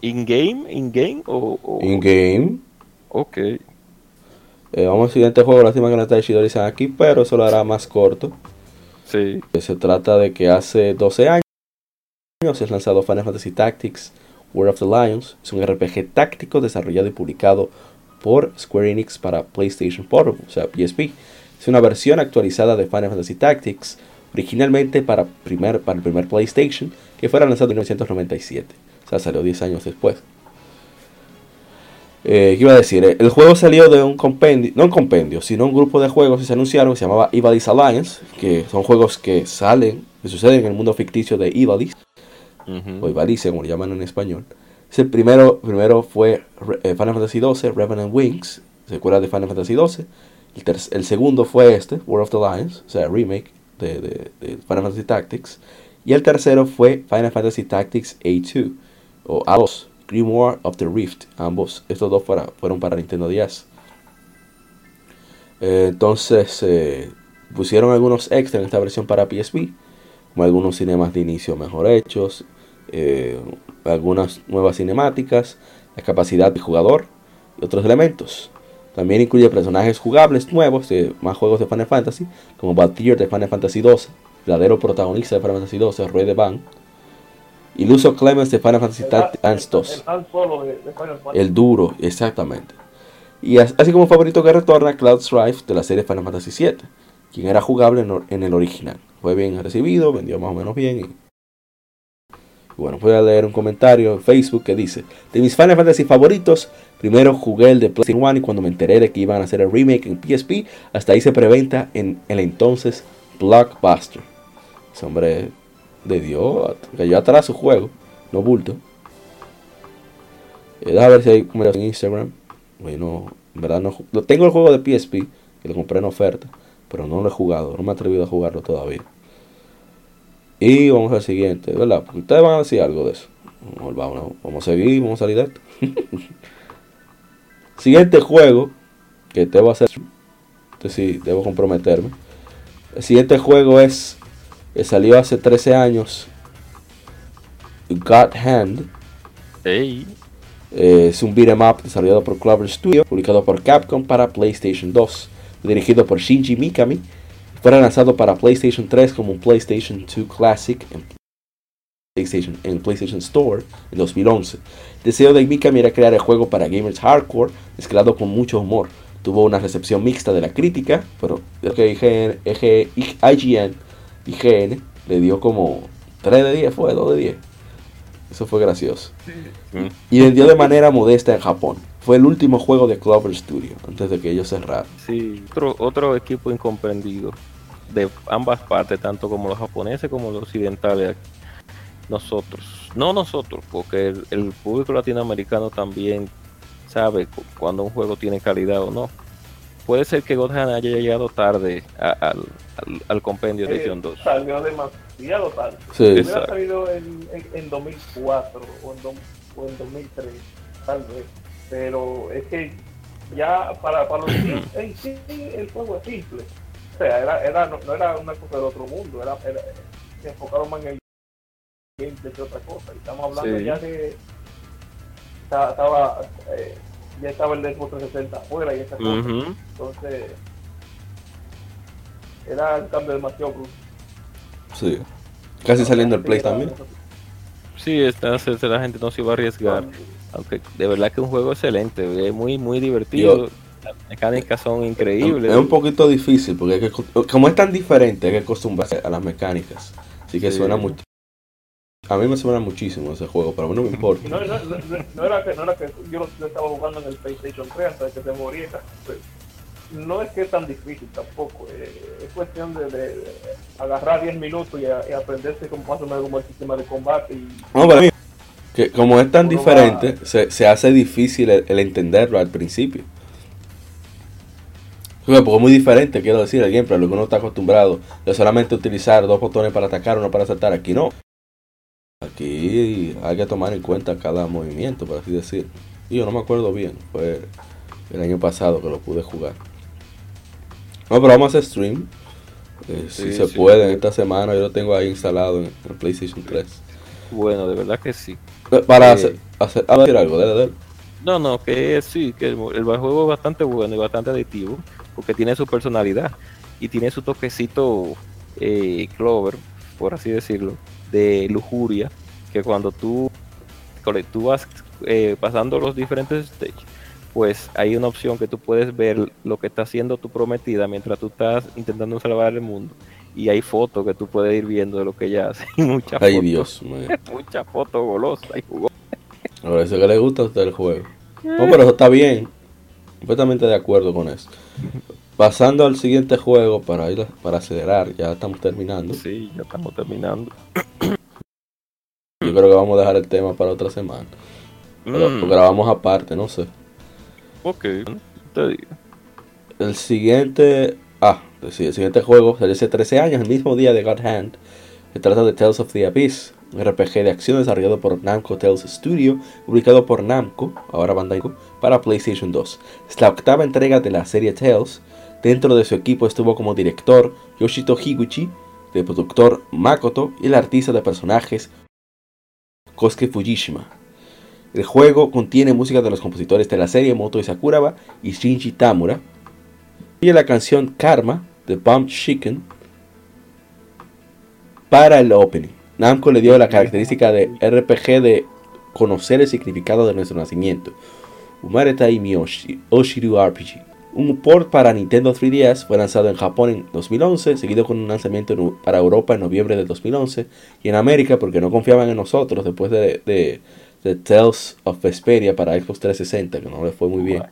¿In-game? ¿In-game? O, In-game. Ok. Eh, vamos al siguiente juego. Lástima que no está Ishidori aquí, pero eso lo hará más corto. Sí. Se trata de que hace 12 años es lanzado Final Fantasy Tactics War of the Lions. Es un RPG táctico desarrollado y publicado por Square Enix para PlayStation Portable, o sea, PSP. Es una versión actualizada de Final Fantasy Tactics, originalmente para el primer PlayStation, que fue lanzado en 1997. O sea, salió 10 años después. Eh, ¿Qué iba a decir? El juego salió de un compendio, no un compendio, sino un grupo de juegos que se anunciaron que se llamaba Ivalice Alliance, que son juegos que salen, que suceden en el mundo ficticio de Ivalice, o Ivalice, como lo llaman en español. el primero, primero fue eh, Final Fantasy XII, Revenant Wings, secuela de Final Fantasy XII. El, segundo fue este, War of the Lions, o sea, remake de, Final Fantasy Tactics. Y el tercero fue Final Fantasy Tactics A2, o A2, Grimoire of the Rift, ambos. Estos dos fueron para Nintendo DS. Eh, entonces, eh, pusieron algunos extras en esta versión para PSP, como algunos cinemas de inicio mejor hechos, eh, algunas nuevas cinemáticas, la capacidad de jugador y otros elementos. También incluye personajes jugables nuevos de más juegos de Final Fantasy, como Valkyrie de Final Fantasy XII, verdadero protagonista de Final Fantasy XII, Roy de Van, y Lucio Clemens de Final Fantasy Tactics 2. El duro, exactamente. Y así como favorito que retorna Cloud Strife de la serie Final Fantasy VII, quien era jugable en el original. Fue bien recibido, vendió más o menos bien. Bueno, voy a leer un comentario en Facebook que dice: De mis Final Fantasy favoritos, primero jugué el de PlayStation 1 y cuando me enteré de que iban a hacer el remake en PSP, hasta hice preventa en el entonces Blockbuster. Ese hombre de Dios, cayó atrás su juego, no bulto. Eh, a ver si hay comentarios en Instagram. Bueno, en verdad no. Tengo el juego de PSP, que lo compré en oferta, pero no lo he jugado, no me he atrevido a jugarlo todavía. Y vamos al siguiente, ¿verdad? Porque ustedes van a decir algo de eso. Vamos, vamos a seguir, vamos a salir de esto. (laughs) siguiente juego que debo hacer. Este sí, debo comprometerme. El siguiente juego es salió hace 13 años. God Hand. Hey. Eh, es un beat'em up desarrollado por Clover Studio, publicado por Capcom para PlayStation 2, dirigido por Shinji Mikami. Fue lanzado para PlayStation 3 como un PlayStation 2 Classic en PlayStation, en PlayStation Store en 2011. El deseo de Mikami era crear el juego para gamers hardcore, mezclado con mucho humor. Tuvo una recepción mixta de la crítica, pero creo que IGN IGN le dio como 3 de 10, fue 2 de 10. Eso fue gracioso. Y vendió de manera modesta en Japón. Fue el último juego de Clover Studio antes de que ellos cerraran. Sí, otro, otro equipo incomprendido de ambas partes, tanto como los japoneses como los occidentales. Nosotros, no nosotros, porque el público latinoamericano también sabe cuando un juego tiene calidad o no puede ser que Godhan haya llegado tarde al, al, compendio de edición 2. Salió demasiado tarde. Sí, hubiera salido en, en, 2004 o en, o en 2003, tal vez. Pero es que ya para, para los en (clears throat) sí el juego es simple. O sea, era, era, no, era una cosa de otro mundo, era, era se enfocaron más en el gameplay que otra cosa. Y estamos hablando ya de. Estaba, estaba eh, ya estaba el Xbox 360 afuera y esa cosa. Entonces, era un cambio demasiado brusco. Sí. Casi saliendo el Play también. Sí, entonces la gente no se iba a arriesgar. Aunque de verdad que es un juego excelente, es muy, muy divertido. Las mecánicas son increíbles. Es un poquito difícil porque como es tan diferente, hay que acostumbrarse a las mecánicas. Así que suena mucho, a mí me suena muchísimo ese juego, pero a mí no me importa. No, no, no, era, que, no era que yo lo estaba jugando en el PlayStation 3 hasta que se moría. Pues, no es que es tan difícil tampoco. Eh, es cuestión de, de, agarrar 10 minutos y, y, aprenderse como más o menos como el sistema de combate. Y, no, para mí, que como es tan diferente, se, se, hace difícil el, entenderlo al principio. Porque es muy diferente, quiero decir, el gameplay, lo que uno está acostumbrado de solamente utilizar dos botones para atacar, uno para saltar. Aquí no. Aquí hay que tomar en cuenta cada movimiento, por así decir. Y yo no me acuerdo bien, fue el año pasado que lo pude jugar. No, pero vamos a hacer stream. Eh, si se puede, esta semana yo lo tengo ahí instalado en el PlayStation 3. Bueno, de verdad que sí. Eh, para eh, hacer, hacer, algo, dale, dale. No, no, que sí, que el, el, juego es bastante bueno y bastante adictivo, porque tiene su personalidad y tiene su toquecito eh, Clover, por así decirlo, de lujuria, que cuando tú, tú vas eh, pasando los diferentes stages, pues hay una opción que tú puedes ver lo que está haciendo tu prometida mientras tú estás intentando salvar el mundo. Y hay fotos que tú puedes ir viendo de lo que ella hace. (laughs) Muchas Ay, Dios (laughs) Muchas fotos golosas y jugosas. A eso que le gusta a usted el juego. No, pero eso está bien. Completamente de acuerdo con eso. Pasando al siguiente juego para ir para acelerar, ya estamos terminando. Sí, ya estamos terminando. Yo creo que vamos a dejar el tema para otra semana. Lo, mm. grabamos aparte, no sé. Ok, te digo. El siguiente. Ah, el siguiente juego salió hace 13 años, el mismo día de God Hand. Se trata de Tales of the Abyss, un RPG de acción desarrollado por Namco Tales Studio, publicado por Namco, ahora Bandai para PlayStation 2. Es la octava entrega de la serie Tales. Dentro de su equipo estuvo como director Yoshito Higuchi, de productor Makoto y el artista de personajes Kosuke Fujishima. El juego contiene música de los compositores de la serie Moto Sakuraba y Shinji Tamura. Y la canción Karma de Bomb Chicken para el opening. Namco le dio la característica de RPG de conocer el significado de nuestro nacimiento. Umareta y Miyoshi, Oshiru RPG. Un port para Nintendo 3DS fue lanzado en Japón en 2011, seguido con un lanzamiento para Europa en noviembre de 2011 y en América porque no confiaban en nosotros después de, de, Tales of Vesperia para Xbox 360, que no le fue muy bien.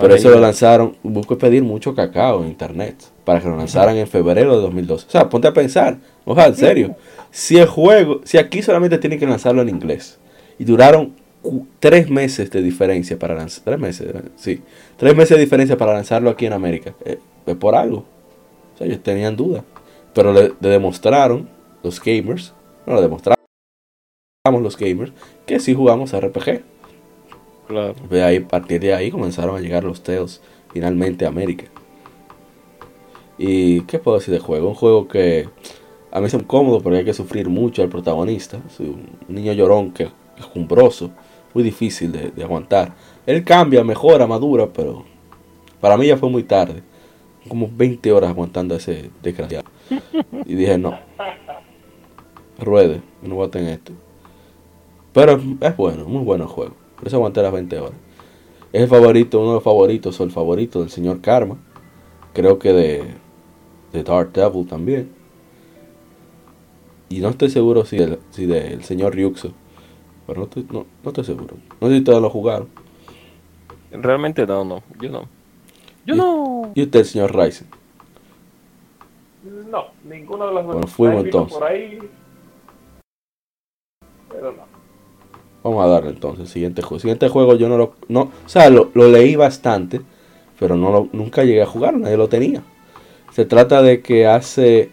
Pero eso lo lanzaron, busco pedir mucho cacao en internet para que lo lanzaran en febrero de 2012. O sea, ponte a pensar, ojalá, en serio, si el juego, si aquí solamente tienen que lanzarlo en inglés y duraron tres meses de diferencia para lanzar, tres meses, sí, tres meses de diferencia para lanzarlo aquí en América, eh, es por algo. O sea, ellos tenían dudas, pero le, demostraron los gamers, no, le demostramos los gamers que sí jugamos RPG. De ahí, a partir de ahí comenzaron a llegar los Tales finalmente a América. ¿Y qué puedo decir de juego? Un juego que a mí es cómodo porque hay que sufrir mucho al protagonista. un niño llorón que es cumbroso, muy difícil de, aguantar. Él cambia, mejora, madura, pero para mí ya fue muy tarde. Como 20 horas aguantando ese desgraciado. Y dije, no, ruede, no tener esto. Pero es bueno, muy bueno el juego. Por eso aguanté las 20 horas. Es el favorito, uno de los favoritos, o el favorito del señor Karma. Creo que de, de Dark Devil también. Y no estoy seguro si del, si del señor Ryuxo. Pero no estoy, no, no estoy seguro. No sé si todos lo jugaron. Realmente no, no. Yo no. Yo no. ¿Y usted, señor Ryzen? No, ninguno de los dos. Bueno, fuimos entonces. Por ahí, pero no. Vamos a darle entonces. Siguiente juego. Siguiente juego yo no lo. No, o sea, lo, leí bastante. Pero no lo, nunca llegué a jugar. Nadie lo tenía. Se trata de que hace.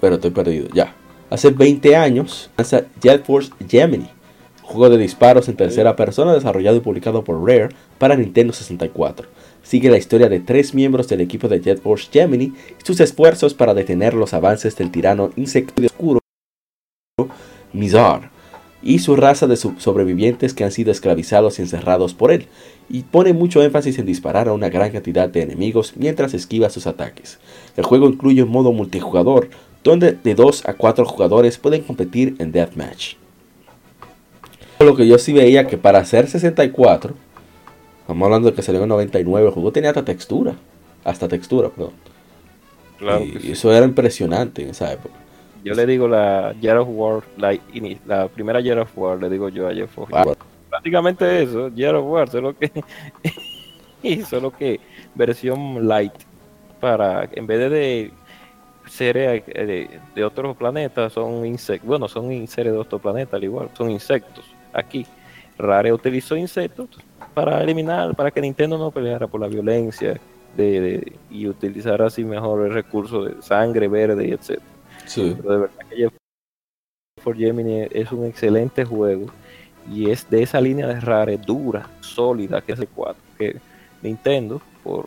Pero estoy perdido. Ya. Hace 20 años lanza Jet Force Gemini. Juego de disparos en tercera persona desarrollado y publicado por Rare para Nintendo 64. Sigue la historia de tres miembros del equipo de Jet Force Gemini y sus esfuerzos para detener los avances del tirano insecto oscuro Mizar y su raza de sobrevivientes que han sido esclavizados y encerrados por él, y pone mucho énfasis en disparar a una gran cantidad de enemigos mientras esquiva sus ataques. El juego incluye un modo multijugador, donde de 2 a 4 jugadores pueden competir en Deathmatch. Lo que yo sí veía que para hacer 64, estamos hablando de que salió en 99, el juego tenía hasta textura, hasta textura, perdón. y eso era impresionante en esa época. Yo le digo la Jet of War, la, la primera Jet of War, le digo yo a Jeff Prácticamente eso, Jet of War, solo que (laughs) y solo que versión light para en vez de seres de, de, otros planetas son insectos, bueno, son seres de otro planeta al igual, son insectos. Aquí Rare utilizó insectos para eliminar, para que Nintendo no peleara por la violencia de, y utilizar así mejor el recurso de sangre verde y Pero de verdad que for Gemini es un excelente juego y es de esa línea de rare dura, sólida, que es el 4, que Nintendo, por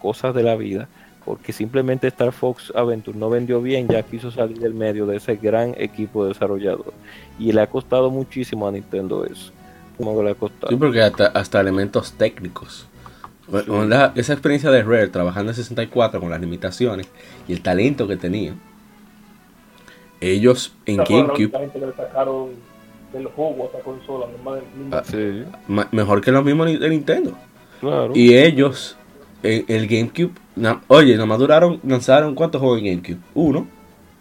cosas de la vida, porque simplemente Star Fox Adventure no vendió bien, ya quiso salir del medio de ese gran equipo desarrollador. Y le ha costado muchísimo a Nintendo eso. ¿Cómo le ha costado? Sí, porque hasta, hasta elementos técnicos esa experiencia de Rare trabajando en 64 con las limitaciones y el talento que tenía, ellos en GameCube. Mejor que los mismos de Nintendo. Y ellos, en el GameCube, oye, nada más duraron, lanzaron ¿cuántos juegos en GameCube? Uno.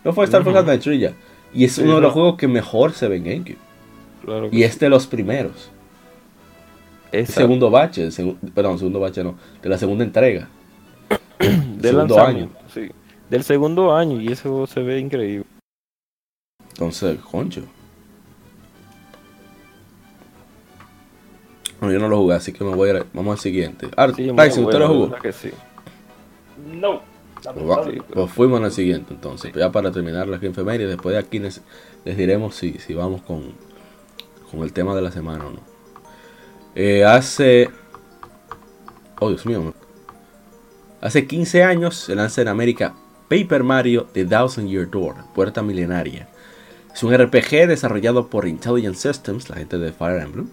No fue Star Fox Adventure ya. Y es uno de los juegos que mejor se ve en GameCube. y es de los primeros. El segundo bache, perdón, segundo bache no, de la segunda entrega. (coughs) del segundo año. Sí. Del segundo año y eso se ve increíble. Entonces, concho. Bueno, yo no lo jugué, así que me voy a vamos al siguiente. Ah, sí, ¿usted lo jugó? Que sí. No. Pues, pues, fuimos al siguiente entonces. Ya para terminar la y después de aquí les, diremos si, si vamos con, con el tema de la semana o no. Eh, hace. Oh, Dios mío. Hace 15 años se lanza en América Paper Mario The Thousand Year Door, Puerta Milenaria. Es un RPG desarrollado por Intelligent Systems, la gente de Fire Emblem,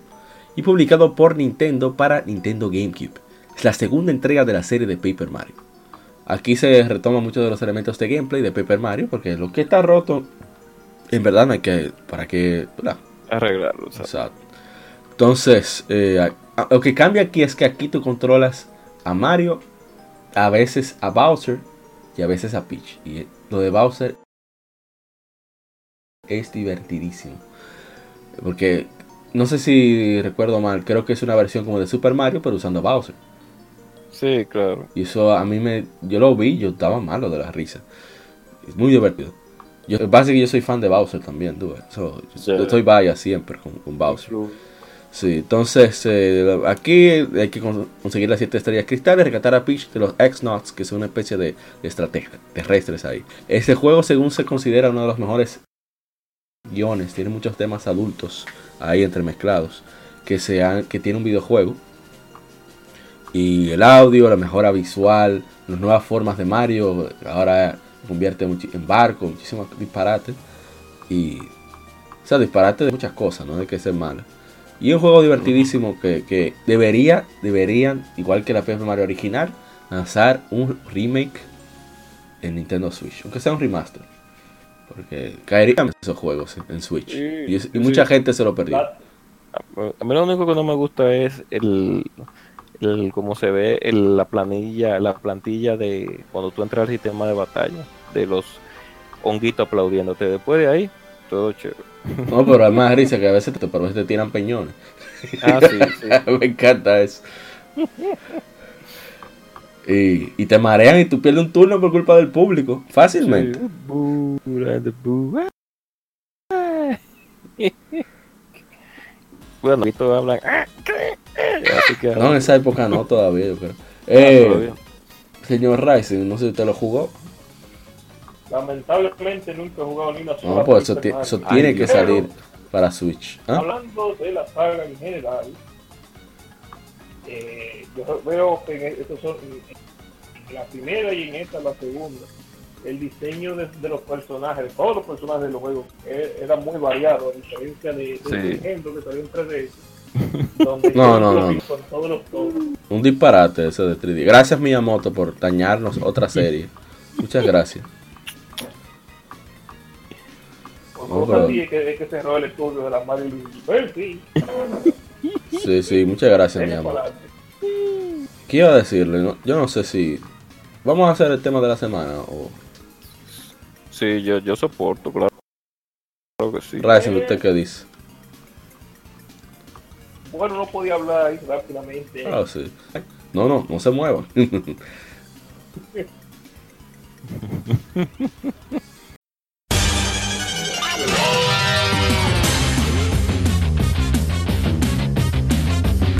y publicado por Nintendo para Nintendo GameCube. Es la segunda entrega de la serie de Paper Mario. Aquí se retoma muchos de los elementos de gameplay de Paper Mario, porque lo que está roto, en verdad no hay que. para que. Arreglarlo. Exacto. Entonces, eh, lo que cambia aquí es que aquí tú controlas a Mario, a veces a Bowser y a veces a Peach. Y lo de Bowser es divertidísimo. Porque no sé si recuerdo mal, creo que es una versión como de Super Mario, pero usando Bowser. Sí, claro. Y eso a mí me. Yo lo vi, yo estaba malo de la risa. Es muy divertido. Yo, básicamente yo soy fan de Bowser también, tú. yo, estoy vaya siempre con, con Bowser. Sí, entonces eh, aquí hay que conseguir las siete estrellas cristales, rescatar a Peach de los X-Nots, que son una especie de, de terrestres ahí. Este juego, según se considera uno de los mejores guiones, tiene muchos temas adultos ahí entremezclados, que, sean, que tiene un videojuego. Y el audio, la mejora visual, las nuevas formas de Mario, ahora convierte en barco, muchísimos disparates. Y, o sea, disparates de muchas cosas, no de que ser malo. Y un juego divertidísimo que, debería, deberían, igual que la Paper Mario original, lanzar un remake en Nintendo Switch. Aunque sea un remaster. Porque caerían esos juegos en Switch. y, mucha gente se lo perdió. A mí lo único que no me gusta es el, el cómo se ve la planilla, la plantilla de cuando tú entras al sistema de batalla, de los honguitos aplaudiéndote. Después de ahí, todo chévere. No, pero hay más risa que a veces te, pero a veces te tiran peñones. Ah, sí, sí. (laughs) Me encanta eso. Y, y, te marean y tú pierdes un turno por culpa del público. Fácilmente. (laughs) bueno, todos hablan. No, en esa época no todavía, yo creo. (laughs) Eh, señor Rising, no sé si usted lo jugó. Lamentablemente nunca he jugado ni una sola. No, pues eso, tiene que salir para Switch. ¿ah? Hablando de la saga en general, eh, yo veo que en, estos son, en la primera y en esta la segunda, el diseño de, los personajes, de todos los personajes de los juegos, eh, era muy variado, a diferencia de, de ejemplo que salió en 3D. (laughs) Donde no, no, no. Todos los, Un disparate ese de 3D. Gracias Miyamoto por dañarnos otra serie. Muchas gracias. que, cerró el estudio de la Mario sí. (laughs) sí, sí, muchas gracias, mi amor. ¿Qué iba a decirle? yo no sé si. Vamos a hacer el tema de la semana o. Sí, yo, yo soporto, claro. Claro que sí. Gracias, ¿usted qué dice? Bueno, no podía hablar ahí rápidamente. Ah, sí. No, no, no se mueva. (laughs) (laughs)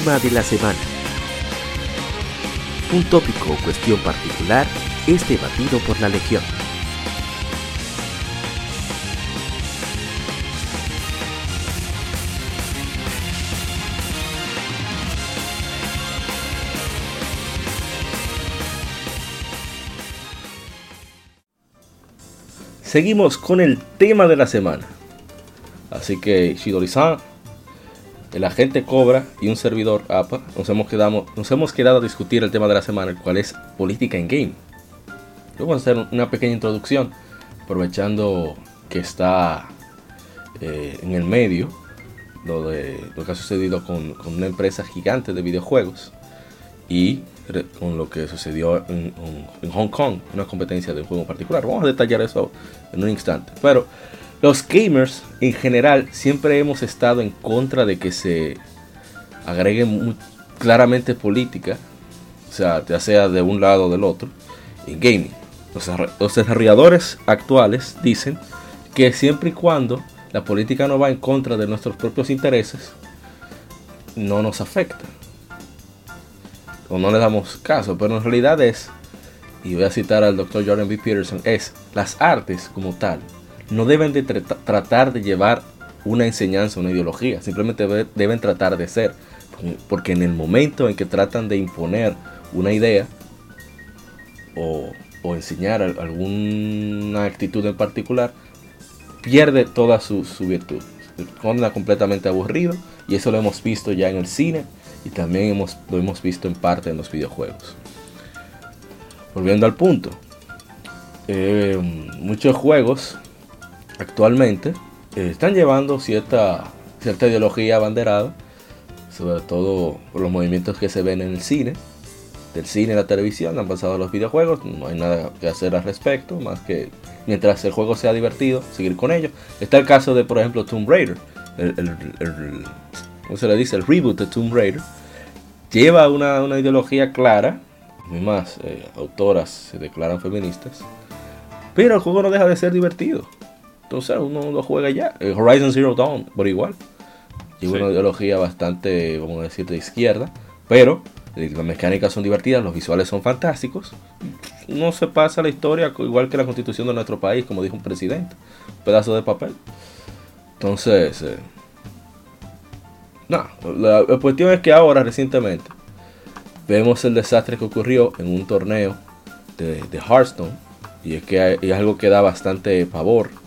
De la semana. Un tópico o cuestión particular es debatido por la Legión. Seguimos con el tema de la semana. Así que Shidori-san, el agente Cobra y un servidor APA nos hemos, quedado, nos hemos quedado a discutir el tema de la semana, el cual es política en game. Vamos a hacer una pequeña introducción, aprovechando que está eh, en el medio lo, de, lo que ha sucedido con, una empresa gigante de videojuegos y con lo que sucedió en, en, Hong Kong, una competencia de un juego en particular. Vamos a detallar eso en un instante. Pero los gamers en general siempre hemos estado en contra de que se agregue claramente política, o sea, ya sea de un lado o del otro, en gaming. Los desarrolladores actuales dicen que siempre y cuando la política no va en contra de nuestros propios intereses, no nos afecta. O no le damos caso, pero en realidad es, y voy a citar al doctor Jordan B. Peterson, es las artes como tal. No deben de tratar de llevar una enseñanza, una ideología, simplemente deben tratar de ser. Porque en el momento en que tratan de imponer una idea, o enseñar alguna actitud en particular, pierde toda su, virtud. Se completamente aburrido y eso lo hemos visto ya en el cine y también lo hemos visto en parte en los videojuegos. Volviendo al punto, eh, muchos juegos actualmente eh, están llevando cierta, cierta ideología abanderada, sobre todo por los movimientos que se ven en el cine del cine y la televisión, han pasado a los videojuegos, no hay nada que hacer al respecto, más que mientras el juego sea divertido, seguir con ello. Está el caso de, por ejemplo, Tomb Raider, el, ¿cómo se le dice? El reboot de Tomb Raider. Lleva una, ideología clara, más eh, autoras se declaran feministas, pero el juego no deja de ser divertido. Entonces uno lo juega ya. Horizon Zero Dawn, por igual. Lleva una ideología bastante, vamos a decir, de izquierda, pero las mecánicas son divertidas, los visuales son fantásticos. No se pasa la historia igual que la constitución de nuestro país, como dijo un presidente. Un pedazo de papel. Entonces, eh, no, la, cuestión es que ahora, recientemente, vemos el desastre que ocurrió en un torneo de, Hearthstone. Y es que es algo que da bastante pavor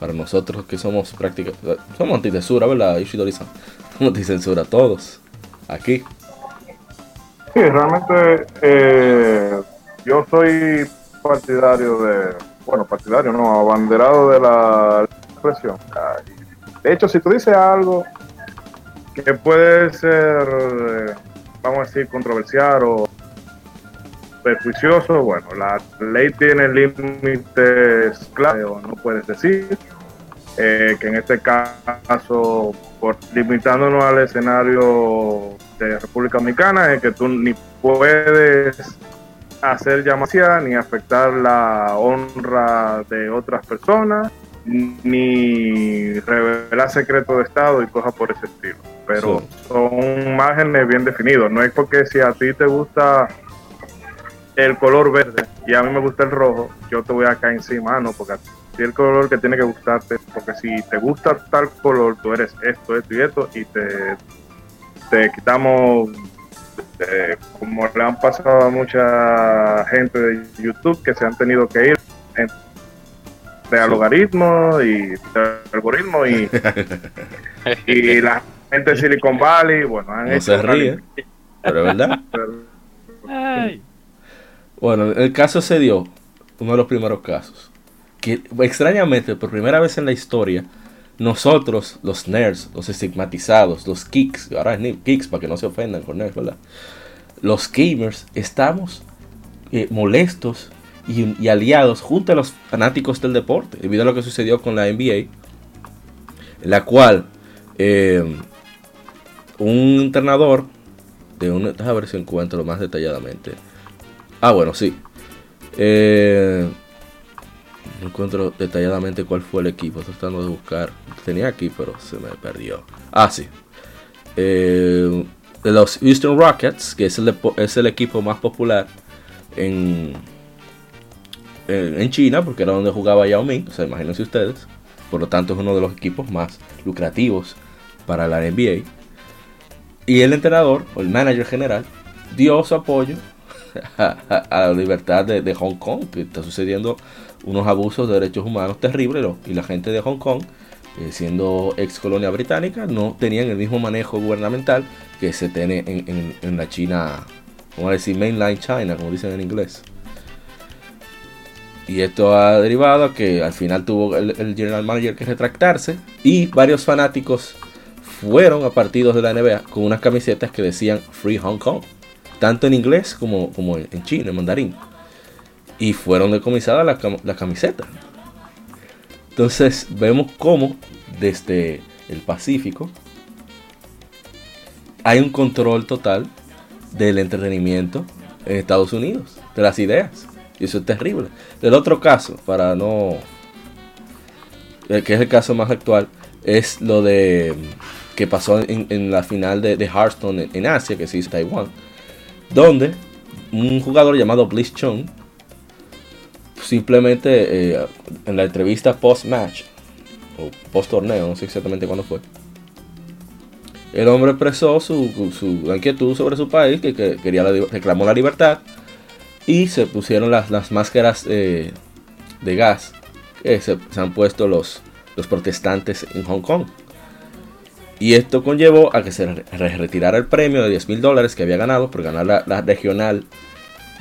para nosotros que somos prácticamente, somos anticensura, ¿verdad? Ishidori-san. Somos anticensura todos. Aquí. Sí, realmente eh, yo soy partidario de, bueno, partidario, no, abanderado de la expresión. De hecho, si tú dices algo que puede ser, eh, vamos a decir, controversial o perjuicioso, bueno, la ley tiene límites claros, no puedes decir. Eh, que en este caso, por limitándonos al escenario de República Dominicana es que tú ni puedes hacer llamadas ni afectar la honra de otras personas ni revelar secretos de Estado y cosas por ese estilo. Pero son márgenes bien definidos. No es porque si a ti te gusta el color verde y a mí me gusta el rojo, yo te voy a caer encima, no, porque si el color que tiene que gustarte, porque si te gusta tal color, tú eres esto, esto y esto, y te te quitamos, eh, como le han pasado a mucha gente de YouTube que se han tenido que ir de algoritmo y de algoritmo y, (laughs) y la gente de Silicon Valley, bueno, han no se ríe, pero es verdad. (laughs) Bueno, el caso se dio, uno de los primeros casos, que extrañamente por primera vez en la historia nosotros, los nerds, los estigmatizados, los kicks, ahora es kicks para que no se ofendan con nerds, ¿verdad? Los gamers estamos eh, molestos y, aliados junto a los fanáticos del deporte, debido a lo que sucedió con la NBA, en la cual eh, un entrenador de una, a ver si encuentro más detalladamente. Ah, bueno, sí. Eh, no encuentro detalladamente cuál fue el equipo. Estoy tratando de buscar. Tenía aquí, pero se me perdió. Ah, sí. Eh, los Houston Rockets, que es el, equipo más popular en, en, China, porque era donde jugaba Yao Ming, o sea, imagínense ustedes. Por lo tanto, es uno de los equipos más lucrativos para la NBA. Y el entrenador, o el manager general, dio su apoyo (laughs) a, la libertad de, Hong Kong, que está sucediendo unos abusos de derechos humanos terribles, y la gente de Hong Kong, eh, siendo ex colonia británica, no tenían el mismo manejo gubernamental que se tiene en, la China, vamos a decir mainline China, como dicen en inglés. Y esto ha derivado a que al final tuvo el, general manager que retractarse y varios fanáticos fueron a partidos de la NBA con unas camisetas que decían Free Hong Kong, tanto en inglés como, como en chino, en mandarín. Y fueron decomisadas las la camisetas. Entonces vemos cómo desde el Pacífico hay un control total del entretenimiento en Estados Unidos, de las ideas. Y eso es terrible. El otro caso, para no... Eh, que es el caso más actual, es lo de que pasó en, la final de, Hearthstone en, Asia, que se hizo Taiwán, donde un jugador llamado Bliss Chung simplemente eh, en la entrevista post match o post torneo, no sé exactamente cuándo fue, el hombre expresó su, su inquietud sobre su país, que, quería reclamó la libertad y se pusieron las, las máscaras eh, de gas que se, han puesto los, los protestantes en Hong Kong. Y esto conllevó a que se retirara el premio de 10 mil dólares que había ganado por ganar la, regional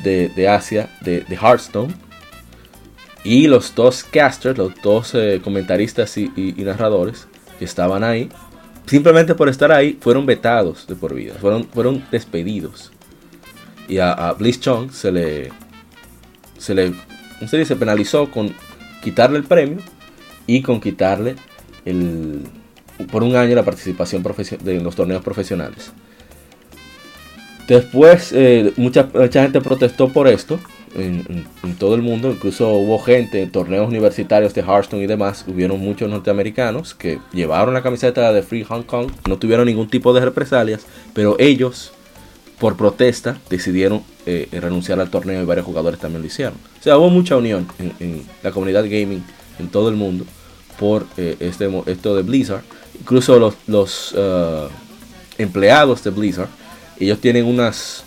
de, Asia de, Hearthstone. Y los dos casters, los dos eh, comentaristas y, narradores que estaban ahí, simplemente por estar ahí, fueron vetados de por vida, fueron, fueron despedidos. Y a, Bliss Chong se le, se le, se penalizó con quitarle el premio y con quitarle el, por un año la participación de los torneos profesionales. Después, eh, mucha, mucha, gente protestó por esto en, todo el mundo. Incluso hubo gente en torneos universitarios de Hearthstone y demás. Hubieron muchos norteamericanos que llevaron la camiseta de Free Hong Kong. No tuvieron ningún tipo de represalias, pero ellos, por protesta, decidieron eh, renunciar al torneo y varios jugadores también lo hicieron. O sea, hubo mucha unión en, la comunidad gaming en todo el mundo por eh, este, esto de Blizzard incluso los, los uh, empleados de Blizzard, ellos tienen unas,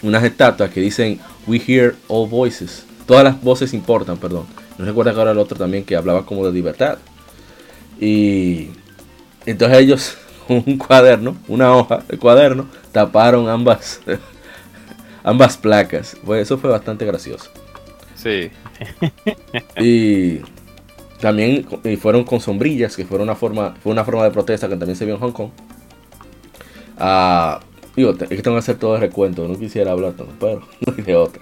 unas estatuas que dicen We hear all voices. Todas las voces importan, perdón. No recuerda que ahora el otro también que hablaba como de libertad. Y entonces ellos, (laughs) un cuaderno, una hoja de cuaderno, taparon ambas, (laughs) ambas placas. Pues eso fue bastante gracioso. Sí. y también fueron con sombrillas, que fue una forma, fue una forma de protesta que también se vio en Hong Kong. Ah, es que tengo que hacer todo el recuento, no quisiera hablar tanto, pero (laughs) no hay de otra.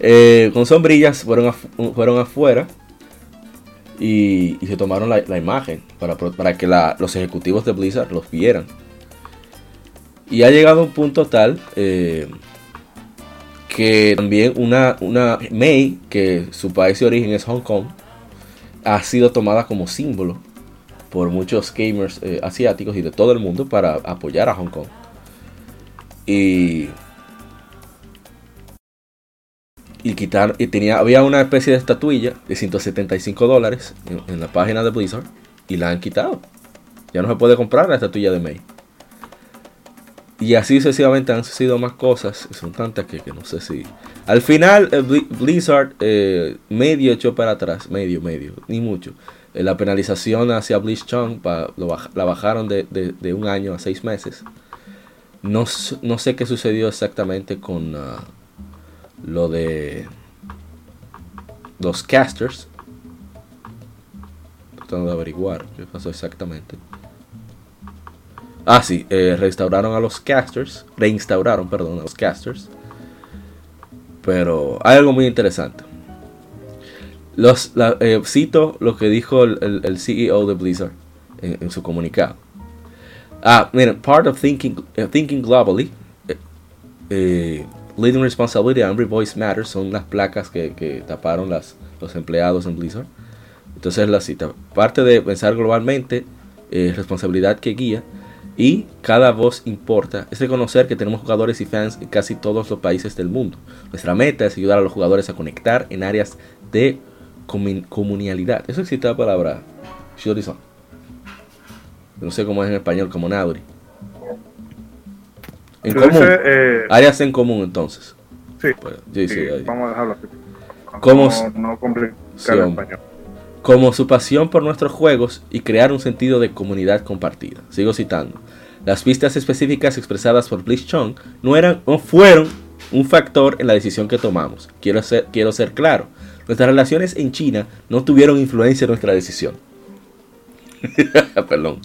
Eh, con sombrillas fueron, fueron afuera y, se tomaron la, imagen para, para que los ejecutivos de Blizzard los vieran. Y ha llegado un punto tal eh, que también una, una May, que su país de origen es Hong Kong, ha sido tomada como símbolo por muchos gamers eh, asiáticos y de todo el mundo para apoyar a Hong Kong. Y, y quitar y tenía había una especie de estatuilla de 175 dólares en, la página de Blizzard y la han quitado. Ya no se puede comprar la estatuilla de May. Y así sucesivamente han sucedido más cosas. Son tantas que, no sé si. Al final, Blizzard eh, medio echó para atrás. Medio, medio. Ni mucho. Eh, la penalización hacia Bliss Chung la bajaron de, un año a seis meses. No, no sé qué sucedió exactamente con ah, lo de los casters. Tratando de averiguar qué pasó exactamente. Ah, sí, eh, restauraron a los casters, reinstauraron, perdón, a los casters. Pero hay algo muy interesante. Los, eh, cito lo que dijo el, CEO de Blizzard en, su comunicado. Ah, miren, part of thinking, uh, thinking globally, leading responsibility and every voice matters son las placas que, taparon las, los empleados en Blizzard. Entonces la cita, parte de pensar globalmente, responsabilidad que guía, y cada voz importa. Es reconocer que tenemos jugadores y fans en casi todos los países del mundo. Nuestra meta es ayudar a los jugadores a conectar en áreas de comunalidad. Eso existe la palabra No sé cómo es en español, como Nauri. En común. Eh, áreas en común entonces. Sí. Pues, vamos a dejarlo así. Como, no, como su pasión por nuestros juegos y crear un sentido de comunidad compartida. Sigo citando. Las pistas específicas expresadas por Bliss Chong no, eran, no fueron un factor en la decisión que tomamos. Quiero ser, quiero ser claro. Nuestras relaciones en China no tuvieron influencia en nuestra decisión. (laughs) Perdón.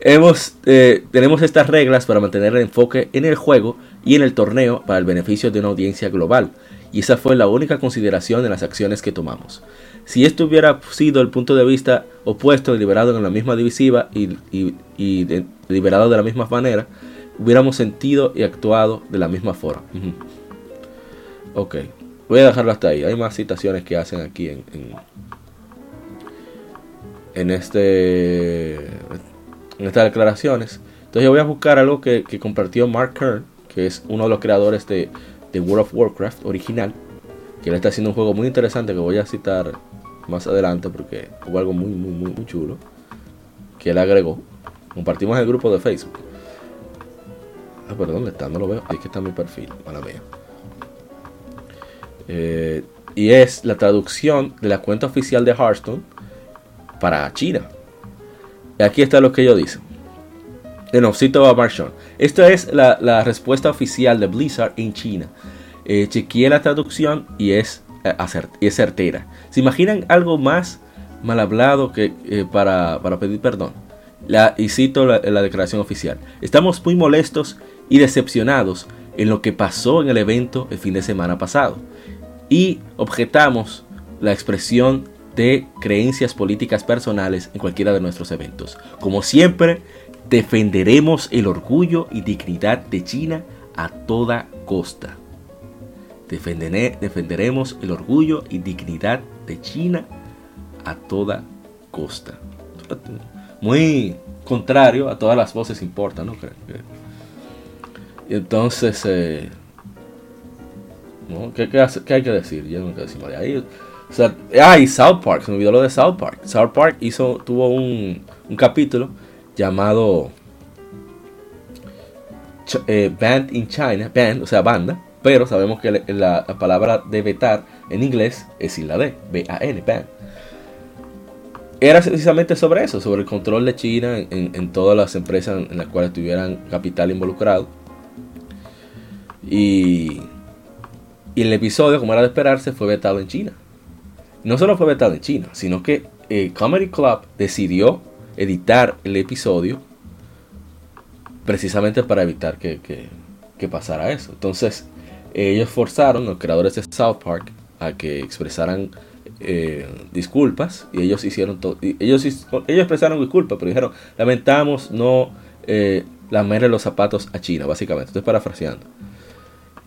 Eh, tenemos estas reglas para mantener el enfoque en el juego y en el torneo para el beneficio de una audiencia global. Y esa fue la única consideración en las acciones que tomamos. Si esto hubiera sido el punto de vista opuesto, deliberado en la misma divisiva y, y, deliberado de la misma manera, hubiéramos sentido y actuado de la misma forma. Ok, voy a dejarlo hasta ahí. Hay más citaciones que hacen aquí en, en, este en estas declaraciones. Entonces yo voy a buscar algo que, compartió Mark Kern, que es uno de los creadores de, World of Warcraft original, que él está haciendo un juego muy interesante que voy a citar más adelante porque hubo algo muy, muy, muy, muy chulo que él agregó. Compartimos el grupo de Facebook. Ah, pero ¿dónde está? No lo veo. Ahí que está mi perfil. Mala mía. Eh, y es la traducción de la cuenta oficial de Hearthstone para China. Aquí está lo que ellos dicen. De nuevo, cito a Marshall. Esta es la, respuesta oficial de Blizzard en China. Eh, chequeé la traducción y es, eh, es certera. ¿Se imaginan algo más mal hablado que eh, para, pedir perdón? La, y cito la, la declaración oficial. Estamos muy molestos y decepcionados en lo que pasó en el evento el fin de semana pasado. Y objetamos la expresión de creencias políticas personales en cualquiera de nuestros eventos. Como siempre, defenderemos el orgullo y dignidad de China a toda costa. Defenderemos el orgullo y dignidad de China a toda costa. Muy contrario a todas las voces importan, ¿no? Y entonces, eh, ¿qué, hay que decir? Yo no decir ahí. O sea, ah, y South Park, se me olvidó lo de South Park. South Park hizo, tuvo un, un capítulo llamado eh, Band in China, band, o sea, banda, pero sabemos que la, palabra de vetar en inglés es sin la D, B-A-N, band. Era precisamente sobre eso, sobre el control de China en, todas las empresas en las cuales tuvieran capital involucrado. Y, y el episodio, como era de esperarse, fue vetado en China no solo fue vetado en China, sino que eh, Comedy Club decidió editar el episodio precisamente para evitar que, pasara eso. Entonces, ellos forzaron, los creadores de South Park, a que expresaran eh, disculpas y ellos hicieron todo. Ellos, ellos expresaron disculpas, pero dijeron, lamentamos no eh, lamerle los zapatos a China, básicamente. Estoy parafraseando.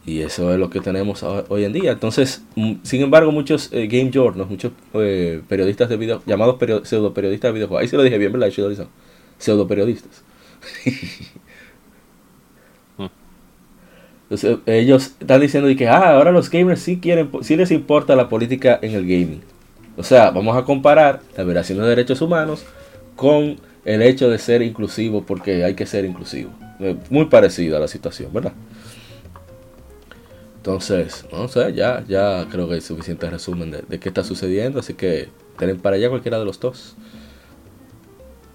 Y eso es lo que tenemos hoy en día. Entonces, mm, sin embargo, muchos eh, game journals, muchos eh, periodistas de video, llamados pseudo periodistas de videojuegos, ahí se lo dije bien, ¿verdad? Pseudo periodistas. (laughs) Entonces, ellos están diciendo que ah, ahora los gamers sí quieren, sí les importa la política en el gaming. O sea, vamos a comparar la violación de derechos humanos con el hecho de ser inclusivo porque hay que ser inclusivo. Eh, muy parecido a la situación, ¿verdad? Entonces, no sé, ya, ya creo que hay suficiente resumen de, qué está sucediendo, así que tienen para allá cualquiera de los dos.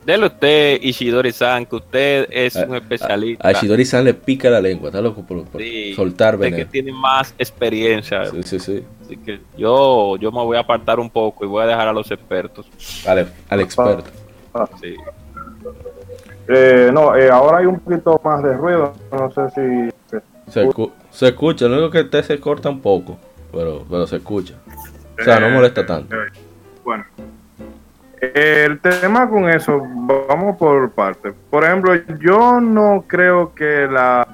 Dele usted, Ishidori-san, que usted es un especialista. A, Ishidori-san le pica la lengua, está loco por, soltar veneno. que tiene más experiencia. Sí, sí, sí. Así que yo, yo me voy a apartar un poco y voy a dejar a los expertos. Al, al experto. Ah. Sí. Eh, no, eh, ahora hay un poquito más de ruido, no sé si... Se, se escucha, lo único que te se corta un poco, pero, pero se escucha. O sea, no molesta tanto. Bueno, el tema con eso, vamos por partes. Por ejemplo, yo no creo que la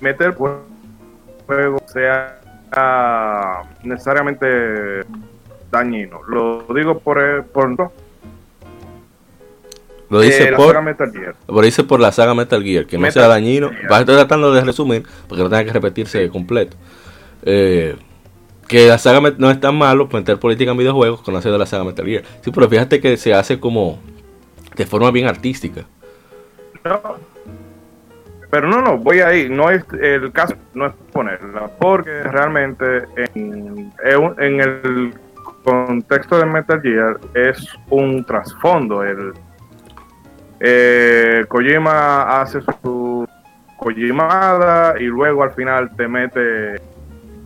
meter juego sea necesariamente dañino. Lo digo por, por Lo dice por, la Metal Gear. Lo dice por la saga Metal Gear, que no sea dañino. Estar tratando de resumir, porque no tenga que repetirse completo. Eh, que la saga no es tan malo meter política en videojuegos conocer de la saga Metal Gear. Sí, pero fíjate que se hace como de forma bien artística. No. Pero no, no, voy ahí. No es el caso, no es ponerla, porque realmente en, en el contexto de Metal Gear es un trasfondo. El eh, Kojima hace su Kojimada y luego al final te mete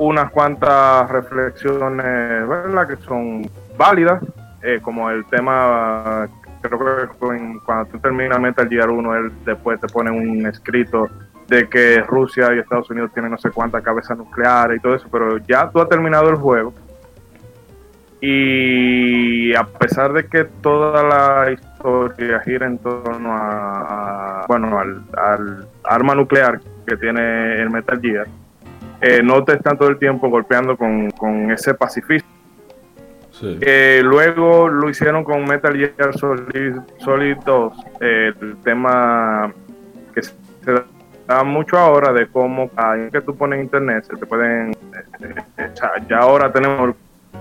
unas cuantas reflexiones, ¿verdad? Que son válidas, eh, como el tema, creo que cuando tú terminas Metal Gear 1, él después te pone un escrito de que Rusia y Estados Unidos tienen no sé cuántas cabezas nucleares y todo eso, pero ya tú has terminado el juego y a pesar de que toda la historia gira en torno a, bueno, al, al arma nuclear que tiene el Metal Gear, eh, no te están todo el tiempo golpeando con, ese pacifismo. luego lo hicieron con Metal Gear Solid, 2, el tema que se da mucho ahora de cómo ahí que tú pones internet se te pueden eh, eh, ya ahora tenemos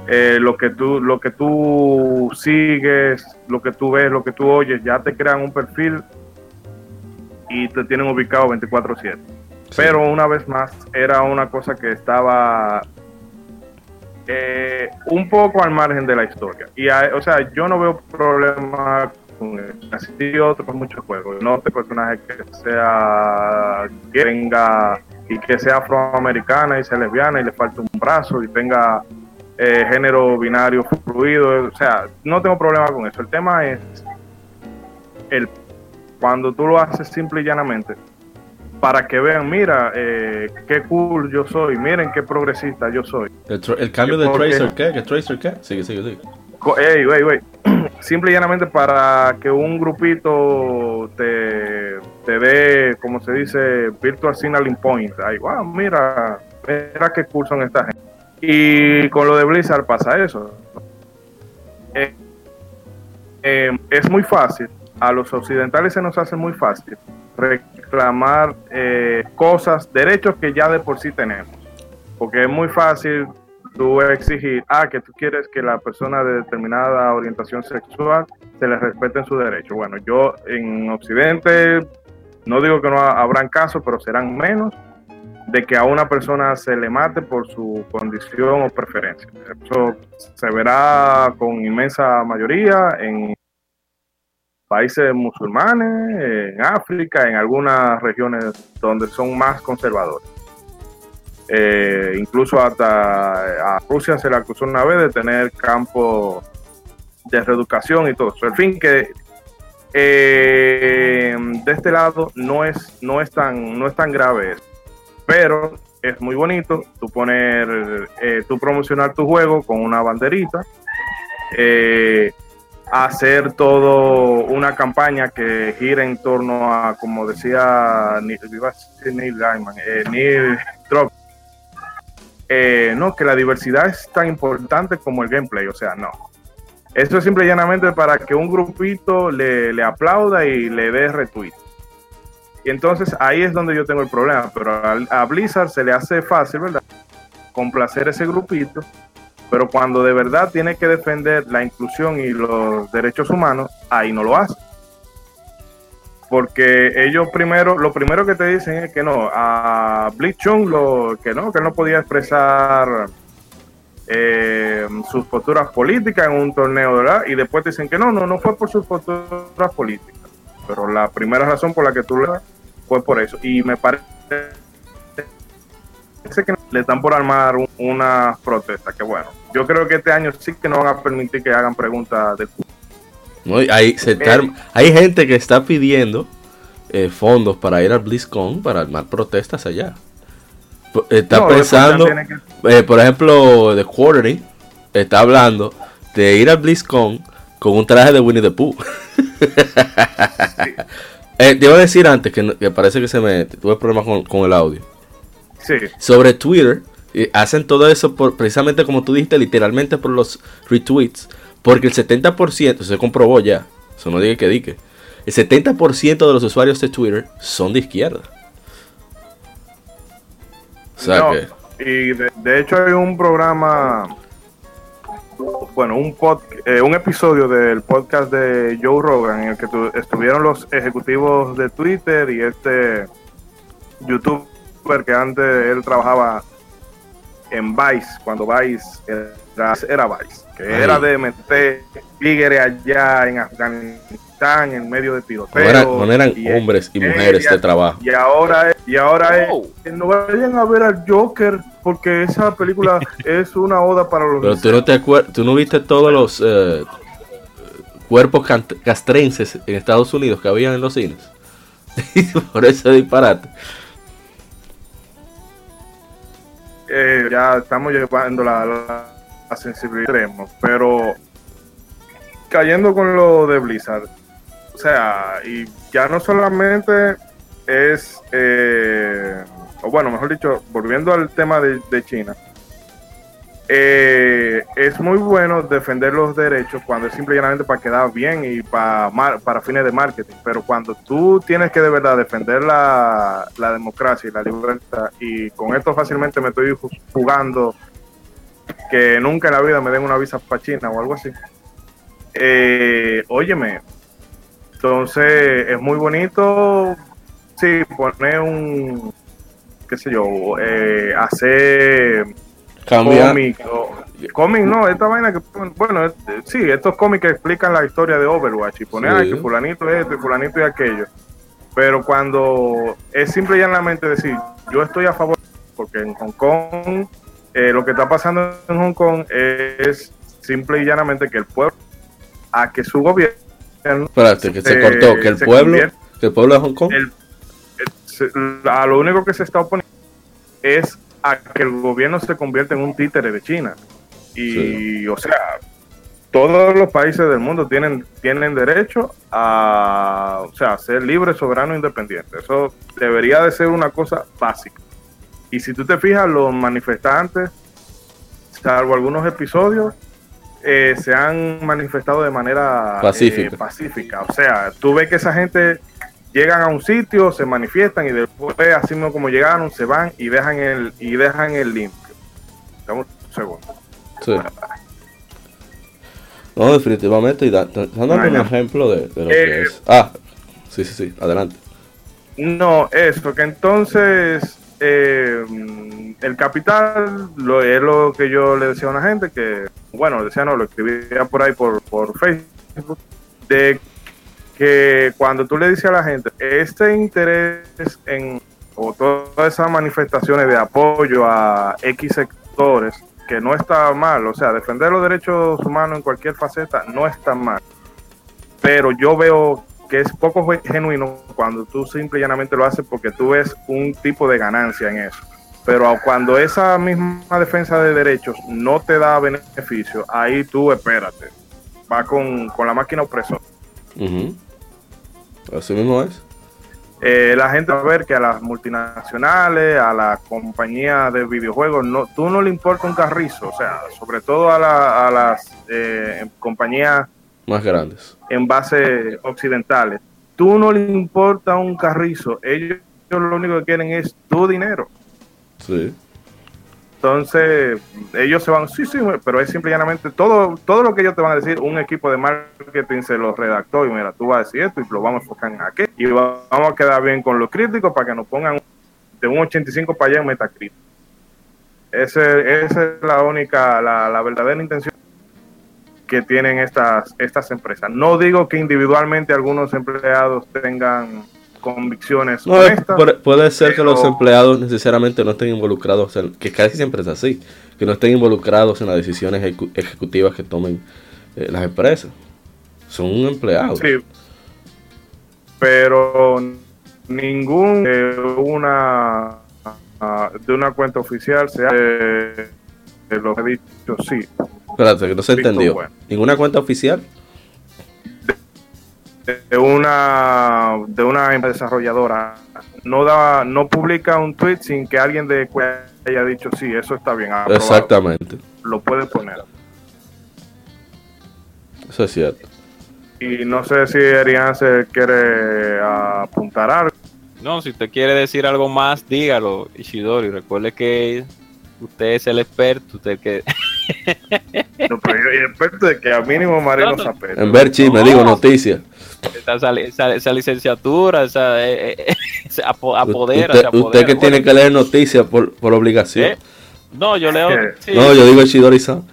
lo que tú lo que tú sigues lo que tú ves lo que tú oyes ya te crean un perfil y te tienen ubicado 24/7 pero una vez más, era una cosa que estaba eh, un poco al margen de la historia. Y, o sea, yo no veo problema con así otros muchos juegos. No este personaje que sea que venga y que sea afroamericana y sea lesbiana y le falte un brazo y tenga eh, género binario fluido. O sea, no tengo problema con eso. El tema es el cuando tú lo haces simple y llanamente para que vean, mira, eh, qué cool yo soy, miren qué progresista yo soy. El, cambio de Tracer, ¿qué? ¿Qué Tracer qué? Sigue, sigue, sigue. Ey, wey, wey. (clears throat) Simple y llanamente para que un grupito te, te dé, como se dice, virtual signaling point. Ay, wow, mira, mira qué cool son esta gente. Y con lo de Blizzard pasa eso. Eh, eh, es muy fácil, a los occidentales se nos hace muy fácil reclamar eh, cosas, derechos que ya de por sí tenemos. Porque es muy fácil tú exigir, ah, que tú quieres que la persona de determinada orientación sexual se le respeten su derecho. Bueno, yo en Occidente no digo que no habrán casos, pero serán menos de que a una persona se le mate por su condición o preferencia. Eso se verá con inmensa mayoría en países musulmanes, en África, en algunas regiones donde son más conservadores. Eh, incluso hasta a Rusia se le acusó una vez de tener campos de reeducación y todo eso. En fin, que eh, de este lado no es, no es, tan, no es tan grave eso. Pero es muy bonito tú poner, eh, tú promocionar tu juego con una banderita. Eh, hacer todo una campaña que gire en torno a, como decía Neil, Gaiman, eh, Neil eh, no, que la diversidad es tan importante como el gameplay, o sea, no. Esto es simple y llanamente para que un grupito le, le aplauda y le dé retweet. Y entonces ahí es donde yo tengo el problema, pero a, a Blizzard se le hace fácil, ¿verdad? Complacer ese grupito pero cuando de verdad tiene que defender la inclusión y los derechos humanos, ahí no lo hace. Porque ellos primero, lo primero que te dicen es que no, a Blitzchung lo que no, que no podía expresar eh, sus posturas políticas en un torneo, ¿verdad? Y después te dicen que no, no, no fue por sus posturas políticas. Pero la primera razón por la que tú le das fue por eso. Y me parece que le están por armar una protesta, que bueno, yo creo que este año sí que no van a permitir que hagan preguntas de hay, eh, hay gente que está pidiendo eh, fondos para ir al BlizzCon para armar protestas allá. Está pensando, eh, por ejemplo, The Quarterly está hablando de ir al BlizzCon con un traje de Winnie the Pooh. (laughs) te iba a decir antes que, parece que se me tuve problemas con, con el audio. Sí. Sobre Twitter, hacen todo eso por, precisamente como tú dijiste, literalmente por los retweets. Porque el 70%, se comprobó ya, eso no diga que dique, el 70% de los usuarios de Twitter son de izquierda. O sea que... Y de, hecho hay un programa, bueno, un, pod, eh, un episodio del podcast de Joe Rogan en el que estuvieron los ejecutivos de Twitter y este youtuber que antes él trabajaba en Vice, cuando Vice era, era Vice, que era de meter tigres allá en Afganistán en medio de tiroteos. No, eran, hombres y mujeres de trabajo. Y ahora, y ahora no vayan a ver al Joker porque esa película (laughs) es una oda para los... Pero tú no, te acuerdas, tú no viste todos los eh, cuerpos castrenses en Estados Unidos que habían en los cines. (laughs) Por eso disparate. Eh, ya estamos llevando la, la, sensibilidad pero cayendo con lo de Blizzard, o sea, y ya no solamente es, eh, o bueno, mejor dicho, volviendo al tema de China, eh, es muy bueno defender los derechos cuando es simplemente para quedar bien y para, para fines de marketing, pero cuando tú tienes que de verdad defender la, democracia y la libertad, y con esto fácilmente me estoy jugando que nunca en la vida me den una visa para China o algo así. Eh, óyeme, entonces es muy bonito, sí, poner un, qué sé yo, eh, hacer Cómic, cómic no, esta vaina que, bueno, sí, estos cómics que explican la historia de Overwatch y poner que fulanito esto y fulanito y aquello. Pero cuando es simple y llanamente decir, yo estoy a favor, porque en Hong Kong, eh, lo que está pasando en Hong Kong es simple y llanamente que el pueblo, a que su gobierno. Espérate, que se, cortó, que el pueblo, que el pueblo de Hong Kong. a lo único que se está oponiendo es a que el gobierno se convierta en un títere de China. Y, o sea, todos los países del mundo tienen, tienen derecho a, o sea, ser libre, soberano, independiente. Eso debería de ser una cosa básica. Y si tú te fijas, los manifestantes, salvo algunos episodios, eh, se han manifestado de manera pacífica. Eh, pacífica. O sea, tú ves que esa gente llegan a un sitio, se manifiestan y después, así mismo como llegaron, se van y dejan el, y dejan el limpio. Dame un segundo. Sí. No, definitivamente, y dando un ejemplo de, lo que eh, es. Ah, sí, sí, sí, adelante. No, eso, que entonces eh, el capital lo, es lo que yo le decía a una gente que, bueno, decía no, lo escribía por ahí por, por Facebook, de que cuando tú le dices a la gente, este interés en, o todas esas manifestaciones de apoyo a X sectores, que no está mal, o sea, defender los derechos humanos en cualquier faceta no está mal, pero yo veo que es poco genuino cuando tú simple y llanamente lo haces porque tú ves un tipo de ganancia en eso. Pero cuando esa misma defensa de derechos no te da beneficio, ahí tú espérate, va con, la máquina opresora. Así mismo es. Eh, la gente va a ver que a las multinacionales, a las compañías de videojuegos, no, tú no le importa un carrizo, o sea, sobre todo a, a las eh, compañías más grandes en base occidentales, tú no le importa un carrizo, ellos lo único que quieren es tu dinero. Sí. Entonces, ellos se van, sí, sí, pero es simplemente todo, todo lo que ellos te van a decir, un equipo de marketing se lo redactó y mira, tú vas a decir esto y lo vamos a enfocar en aquí y vamos a quedar bien con los críticos para que nos pongan de un 85 para allá en Metacritic. Ese, esa es la única, la, la verdadera intención que tienen estas, estas empresas. No digo que individualmente algunos empleados tengan convicciones no, Puede, ser que los empleados necesariamente no estén involucrados, en, que casi siempre es así, que no estén involucrados en las decisiones ejecutivas que tomen eh, las empresas. Son empleados. Sí, pero ningún de una ah, de una cuenta oficial se hace lo que he dicho sí. Espérate, que no se entendió. ¿Ninguna cuenta oficial? De una de una desarrolladora. No da no publica un tweet sin que alguien de haya dicho sí eso está bien exactamente. Lo puede poner. Eso es cierto. Y no sé si Arián se quiere apuntar algo. No, si usted quiere decir algo más, dígalo, Ishidori. Recuerde que usted es el experto, usted que... no, pero yo experto de que a mínimo Marino no, En ver me digo noticias. Esa, esa, licenciatura, esa, eh, eh, (laughs) apodera, usted, usted, que tiene que leer noticias por, por obligación. ¿Eh? No, yo leo... no, yo digo Ishidori-san.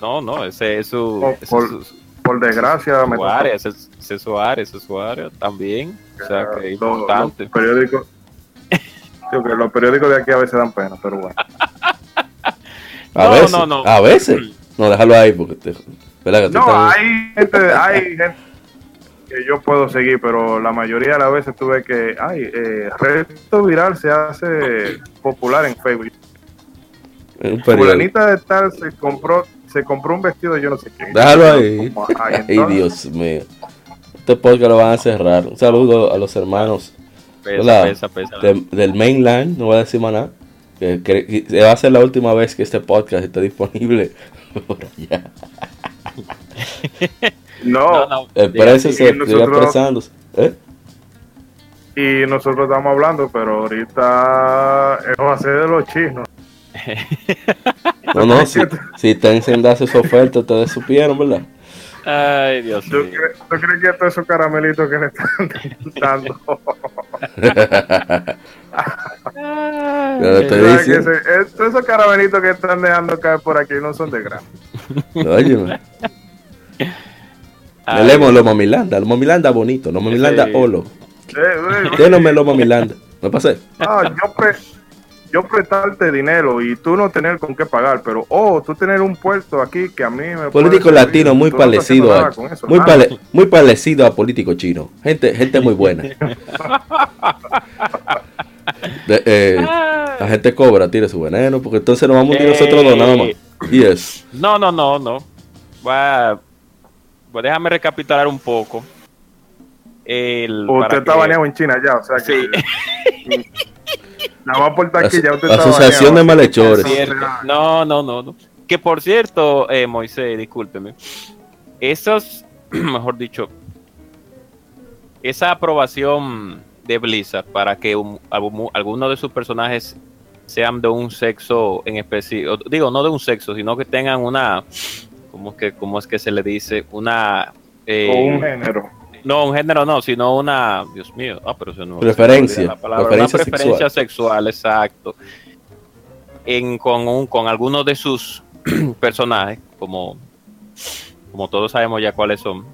No, no, ese es su... por, desgracia, su me área, ese, ese, es su área, ese es su área también. O sea, que es importante. Los periódicos, los periódicos de aquí a veces dan pena, pero bueno. (laughs) A veces, no, no. A veces. No, déjalo ahí porque te, no, hay gente, hay gente que yo puedo seguir, pero la mayoría de las veces tuve que, ay, eh, resto viral se hace popular en Facebook. Fulanita de tal se compró, se compró un vestido yo no sé qué. Déjalo ahí. Ay, (laughs) Dios mío. Este podcast lo van a cerrar. Un saludo a los hermanos pesa, pesa, del mainland, no voy a decir más nada. Que, va a ser la última vez que este podcast esté disponible (laughs) por allá. (laughs) No, no, el precio se expresándose. ¿Eh? Y nosotros estamos hablando, pero ahorita va a ser de los chinos. no, no, si, (laughs) si Tencent hace su oferta, ustedes supieron, ¿verdad? Ay, Dios mío. ¿Tú crees que todos esos caramelitos que le están dando? Eh, todos esos caramelitos que están dejando caer por aquí no son de gran. Oye, Leemos los Momilanda, los Momilanda bonito, los Momilanda Olo. Eh, no me lo Momilanda. ¿Me pasé? Ah, yo, yo prestarte dinero y tú no tener con qué pagar, pero oh, tú tener un puesto aquí que a mí me político latino muy parecido a, muy, muy parecido a político chino, gente gente muy buena. (laughs) Eh, la gente cobra, tire su veneno, porque entonces nos vamos a ir nosotros dos nada más. Yes. No, no, no, no. Va, déjame recapitular un poco. El, Usted está baneado en China ya, o sea que. Sí. (laughs) La va por taquilla, Asociación de malhechores. No, no, no, no. Que por cierto, eh, Moisés, discúlpeme. Esos, (clears throat) mejor dicho, esa aprobación de Blizzard para que algunos de sus personajes sean de un sexo en específico, digo, no de un sexo, sino que tengan una, ¿cómo, que, cómo es que se le dice? Una... Eh, o un género no, un género no, sino una, Dios mío, ah, pero eso no preferencia, preferencia, una preferencia sexual. exacto. En, con, un, con algunos de sus (clears throat) personajes, como, como todos sabemos ya cuáles son.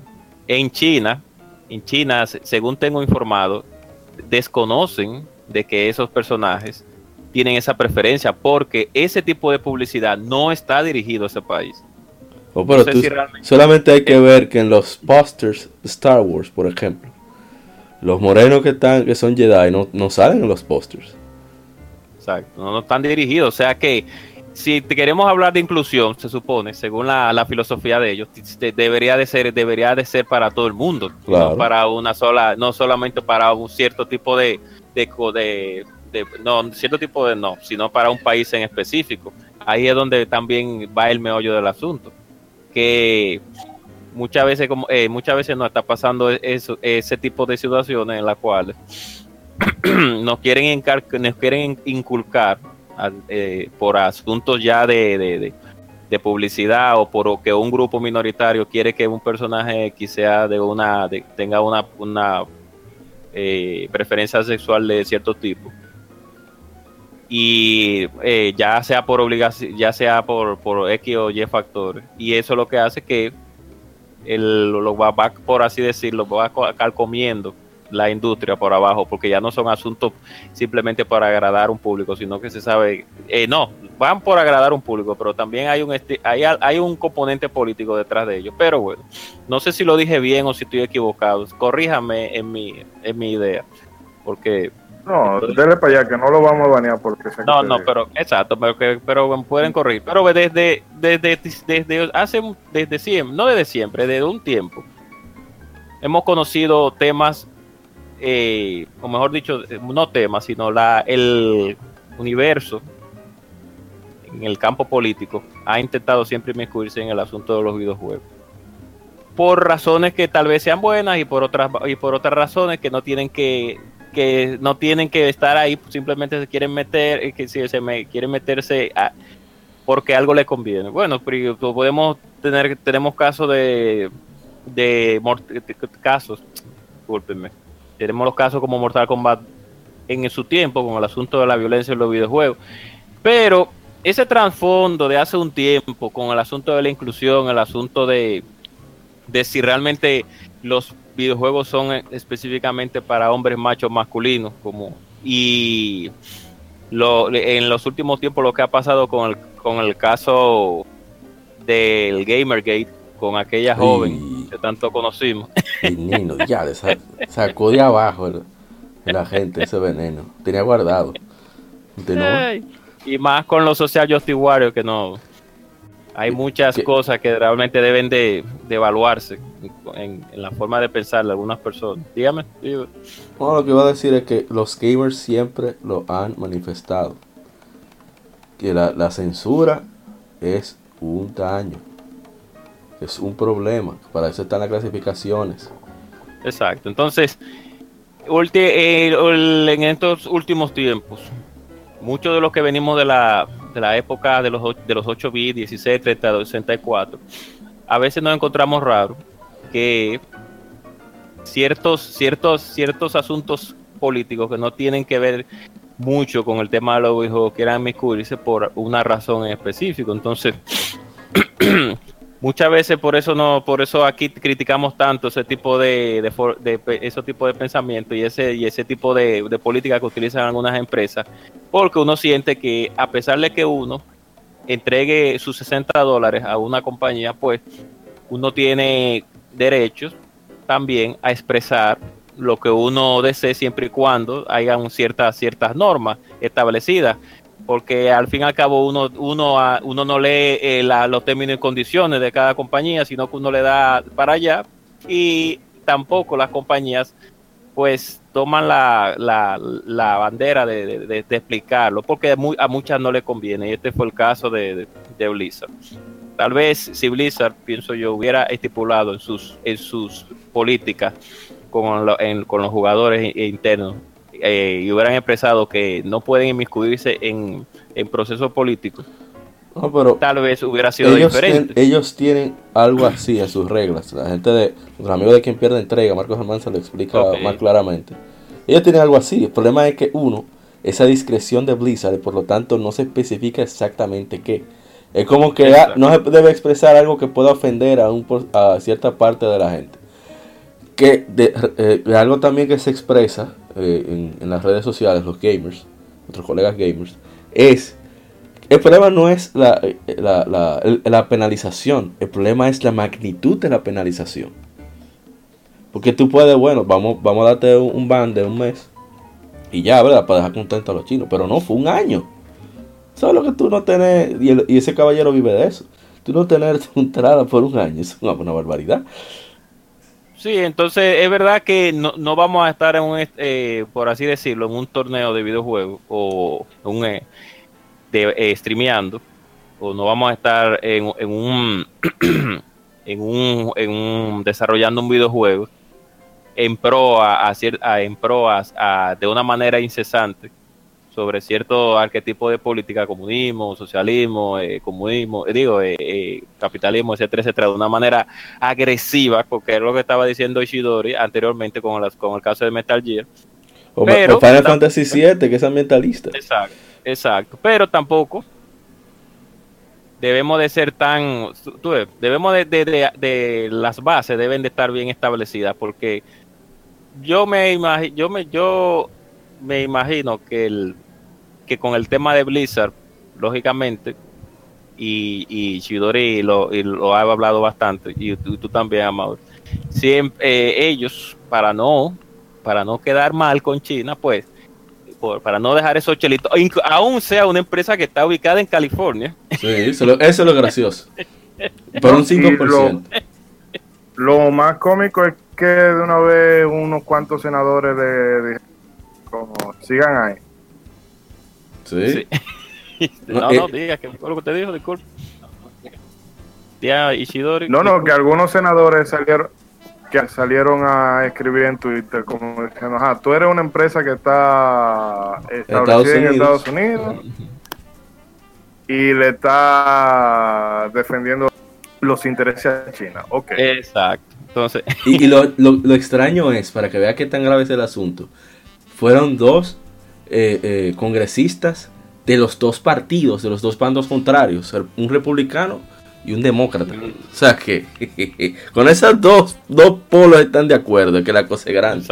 En China, en China, según tengo informado, desconocen de que esos personajes tienen esa preferencia porque ese tipo de publicidad no está dirigido a ese país. Oh, pero solamente hay que ver que en los posters de Star Wars, por ejemplo, los morenos que están, que son Jedi, no, no salen en los posters. Exacto, no, están dirigidos. O sea que si queremos hablar de inclusión, se supone, según la, filosofía de ellos, debería de ser, debería de ser para todo el mundo, no para una sola, no solamente para un cierto tipo de, de, de, no, cierto tipo de no, sino para un país en específico. Ahí es donde también va el meollo del asunto que muchas veces como eh, muchas veces nos está pasando eso, ese tipo de situaciones en las cuales (clears throat) nos quieren nos quieren inculcar eh, por asuntos ya de, de, publicidad o por que un grupo minoritario quiere que un personaje X sea de una tenga una, una eh, preferencia sexual de cierto tipo y eh, ya sea por obligación, ya sea por, por X o Y factores. Y eso lo que hace que el, lo va, por así decirlo, va a comiendo la industria por abajo, porque ya no son asuntos simplemente para agradar un público, sino que se sabe, eh, no, van por agradar un público, pero también hay un, hay, hay un componente político detrás de ellos. Pero bueno, no sé si lo dije bien o si estoy equivocado, corríjame en mi, en mi idea, porque no, dele para allá, que no lo vamos a banear porque se No, no, pero exacto, pero que pero pueden correr. Pero desde, desde, desde hace, desde siempre, no desde siempre, desde un tiempo, hemos conocido temas, eh, o mejor dicho, no temas, sino la, el universo en el campo político ha intentado siempre inmiscuirse en el asunto de los videojuegos. por razones que tal vez sean buenas y por otras y por otras razones que no tienen que que no tienen que estar ahí simplemente se quieren meter eh, que si se me quieren meterse porque algo le conviene. Bueno podemos tener tenemos casos de de, casos. Discúlpenme tenemos los casos como Mortal Kombat en su tiempo con el asunto de la violencia en los videojuegos. Pero ese trasfondo de hace un tiempo con el asunto de la inclusión el asunto de de si realmente los videojuegos son específicamente para hombres machos masculinos, como y lo, en los últimos tiempos lo que ha pasado con el, con el caso del Gamergate, con aquella joven que tanto conocimos. (laughs) Veneno, ya, sacó de abajo la gente ese veneno, tenía guardado. y más con los social justice warriors que no hay muchas cosas que realmente deben de, evaluarse en, la forma de pensar de algunas personas. Dígame. lo que iba a decir es que los gamers siempre lo han manifestado. Que la, censura es un daño. Es un problema. Para eso están las clasificaciones. Exacto. Entonces, en estos últimos tiempos, muchos de los que venimos de la de la época de los, de los 8 bits, 16, 32, 64, a veces nos encontramos raro que ciertos, ciertos, ciertos asuntos políticos que no tienen que ver mucho con el tema de los hijos quieran miscuirse por una razón en específico. Entonces, (clears throat) (clears throat) muchas veces por eso no por eso aquí criticamos tanto ese tipo de, de, ese tipo de pensamiento y ese y ese tipo de, de, política que utilizan algunas empresas porque uno siente que a pesar de que uno entregue sus 60 dólares a una compañía pues uno tiene derechos también a expresar lo que uno desee siempre y cuando hayan ciertas ciertas normas establecidas porque al fin y al cabo uno, uno, uno no lee eh, los términos y condiciones de cada compañía, sino que uno le da para allá y tampoco las compañías pues toman la, la, bandera de, explicarlo, porque a muchas no le conviene, y este fue el caso de, Blizzard. Tal vez si Blizzard, pienso yo, hubiera estipulado en sus, en sus políticas con, con los jugadores internos eh, y hubieran expresado que no pueden inmiscuirse en, en procesos políticos, pero tal vez hubiera sido diferente. ellos tienen algo así en sus reglas. La gente de los amigos de quien pierde entrega, Marcos Germán se lo explica más claramente. Ellos tienen algo así. El problema es que uno, esa discreción de Blizzard, por lo tanto no se especifica exactamente qué. Es como que no se debe expresar algo que pueda ofender a, un, a cierta parte de la gente. Que de, eh, algo también que se expresa eh, en, las redes sociales, los gamers, nuestros colegas gamers, es, el problema no es la, eh, la, penalización, el problema es la magnitud de la penalización. Porque tú puedes, bueno, vamos, vamos a darte un, ban de un mes y ya, ¿verdad? Para dejar contentos a los chinos, pero no, fue un año. ¿Sabes lo que tú no tenés? Y, ese caballero vive de eso. Tú no tener tu (laughs) entrada por un año, es una barbaridad. Sí, entonces es verdad que no, no vamos a estar en un, eh, por así decirlo, en un torneo de videojuegos o un eh, de eh, streameando o no vamos a estar en, en un (clears throat) en un, en un desarrollando un videojuego en pro a, en pro a, de una manera incesante sobre cierto arquetipo de política, comunismo, socialismo, eh, comunismo, eh, digo, eh, eh, capitalismo, etcétera, etcétera, de una manera agresiva, porque es lo que estaba diciendo Ishidori anteriormente con, las, con el caso de Metal Gear. O, Pero, Final Fantasy VII, que es ambientalista. Exacto, exacto. Pero tampoco debemos de ser tan, debemos de, de, de, las bases deben de estar bien establecidas, porque yo me imagino, yo me, yo me imagino que, el, que con el tema de Blizzard, lógicamente, y, y Chidori lo, lo ha hablado bastante, y tú, también, Amado, siempre, eh, ellos, para no, para no quedar mal con China, pues, para no dejar esos chelitos, aún sea una empresa que está ubicada en California. Sí, eso, es lo gracioso. Por un 5%. Lo, más cómico es que de una vez unos cuantos senadores de como sigan ahí. Sí. (laughs) no, no, eh, diga que fue lo que te dijo, disculpe. Ishidori. No, no, que algunos senadores salieron que salieron a escribir en Twitter como diciendo, ajá, tú eres una empresa que está establecida en Estados Unidos y le está defendiendo los intereses a China. Ok. Exacto. Entonces... Y, (laughs) lo, lo, extraño es, para que vea qué tan grave es el asunto, fueron dos eh, eh, congresistas de los dos partidos, de los dos bandos contrarios, un republicano y un demócrata. O sea que (laughs) con esas dos, dos polos están de acuerdo, que la cosa es grande.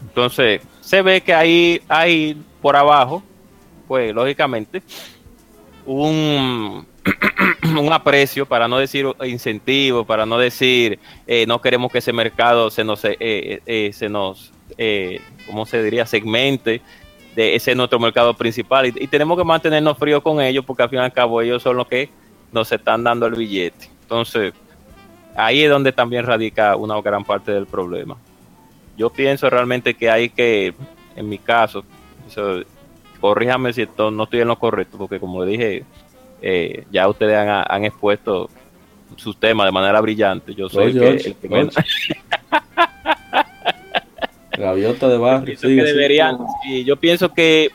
Entonces, se ve que ahí hay por abajo, pues lógicamente, un, (clears throat) un aprecio, para no decir incentivo, para no decir eh, no queremos que ese mercado se nos, eh, eh, se nos ¿cómo se diría?, segmente de ese nuestro mercado principal y, y tenemos que mantenernos fríos con ellos porque al fin y al cabo ellos son los que nos están dando el billete. Entonces, ahí es donde también radica una gran parte del problema. Yo pienso realmente que hay que, en mi caso, corríjame si no estoy en lo correcto, porque como dije, eh, ya ustedes han, expuesto sus temas de manera brillante. Yo soy el que, el (laughs) Gaviota de barrio. deberían, yo pienso que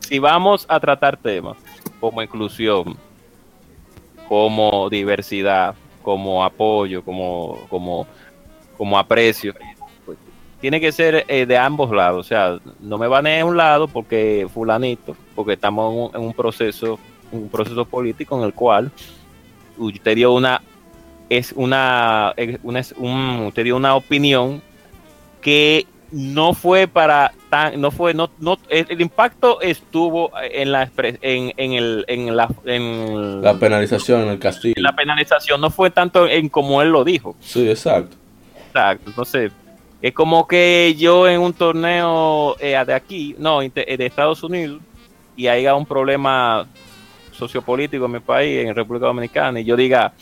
si vamos a tratar temas como inclusión, como diversidad, como apoyo, como, como, como aprecio. Pues, tiene que ser eh, de ambos lados, o sea, no me van a un lado porque fulanito, porque estamos en un, proceso, un proceso político en el cual usted dio una es una, una un, usted dio una opinión que no fue para tan, no fue, no, no, el, impacto estuvo en la en, en el, en la, en la penalización en el castigo. La penalización no fue tanto en como él lo dijo. Sí, exacto. Exacto, entonces es como que yo en un torneo eh, de aquí, no, de Estados Unidos, y haya un problema sociopolítico en mi país, en República Dominicana, y yo diga,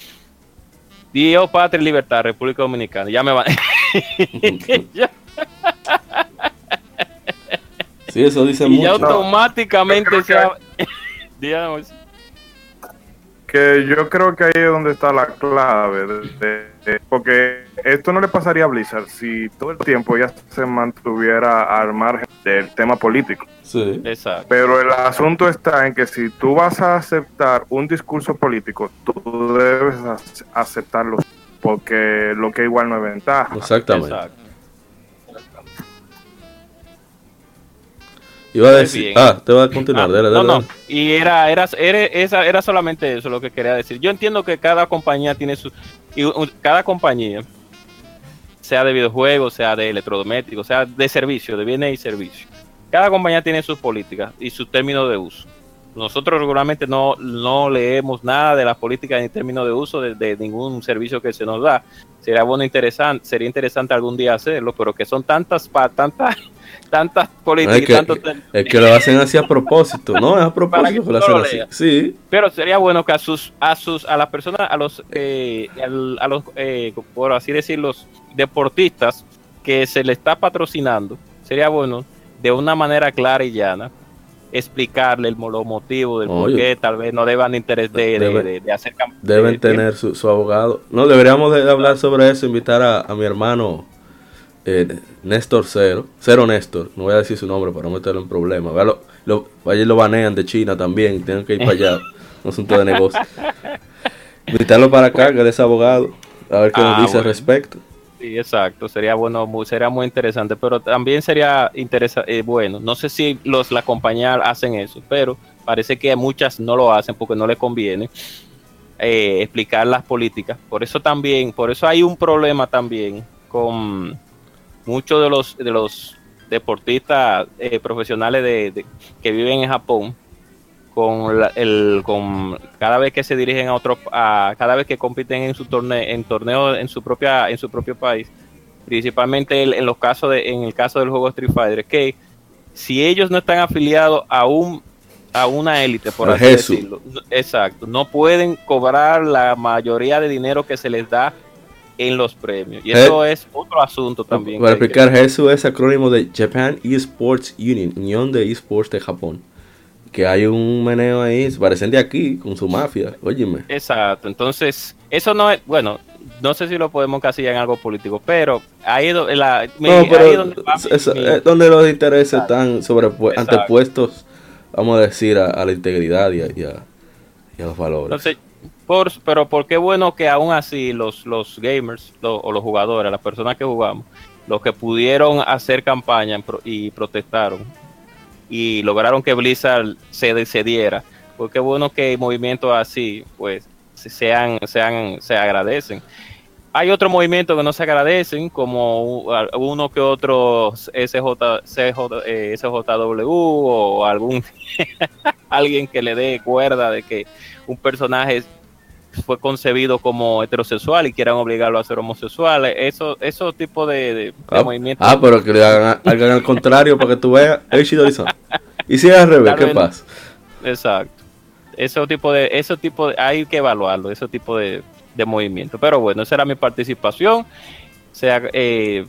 Dios, patria y libertad, República Dominicana, ya me van. (laughs) Sí, eso dice y automáticamente se (laughs) Que yo creo que ahí es donde está la clave. porque esto no le pasaría a Blizzard si todo el tiempo ya se mantuviera al margen del tema político. Sí. Exacto. Pero el asunto está en que si tú vas a aceptar un discurso político, tú debes aceptarlo porque lo que igual no es ventaja. Exactamente. Iba a decir, ah, te voy a continuar. Ah, no, no, y era, era, era, era solamente eso lo que quería decir. Yo entiendo que cada compañía tiene su, y cada compañía, sea de videojuegos, sea de electrodomésticos, sea de servicio, de bienes y servicios, cada compañía tiene sus políticas y sus términos de uso. Nosotros regularmente no, no leemos nada de las políticas ni términos de uso de, ningún servicio que se nos da. Sería bueno interesante, sería interesante algún día hacerlo, pero que son tantas, tantas (laughs) tantas políticas. Es que, es que lo hacen así a propósito, ¿no? Es a propósito que, lo hacen así. Sí. Pero sería bueno que a sus, a sus, a las personas, a los, eh, a los, eh, por así decir, los deportistas que se le está patrocinando, sería bueno de una manera clara y llana explicarle el motivo del por qué tal vez no deban interés de, de, hacer Deben tener su, su, abogado. No, deberíamos de hablar sobre eso, invitar a, a mi hermano eh, Néstor Cero, Cero Néstor, no voy a decir su nombre para no meterlo en problemas. Lo, lo, allí lo banean de China también, tienen que ir para allá, (laughs) un asunto de negocio. Invitarlo para acá, que es abogado, a ver qué nos ah, dice al respecto. Sí, exacto, sería bueno, sería muy interesante, pero también sería interesante, eh, bueno, no sé si los la compañía hacen eso, pero parece que muchas no lo hacen porque no les conviene eh, explicar las políticas. Por eso también, por eso hay un problema también con muchos de los de los deportistas eh, profesionales de, que viven en Japón con el con cada vez que se dirigen a otro a, cada vez que compiten en su torneo en torneo en su propia en su propio país principalmente en los casos de en el caso del juego Street Fighter que si ellos no están afiliados a un a una élite por así decirlo exacto no pueden cobrar la mayoría de dinero que se les da en los premios. Y eso es otro asunto también. Para explicar, eso es acrónimo de Japan Esports Union, Unión de Esports de Japón. Que hay un meneo ahí, se parecen de aquí, con su mafia, óyeme. Exacto, entonces, eso no es, bueno, no sé si lo podemos casi en algo político, pero ahí, la, no, pero es donde, los intereses están antepuestos, vamos a decir, a, la integridad y a, los valores. Entonces, por, pero por qué bueno que aún así los, los gamers o los jugadores, las personas que jugamos, los que pudieron hacer campaña y protestaron y lograron que Blizzard se cediera, pues qué bueno que movimientos así pues sean, sean, se agradecen. Hay otros movimientos que no se agradecen, como uno que otro SJ, CJ, SJW eh, o algún (laughs) alguien que le dé cuerda de que un personaje fue concebido como heterosexual y quieran obligarlo a ser homosexual. Eso, esos tipos de, ah, movimientos. Ah, pero que le hagan, al contrario para que tú veas Y si es al revés, ¿qué pasa? Exacto. Ese tipo de, ese tipo de, hay que evaluarlo, ese tipo de, de movimiento. Pero bueno, esa era mi participación. Sea, eh,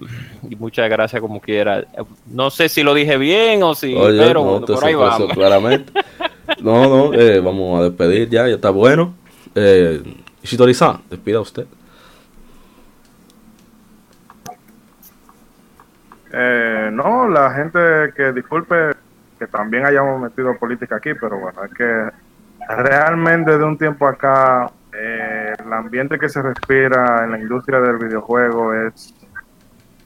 y muchas gracias como quiera. No sé si lo dije bien o si, pero por ahí vamos. Claramente. No, no, eh, vamos a despedir ya, ya está bueno. Eh, Ishitori-san, despida usted. Eh, no, la gente que disculpe que también hayamos metido política aquí, pero bueno, es que realmente de un tiempo acá eh, el ambiente que se respira en la industria del videojuego es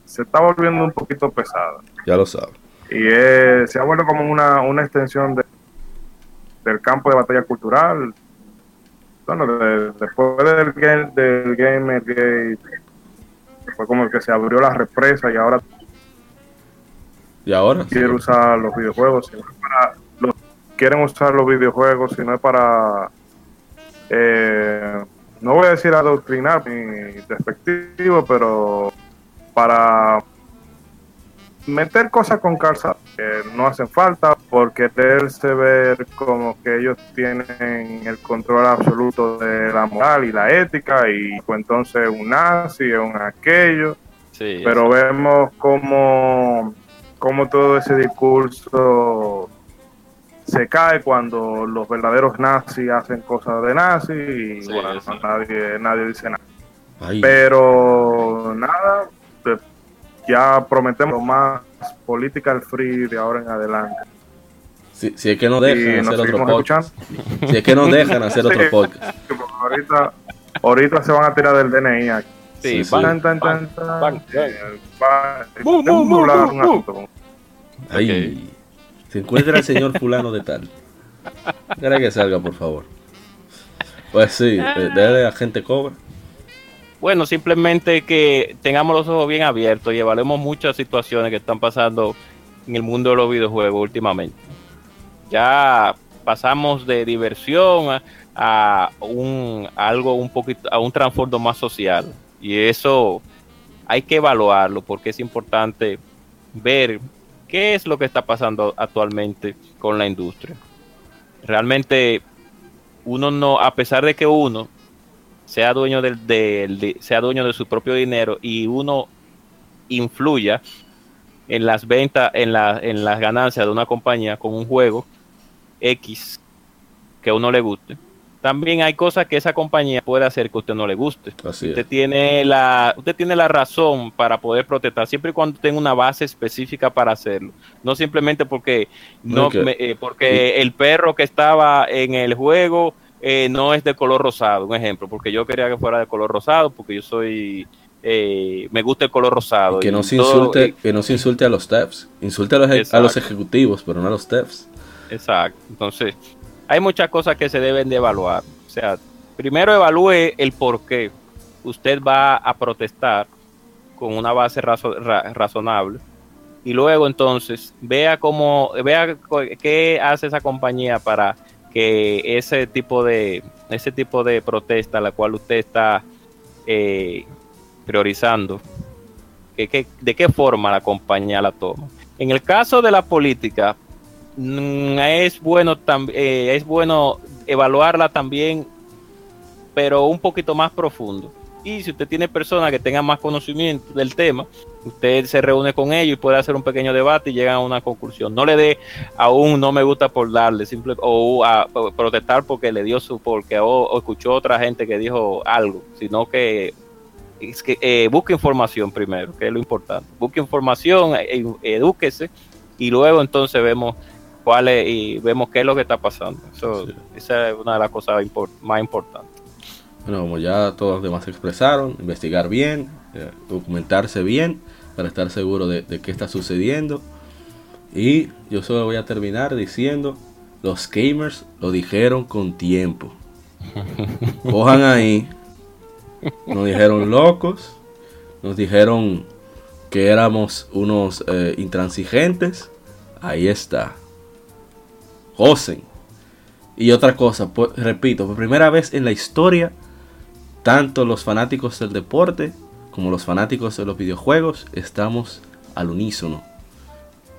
se está volviendo un poquito pesado. Ya lo sabe. Y se ha vuelto como una, una extensión de, del campo de batalla cultural, bueno, después del, game, del Gamergate, fue como que se abrió la represa y ahora. ¿Y ahora? Quieren usar los videojuegos, quieren usar los videojuegos, si no es para. Eh, no voy a decir adoctrinar ni despectivo, pero para meter cosas con calza que no hacen falta por quererse ver como que ellos tienen el control absoluto de la moral y la ética y pues entonces un nazi un aquello. Pero vemos como como todo ese discurso se cae cuando los verdaderos nazis hacen cosas de nazi y bueno nadie nadie dice nada. Pero nada ya prometemos más political free de ahora en adelante. Si, si es que no dejan hacer otro podcast. Si es que no dejan hacer (laughs) otro podcast. Ahorita, ahorita se van a tirar del DNI aquí. Sí, sí, tan, tan, tan, Ahí. Se encuentra el señor fulano de tal. Espera que salga, por favor. Pues sí, de la gente cobra. Bueno, simplemente que tengamos los ojos bien abiertos y evaluemos muchas situaciones que están pasando en el mundo de los videojuegos últimamente. Ya pasamos de diversión a, un algo un poquito a un trasfondo más social y eso hay que evaluarlo porque es importante ver qué es lo que está pasando actualmente con la industria. Realmente uno no, a pesar de que uno sea dueño del, sea dueño de su propio dinero y uno influya en las ventas, en, la, en las ganancias de una compañía con un juego X que a uno le guste. También hay cosas que esa compañía puede hacer que a usted no le guste. usted tiene la, usted tiene la razón para poder protestar siempre y cuando tenga una base específica para hacerlo. No simplemente porque no, eh, porque el perro que estaba en el juego eh, no es de color rosado, un ejemplo, porque yo quería que fuera de color rosado, porque yo soy, eh, me gusta el color rosado. que, no se insulte, que no se insulte a los devs, insulte a los, a los ejecutivos, pero no a los devs. Exacto, entonces hay muchas cosas que se deben de evaluar. O sea, primero evalúe el por qué usted va a protestar con una base razonable y luego entonces vea cómo vea qué hace esa compañía para que ese tipo de ese tipo de protesta la cual usted está eh, priorizando que, de qué forma la compañía la toma en el caso de la política mm, es bueno eh, es bueno evaluarla también pero un poquito más profundo Y si usted tiene personas que tengan más conocimiento del tema, usted se reúne con ellos y puede hacer un pequeño debate y llegan a una conclusión. No le dé a un no me gusta por darle, simple, o a, protestar porque le dio su, porque o, escuchó otra gente que dijo algo, sino que es que eh, busque información primero, que es lo importante. Busque información, eh, edúquese y luego entonces vemos cuál es, y vemos qué es lo que está pasando. Eso, Esa es una de las cosas más importantes. Bueno, como ya todos los demás expresaron, investigar bien, eh, documentarse bien para estar seguro de, qué está sucediendo. Y yo solo voy a terminar diciendo, los gamers lo dijeron con tiempo. (laughs) Cojan ahí. Nos dijeron locos. Nos dijeron que éramos unos eh, intransigentes. Ahí está. Josen. Y otra cosa, repito, por primera vez en la historia tanto los fanáticos del deporte como los fanáticos de los videojuegos estamos al unísono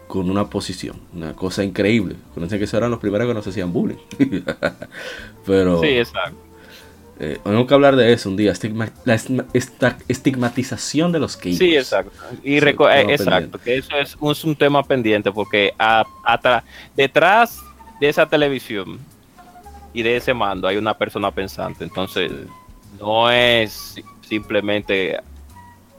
con una posición, una cosa increíble. Conocen que eran los primeros que nos hacían bullying. (laughs) Pero. Sí, exacto. Eh, tenemos que hablar de eso un día, la estigmatización de los gamers. Sí, exacto. Y eh, exacto, que eso es un, tema pendiente porque detrás de esa televisión y de ese mando hay una persona pensante. Entonces, no es simplemente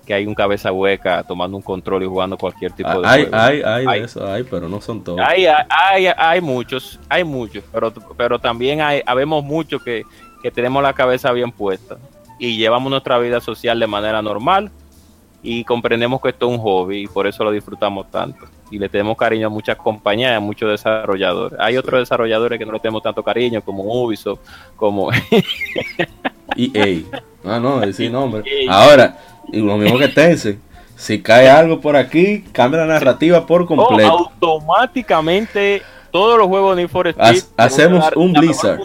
que hay un cabeza hueca tomando un control y jugando cualquier tipo de hay, Hay, hay, eso, hay, pero no son todos. Hay, hay, hay muchos, hay muchos, pero, pero también hay, habemos muchos que, que tenemos la cabeza bien puesta y llevamos nuestra vida social de manera normal y comprendemos que esto es un hobby y por eso lo disfrutamos tanto. Y le tenemos cariño a muchas compañías, a muchos desarrolladores. Hay otros desarrolladores que no le tenemos tanto cariño, como Ubisoft, como (laughs) (laughs) EA. Ah, no, decir nombre. (laughs) Ahora, y lo mismo que Tencent. Si cae algo por aquí, cambia la narrativa por completo. automáticamente todos los juegos de Need for hacemos un Blizzard.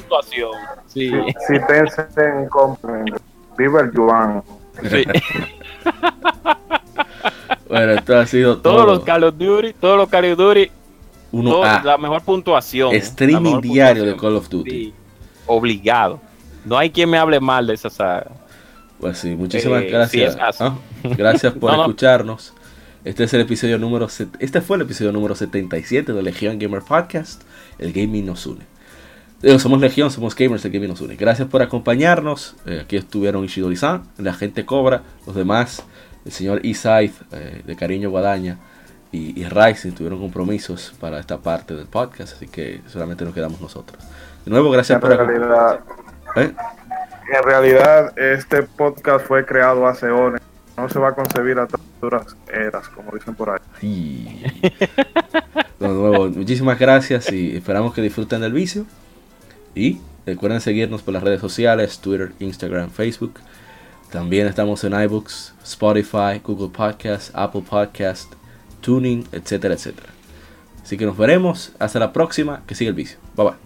Sí. Si, Tencent compra, viva el Yuan. Sí. (laughs) (laughs) bueno, esto ha sido todo. Todos los Call of Duty, todos los Call of Duty, Uno, la mejor puntuación. Streaming diario de Call of Duty. obligado. No hay quien me hable mal de esa saga. Pues sí, muchísimas eh, gracias. ¿ah? Gracias (laughs) por escucharnos. Este es el episodio número este fue el episodio número 77 de Legion Gamer Podcast. El gaming nos une. Eh, somos Legión, somos gamers, el gaming nos une. Gracias por acompañarnos. Eh, aquí estuvieron Ishidori-san, la gente Cobra, los demás, el señor Isaid de Cariño Guadaña y, y Rising tuvieron compromisos para esta parte del podcast, así que solamente nos quedamos nosotros. De nuevo, gracias por acompañarnos. ¿Eh? En realidad, este podcast fue creado hace horas. No se va a concebir a duras eras, como dicen por ahí. de nuevo, muchísimas gracias y esperamos que disfruten del vicio. Y recuerden seguirnos por las redes sociales, Twitter, Instagram, Facebook. También estamos en iBooks, Spotify, Google Podcast, Apple Podcast, Tuning, etcétera, etcétera. Así que nos veremos. Hasta la próxima. Que siga el vicio. Bye bye.